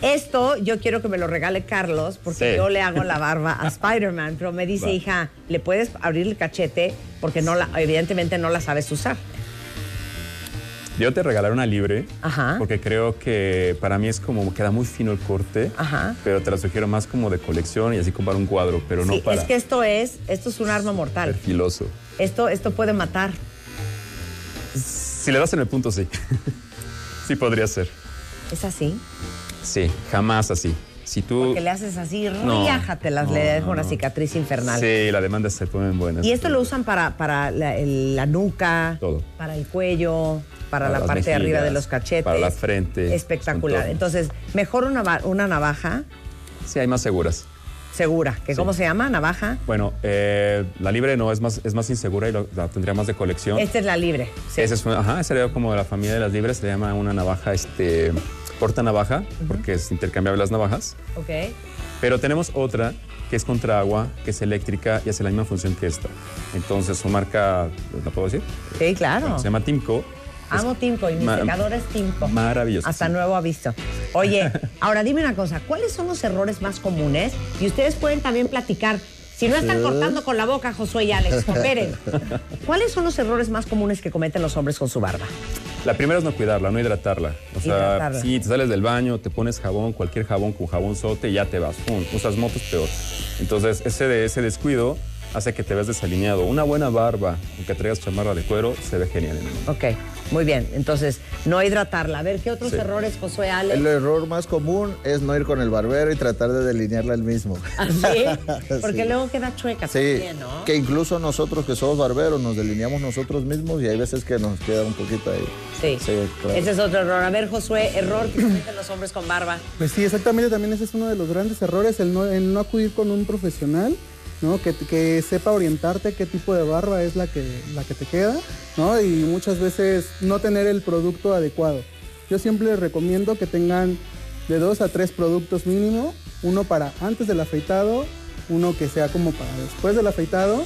Esto yo quiero que me lo regale Carlos porque Sí. yo le hago la barba a Spider-Man, pero me dice, Va. hija, ¿le puedes abrir el cachete? Porque no la, evidentemente no la sabes usar. Yo te regalaré una libre Ajá. porque creo que para mí es como queda muy fino el corte, Ajá. pero te la sugiero más como de colección y así como para un cuadro, pero no para es que esto es, esto es un arma mortal. filoso. Esto, esto puede matar. Si le das en el punto, sí. sí podría ser. ¿Es así? Sí, jamás así. Si tú... Porque le haces así, No, riájatelas, no, le dejo no, una cicatriz infernal. Sí, las demandas se ponen buenas. Y esto lo usan para, para la, el- la nuca, Todo. para el cuello, para, Para la parte de arriba de los cachetes. para la frente, Espectacular. Entonces, mejor una, una navaja Sí, hay más seguras. segura. ¿Que ¿Cómo se llama? ¿Navaja? Bueno, eh, la libre no es más, es más insegura y lo- la tendría más de colección. Esta es la libre. Sí. Esa es una, ajá, sería como de la familia de las libres, se llama una navaja, este, corta navaja, porque es intercambiable las navajas. Ok. Pero tenemos otra que es contra agua, que es eléctrica y hace la misma función que esta. Entonces, su marca, ¿la puedo decir? Sí, claro. Se llama Timco. Amo Timco y mi secador es Timco. Maravilloso. Hasta nuevo aviso. Oye, ahora dime una cosa, ¿cuáles son los errores más comunes? Y ustedes pueden también platicar. Si no están Sí. cortando con la boca, Josué y Alex, cooperen. ¿Cuáles son los errores más comunes que cometen los hombres con su barba? La primera es no cuidarla, no hidratarla. O sea, Hidratarla. si te sales del baño, te pones jabón, cualquier jabón con jabón sote y ya te vas. Pum, usas motos, peor. Entonces, ese, de, ese descuido hace que te veas desalineado. Una buena barba, aunque traigas chamarra de cuero, se ve genial en el mundo. Ok, muy bien. Entonces, no hidratarla. A ver, ¿qué otros Sí. errores, Josué, Alex? El error más común es no ir con el barbero y tratar de delinearla el mismo. ¿Sí? Porque Sí. luego queda chueca Sí, también, ¿no? que incluso nosotros que somos barberos nos delineamos nosotros mismos y hay veces que nos queda un poquito ahí. Sí. claro. Ese es otro error. A ver, Josué, error que cometen los hombres con barba. Pues sí, exactamente, también ese es uno de los grandes errores, el no, el no acudir con un profesional, ¿no? Que, que sepa orientarte qué tipo de barba es la que, la que te queda, ¿no? Y muchas veces no tener el producto adecuado. Yo siempre les recomiendo que tengan de dos a tres productos mínimo, uno para antes del afeitado, uno que sea como para después del afeitado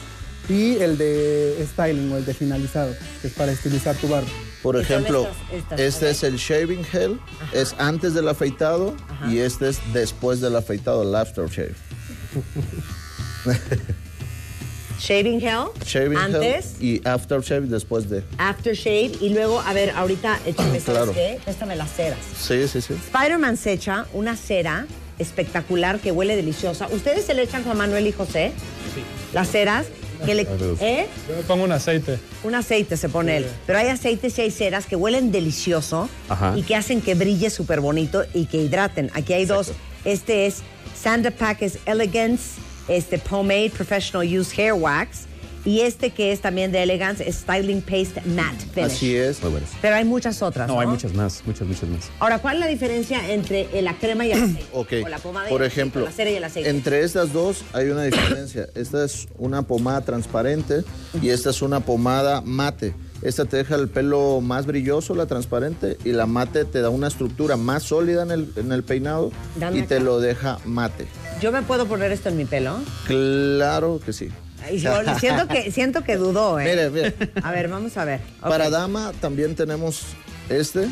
y el de styling o el de finalizado, que es para estilizar tu barba. Por ejemplo, estas- estas, este es el shaving gel, es antes del afeitado y este es después del afeitado, el aftershave. Shaving gel. Shaving antes, y aftershave después de. aftershave. Y luego, a ver, ahorita échame, ¿sabes Claro. qué? Préstame las ceras. Sí, sí, sí. Spider-Man se echa una cera espectacular que huele deliciosa. ¿Ustedes se le echan Juan Manuel y José? Sí. Las ceras. Que le, ¿eh? Yo me pongo un aceite. Un aceite se pone él. Pero hay aceites y hay ceras que huelen delicioso Ajá. y que hacen que brille súper bonito y que hidraten. Aquí hay dos. Este es Sandapac es Elegance, este Pomade Professional Use Hair Wax. Y este que es también de Elegance es Styling Paste Matte Finish. Así es. Muy buenas. Pero hay muchas otras. No, hay muchas más, muchas, muchas más. Ahora, ¿cuál es la diferencia entre la crema y el aceite? Ok. O la pomada y Por ejemplo, o la cera y el aceite. entre estas dos hay una diferencia. Esta es una pomada transparente y esta es una pomada mate. Esta te deja el pelo más brilloso, la transparente, y la mate te da una estructura más sólida en el, en el peinado Dame y te lo deja mate. ¿Yo me puedo poner esto en mi pelo? Claro que sí. Yo siento que, siento que dudó, ¿eh? Mire, mire. A ver, vamos a ver. Para dama también tenemos este,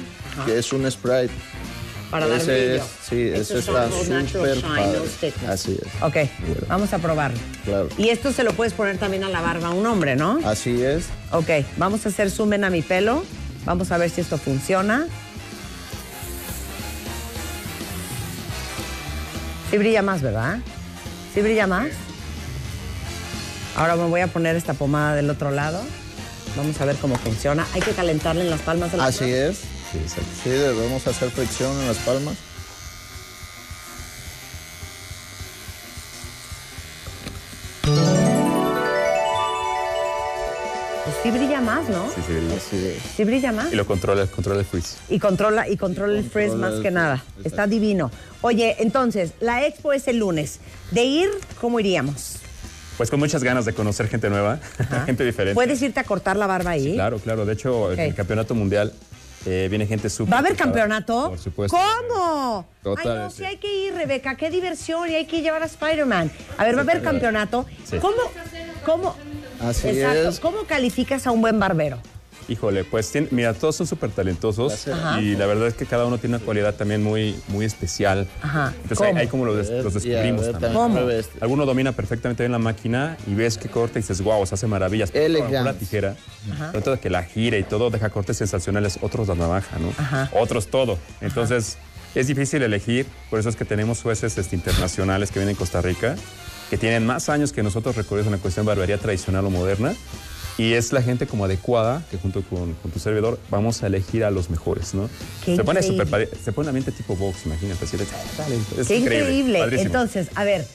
que es un Sprite. Para dar Ese brillo. es- sí, son está súper padre. Así es. Ok, vamos a probarlo. Claro. Y esto se lo puedes poner también a la barba a un hombre, ¿no? Así es. Ok, vamos a hacer zoom in a mi pelo. Vamos a ver si esto funciona. Sí brilla más, ¿verdad? ¿Sí brilla más? Ahora me voy a poner esta pomada del otro lado. Vamos a ver cómo funciona. Hay que calentarle en las palmas de la Así es. Sí, debemos hacer fricción en las palmas. ¿No? Sí, sí, brilla. Sí brilla más. Y lo controla, controla el freeze. Y controla, y controla el frizz controla más el que nada. Está divino. Oye, entonces, la expo es el lunes. De ir, ¿cómo iríamos? Pues con muchas ganas de conocer gente nueva, gente diferente. ¿Puedes irte a cortar la barba ahí? Claro, claro. De hecho, el campeonato mundial eh, viene gente súper. ¿Va a haber campeonato? Por supuesto. ¿Cómo? Ay, no, sí hay que ir, Rebeca. Qué diversión. Y hay que llevar a Spider-Man. A ver, va a haber campeonato. Sí. ¿Cómo? ¿Cómo? Así Exacto. es. ¿Cómo calificas a un buen barbero? Híjole, pues tiene- mira, todos son súper talentosos Ajá. y la verdad es que cada uno tiene una cualidad también muy, muy especial. Ajá. Entonces ahí, ¿Cómo? ahí como los, des- los descubrimos a también. ¿Cómo? Alguno domina perfectamente bien la máquina y ves que corta y dices, wow, se hace maravillas. Elegante. La tijera, Ajá. pero todo que la gira y todo deja cortes sensacionales. Otros la navaja, ¿no? Otros todo. Entonces es difícil elegir, por eso es que tenemos jueces este, internacionales que vienen de Costa Rica, que tienen más años que nosotros recorridos en la cuestión de barbería tradicional o moderna. Y es la gente como adecuada que junto con, con tu servidor vamos a elegir a los mejores, ¿no? Qué se pone padre- se pone un ambiente tipo box, imagínate. Así de, dale, es Qué increíble. Entonces, a ver,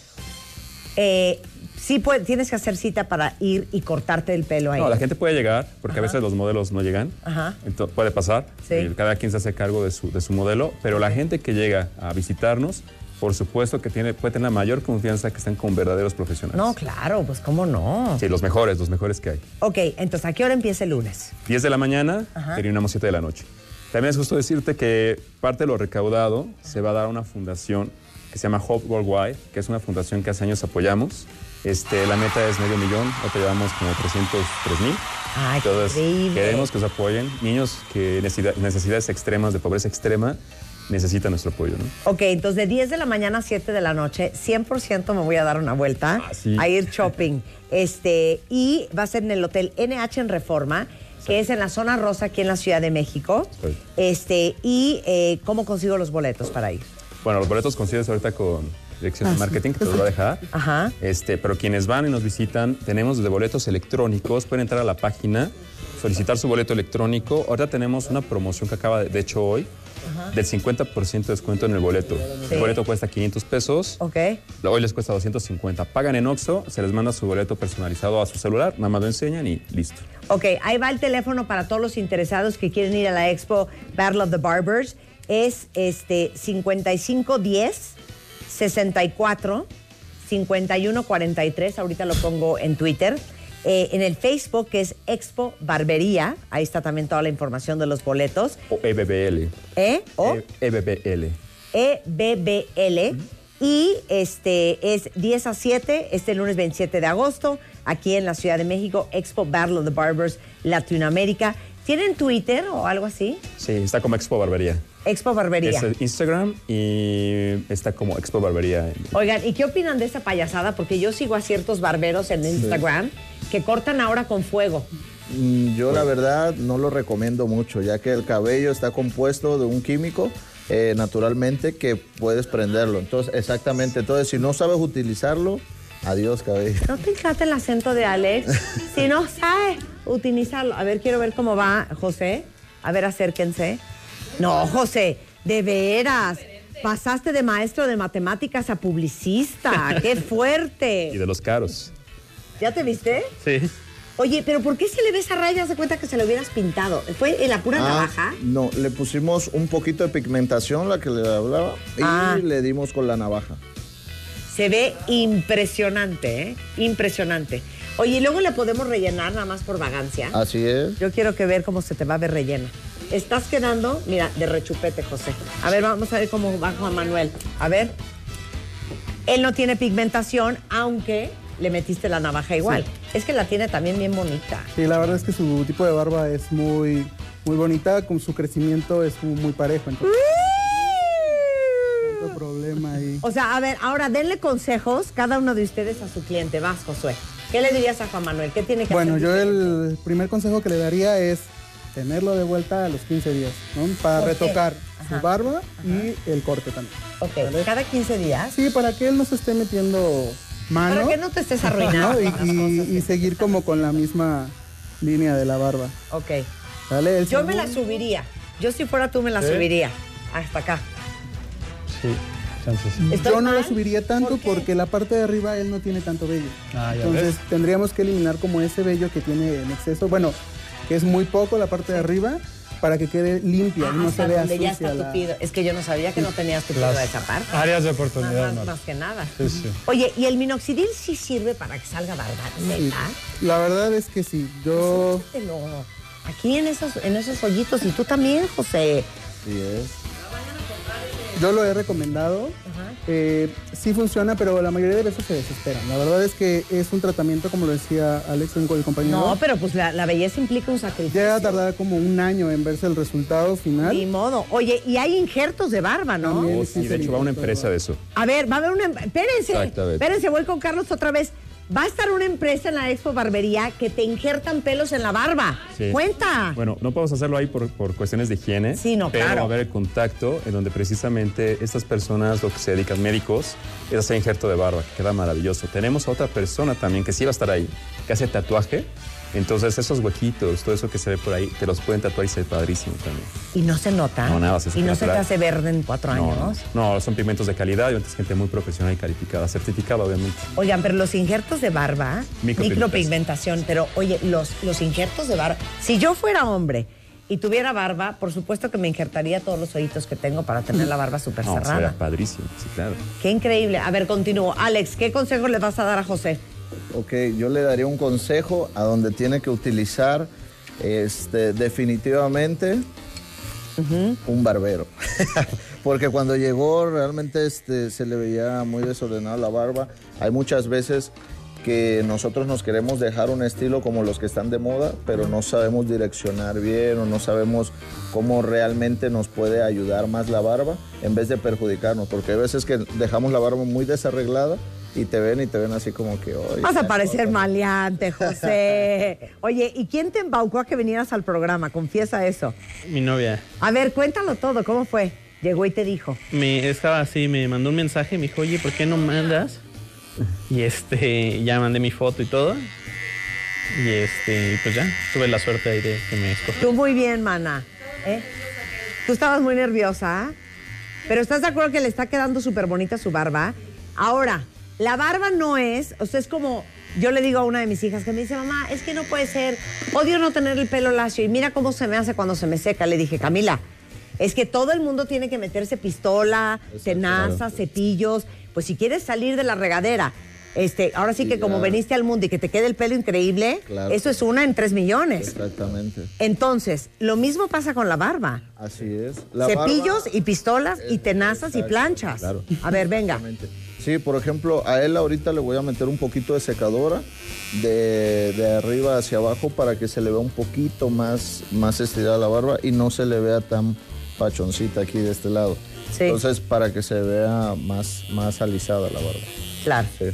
eh, sí puede- tienes que hacer cita para ir y cortarte el pelo ahí. No, la gente puede llegar, porque a veces los modelos no llegan. Ajá. Entonces, puede pasar. Sí. y cada quien se hace cargo de su, de su modelo, pero la gente que llega a visitarnos, por supuesto que tiene, puede tener la mayor confianza que están con verdaderos profesionales. No, claro, pues cómo no. Sí, los mejores, los mejores que hay. Ok, entonces, ¿a qué hora empieza el lunes? 10 de la mañana, Ajá. terminamos 7 de la noche. También es justo decirte que parte de lo recaudado se va a dar a una fundación que se llama Hope Worldwide, que es una fundación que hace años apoyamos. Este, la meta es medio millón, ahorita llevamos como 303 mil. Ay, Entonces, queremos que os apoyen. Niños que necesidades extremas, de pobreza extrema, necesitan nuestro apoyo, ¿no? Ok, entonces de 10 de la mañana a 7 de la noche, 100% me voy a dar una vuelta Ah, sí. a ir shopping. Este, y va a ser en el Hotel NH en Reforma, que es en la zona rosa aquí en la Ciudad de México. Este, y eh, ¿cómo consigo los boletos para ir? Bueno, los boletos consigues ahorita con dirección Ah, de sí. marketing, que te los va a dejar. Ajá. Este, pero quienes van y nos visitan, tenemos de boletos electrónicos, pueden entrar a la página, solicitar su boleto electrónico. Ahorita tenemos una promoción que acaba de, de hecho hoy, del 50% de descuento en el boleto. Sí. El boleto cuesta 500 pesos. Ok. Hoy les cuesta 250. Pagan en Oxxo, se les manda su boleto personalizado a su celular, nada más lo enseñan y listo. Ok, ahí va el teléfono para todos los interesados que quieren ir a la expo Battle of the Barbers. Es este 5510 64 5143. Ahorita lo pongo en Twitter. Eh, en el Facebook, que es Expo Barbería. Ahí está también toda la información de los boletos. O E EBBL. ¿Eh? O E- EBBL. EBBL. Y este es 10 a 7, este lunes 27 de agosto, aquí en la Ciudad de México, Expo Battle of the Barbers Latinoamérica. ¿Tienen Twitter o algo así? Sí, está como Expo Barbería. Expo Barbería. Es el Instagram y está como Expo Barbería. Oigan, ¿y qué opinan de esa payasada? Porque yo sigo a ciertos barberos en Instagram que cortan ahora con fuego. Mm, Yo la verdad no lo recomiendo mucho, ya que el cabello está compuesto de un químico eh, naturalmente que puedes prenderlo. Entonces, exactamente, entonces si no sabes utilizarlo, adiós cabello. ¿No te encanta el acento de Alex? si no sabes utilizarlo. A ver, quiero ver cómo va José. A ver, acérquense. No, José, de veras. Pasaste de maestro de matemáticas a publicista. ¡Qué Y fuerte! de los caros. ¿Ya te viste? Sí. Oye, pero ¿por qué se le ve esa raya? Se cuenta que se lo hubieras pintado. ¿Fue en la pura Ah, navaja? No, le pusimos un poquito de pigmentación, la que le hablaba, y Ah. le dimos con la navaja. Se ve impresionante, ¿eh? Impresionante. Oye, y luego le podemos rellenar nada más por vagancia. Así es. Yo quiero que ver cómo se te va a ver rellena. Estás quedando, mira, de rechupete, José. A ver, vamos a ver cómo va Juan Manuel. A ver. Él no tiene pigmentación, aunque le metiste la navaja igual. Es que la tiene también bien bonita. Sí, la verdad es que su tipo de barba es muy, muy bonita, con su crecimiento es muy, muy parejo. Entonces, O sea, a ver, ahora denle consejos cada uno de ustedes a su cliente. Vas, Josué. ¿Qué le dirías a Juan Manuel? ¿Qué tiene que Bueno, hacer? yo el primer consejo que le daría es tenerlo de vuelta a los 15 días, ¿no? Para retocar Ajá. su barba y el corte también. Ok, ¿cada 15 días? Sí, para que él no se esté metiendo mano. Para que no te estés arruinando ¿no? Y, seguir como con la misma línea de la barba. Ok. ¿Sale? El Yo me la subiría. Yo si fuera tú me la subiría. Hasta acá. Sí, chances. ¿Estoy Yo no mal? lo subiría tanto porque la parte de arriba él no tiene tanto vello. Ah, Entonces ves. tendríamos que eliminar como ese vello que tiene en exceso. Bueno, que es muy poco la parte de arriba para que quede limpia y no se vea donde ya sucia está la- tupido. Es que yo no sabía que no tenías tupido Las esa parte. áreas de oportunidad, Más, que nada. Sí, sí. Oye, ¿y el minoxidil sí sirve para que salga barba? Sí. La verdad es que sí. Yo Mételo. Aquí en esos, en esos hoyitos. Y tú también, José. Sí es. Yo lo he recomendado. Eh, sí funciona, pero la mayoría de veces se desesperan. La verdad es que es un tratamiento, como lo decía Alex, el compañero. No, pero pues la, la belleza implica un sacrificio. Llega a tardar como un año en verse el resultado final. Ni modo. Oye, y hay injertos de barba, ¿no? También. Oh, sí, de hecho va una empresa de eso. A ver, va a haber una... em- Espérense, Exactamente. espérense, voy con Carlos otra vez. Va a estar una empresa en la Expo Barbería que te injertan pelos en la barba. Sí. Cuenta. Bueno, no podemos hacerlo ahí por, por cuestiones de higiene. Sí, no, pero claro. va a haber el contacto en donde precisamente estas personas, lo que se dedican médicos, es hacer injerto de barba, que queda maravilloso. Tenemos a otra persona también que sí va a estar ahí, que hace tatuaje. Entonces esos huequitos, todo eso que se ve por ahí, te los pueden tatuar y ser padrísimo también. Y no se nota. No, nada, se Y no se te hace verde en cuatro No, años. no, no, son pigmentos de calidad y es gente muy profesional y calificada, certificada obviamente. Oigan, pero los injertos de barba, Micropigmentación. pero oye, los, los injertos de barba, si yo fuera hombre y tuviera barba, por supuesto que me injertaría todos los ojitos que tengo para tener la barba súper No, cerrada. padrísimo, sí, claro. Qué increíble. A ver, continúo. Alex, ¿qué consejo le vas a dar a José? Ok, yo le daría un consejo a donde tiene que utilizar este, definitivamente un barbero. Porque cuando llegó realmente este, se le veía muy desordenada la barba. Hay muchas veces que nosotros nos queremos dejar un estilo como los que están de moda, pero no sabemos direccionar bien o no sabemos cómo realmente nos puede ayudar más la barba en vez de perjudicarnos. Porque hay veces que dejamos la barba muy desarreglada y te ven y te ven así como que... "Oye, Vas a parecer corta". maleante, José. Oye, ¿y quién te embaucó a que vinieras al programa? Confiesa eso. Mi novia. A ver, cuéntalo todo. ¿Cómo fue? Llegó y te dijo. Me estaba así, me mandó un mensaje, me dijo, oye, ¿por qué no mandas? Y este, ya mandé mi foto y todo. Y este, y pues ya, tuve la suerte ahí de que me escogió. Tú muy bien, mana. ¿eh? Tú estabas muy nerviosa, pero ¿estás de acuerdo que le está quedando súper bonita su barba? Ahora, la barba no es, o sea, es como, yo le digo a una de mis hijas que me dice, mamá, es que no puede ser, odio no tener el pelo lacio y mira cómo se me hace cuando se me seca. Le dije, Camila, es que todo el mundo tiene que meterse pistola, tenaza, cepillos, pues si quieres salir de la regadera. Este, ahora sí que como veniste al mundo y que te quede el pelo increíble, Claro. eso es una en tres millones. Exactamente. Entonces, lo mismo pasa con la barba. Así es. La Cepillos barba- y pistolas y tenazas y planchas. claro. A ver, venga. Sí, por ejemplo, a él ahorita le voy a meter un poquito de secadora de, de arriba hacia abajo para que se le vea un poquito más, más estirada la barba y no se le vea tan pachoncita aquí de este lado. Sí. Entonces, para que se vea más, más alisada la barba. Claro. Sí.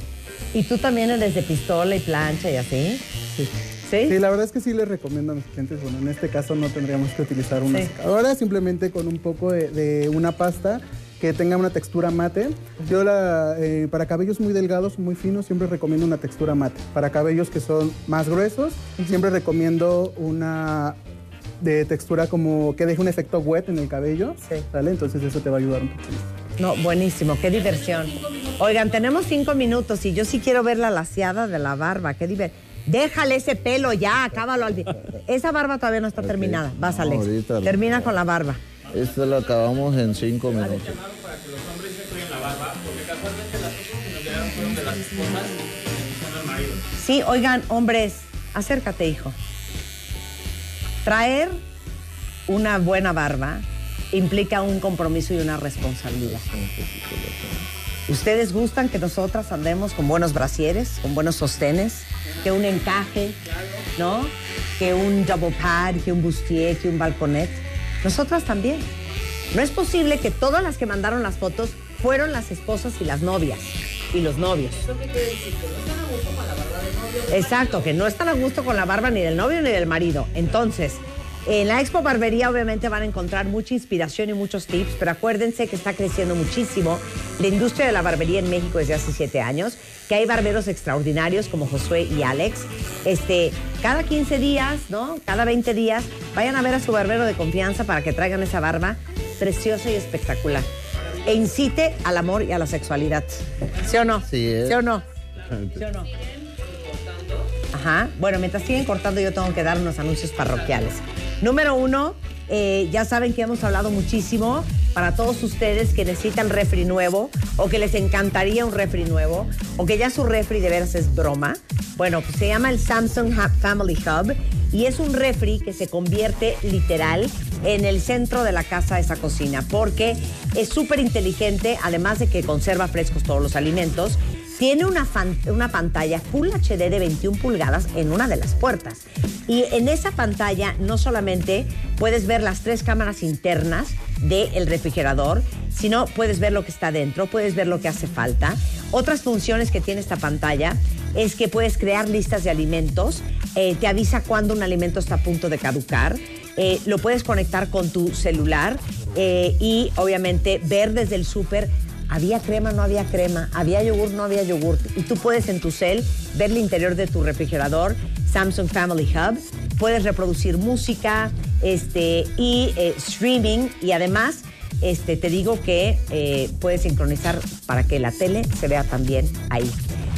¿Y tú también eres de pistola y plancha y así? Sí. ¿Sí? Sí, la verdad es que sí les recomiendo a mis clientes, bueno, en este caso no tendríamos que utilizar una Sí. secadora, simplemente con un poco de, de una pasta que tenga una textura mate. Yo la, eh, para cabellos muy delgados, muy finos, siempre recomiendo una textura mate. Para cabellos que son más gruesos, siempre recomiendo una de textura como que deje un efecto wet en el cabello, ¿sale? Entonces eso te va a ayudar un poquito. No, buenísimo, qué diversión. Oigan, tenemos cinco minutos y yo sí quiero ver la laseada de la barba, qué diversión. Déjale ese pelo ya, acábalo al... Esa barba todavía no está terminada. Vas, No, Alex. Termina con la barba. Esto lo acabamos en cinco minutos. Sí, oigan, hombres, acércate, hijo. Traer una buena barba implica un compromiso y una responsabilidad. ¿Ustedes gustan que nosotras andemos con buenos brasieres, con buenos sostenes, que un encaje, ¿no? Que un double pad, que un bustier, que un balconet. Nosotras también. No es posible que todas las que mandaron las fotos fueron las esposas y las novias y los novios. Exacto, que no están a gusto con la barba ni del novio ni del marido. Entonces, En la Expo Barbería obviamente van a encontrar mucha inspiración y muchos tips, pero acuérdense que está creciendo muchísimo la industria de la barbería en México desde hace siete años, que hay barberos extraordinarios como Josué y Alex. Este, cada 15 días, ¿no? Cada 20 días, vayan a ver a su barbero de confianza para que traigan esa barba preciosa y espectacular. E incite al amor y a la sexualidad. ¿Sí o no? Sí, es. ¿Sí o no? ¿Sí o no? Ajá. Bueno, mientras siguen cortando, yo tengo que dar unos anuncios parroquiales. Número uno, eh, ya saben que hemos hablado muchísimo para todos ustedes que necesitan refri nuevo o que les encantaría un refri nuevo o que ya su refri de veras es broma. Bueno, pues se llama el Samsung Family Hub y es un refri que se convierte literal en el centro de la casa esa cocina porque es súper inteligente, además de que conserva frescos todos los alimentos. Tiene una, una pantalla Full HD de 21 pulgadas en una de las puertas. Y en esa pantalla no solamente puedes ver las tres cámaras internas del refrigerador, sino puedes ver lo que está dentro, puedes ver lo que hace falta. Otras funciones que tiene esta pantalla es que puedes crear listas de alimentos, eh, te avisa cuando un alimento está a punto de caducar, eh, lo puedes conectar con tu celular eh, y obviamente ver desde el súper había crema, no había crema, había yogur, no había yogur. Y tú puedes en tu cel ver el interior de tu refrigerador, Samsung Family Hub. Puedes reproducir música este, y eh, streaming. Y además, este, te digo que eh, puedes sincronizar para que la tele se vea también ahí.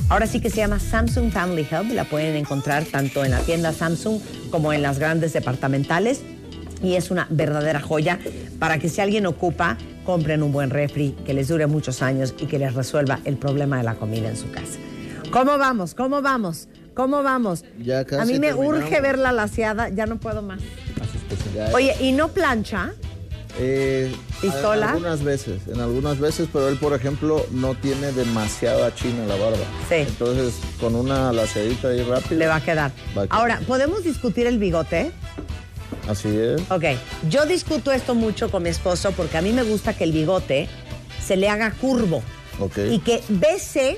Ahora sí que se llama Samsung Family Hub. La pueden encontrar tanto en la tienda Samsung como en las grandes departamentales y es una verdadera joya para que si alguien ocupa, compren un buen refri que les dure muchos años y que les resuelva el problema de la comida en su casa. ¿Cómo vamos? ¿Cómo vamos? ¿Cómo vamos? Ya casi A mí me terminamos. urge ver la laseada, ya no puedo más. Oye, ¿y no plancha? Eh, ¿Pistola? en Algunas veces, en algunas veces, pero él, por ejemplo, no tiene demasiada china la barba. Sí. Entonces, con una laceadita ahí rápida. Le va a quedar. Va a quedar. Ahora, ¿podemos discutir el bigote? Así es. Ok, yo discuto esto mucho con mi esposo porque a mí me gusta que el bigote se le haga curvo Ok. y que bese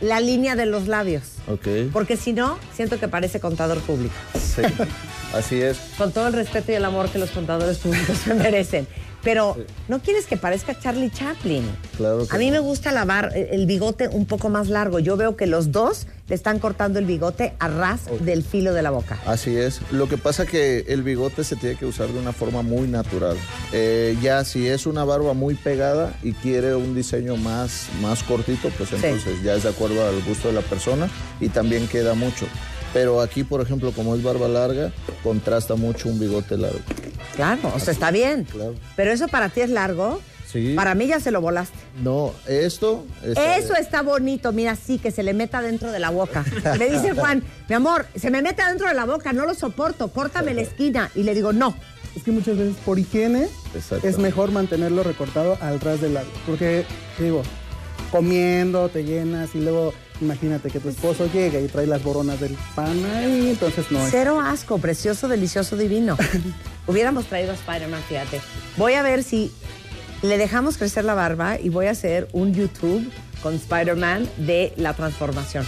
la línea de los labios. Ok. Porque si no, siento que parece contador público. Sí. Así es. Con todo el respeto y el amor que los contadores públicos se merecen. Pero no quieres que parezca Charlie Chaplin. Claro que A mí no. me gusta lavar el bigote un poco más largo. Yo veo que los dos le están cortando el bigote a ras del filo de la boca. Así es. Lo que pasa que el bigote se tiene que usar de una forma muy natural. Eh, ya si es una barba muy pegada y quiere un diseño más, más cortito, pues entonces ya es de acuerdo al gusto de la persona y también queda mucho. Pero aquí, por ejemplo, como es barba larga, contrasta mucho un bigote largo. Claro, o sea, está bien. Claro. Pero eso para ti es largo. Sí. Para mí ya se lo volaste. No, esto... está- Eso está bonito, mira, sí, que se le meta dentro de la boca. Me dice Juan, mi amor, se me mete dentro de la boca, no lo soporto, córtame la esquina. Y le digo, no. Es que muchas veces por higiene es mejor mantenerlo recortado al ras del labio. Porque, digo, comiendo, te llenas y luego imagínate que tu esposo llega y trae las boronas del pan ahí, entonces no es. Cero asco, precioso, delicioso, divino. Hubiéramos traído a Spider-Man, fíjate. Voy a ver si le dejamos crecer la barba y voy a hacer un YouTube con Spider-Man de la transformación.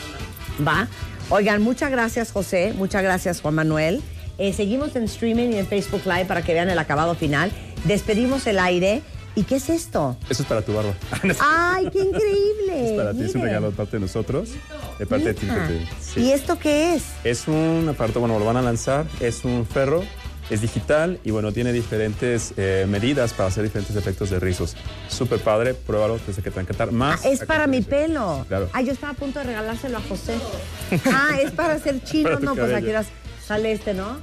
¿Va? Oigan, muchas gracias, José. Muchas gracias, Juan Manuel. Eh, seguimos en streaming y en Facebook Live para que vean el acabado final. Despedimos el aire. ¿Y qué es esto? Eso es para tu barba. ¡Ay, qué increíble! es para ti, es un regalo de parte de nosotros, de parte de ti. Mira. Sí. ¿Y esto qué es? Es un aparato, bueno, lo van a lanzar, es un ferro, es digital y bueno, tiene diferentes eh, medidas para hacer diferentes efectos de rizos. Súper padre, pruébalo, sé que te va a encantar. Más. Ah, es para mi pelo. Claro. Ah, yo estaba a punto de regalárselo a José. Ah, es para hacer chino. Para no, pues aquí las- sale este, ¿no?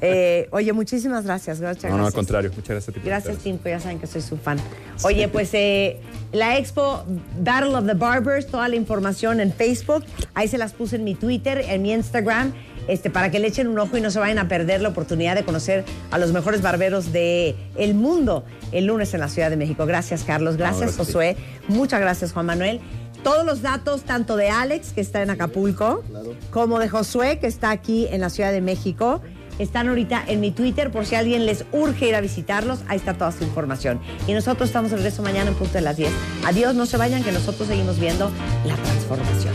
Eh, oye, muchísimas gracias. Gracias. No, no, al contrario. Muchas gracias a ti. Gracias. Cinco. Ya saben que soy su fan. Oye, pues eh, la expo Battle of the Barbers, toda la información en Facebook. Ahí se las puse en mi Twitter, en mi Instagram, este, para que le echen un ojo y no se vayan a perder la oportunidad de conocer a los mejores barberos del el mundo el lunes en la Ciudad de México. Gracias, Carlos. Gracias. Josué. Muchas gracias, Juan Manuel. Todos los datos, tanto de Alex, que está en Acapulco, como de Josué, que está aquí en la Ciudad de México, están ahorita en mi Twitter por si a alguien les urge ir a visitarlos. Ahí está toda su información. Y nosotros estamos de regreso mañana en punto de las 10. Adiós, no se vayan, que nosotros seguimos viendo la transformación.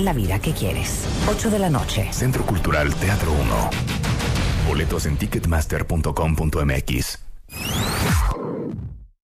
la vida que quieres. 8 de la noche. Centro Cultural Teatro 1. Boletos en ticketmaster.com.mx.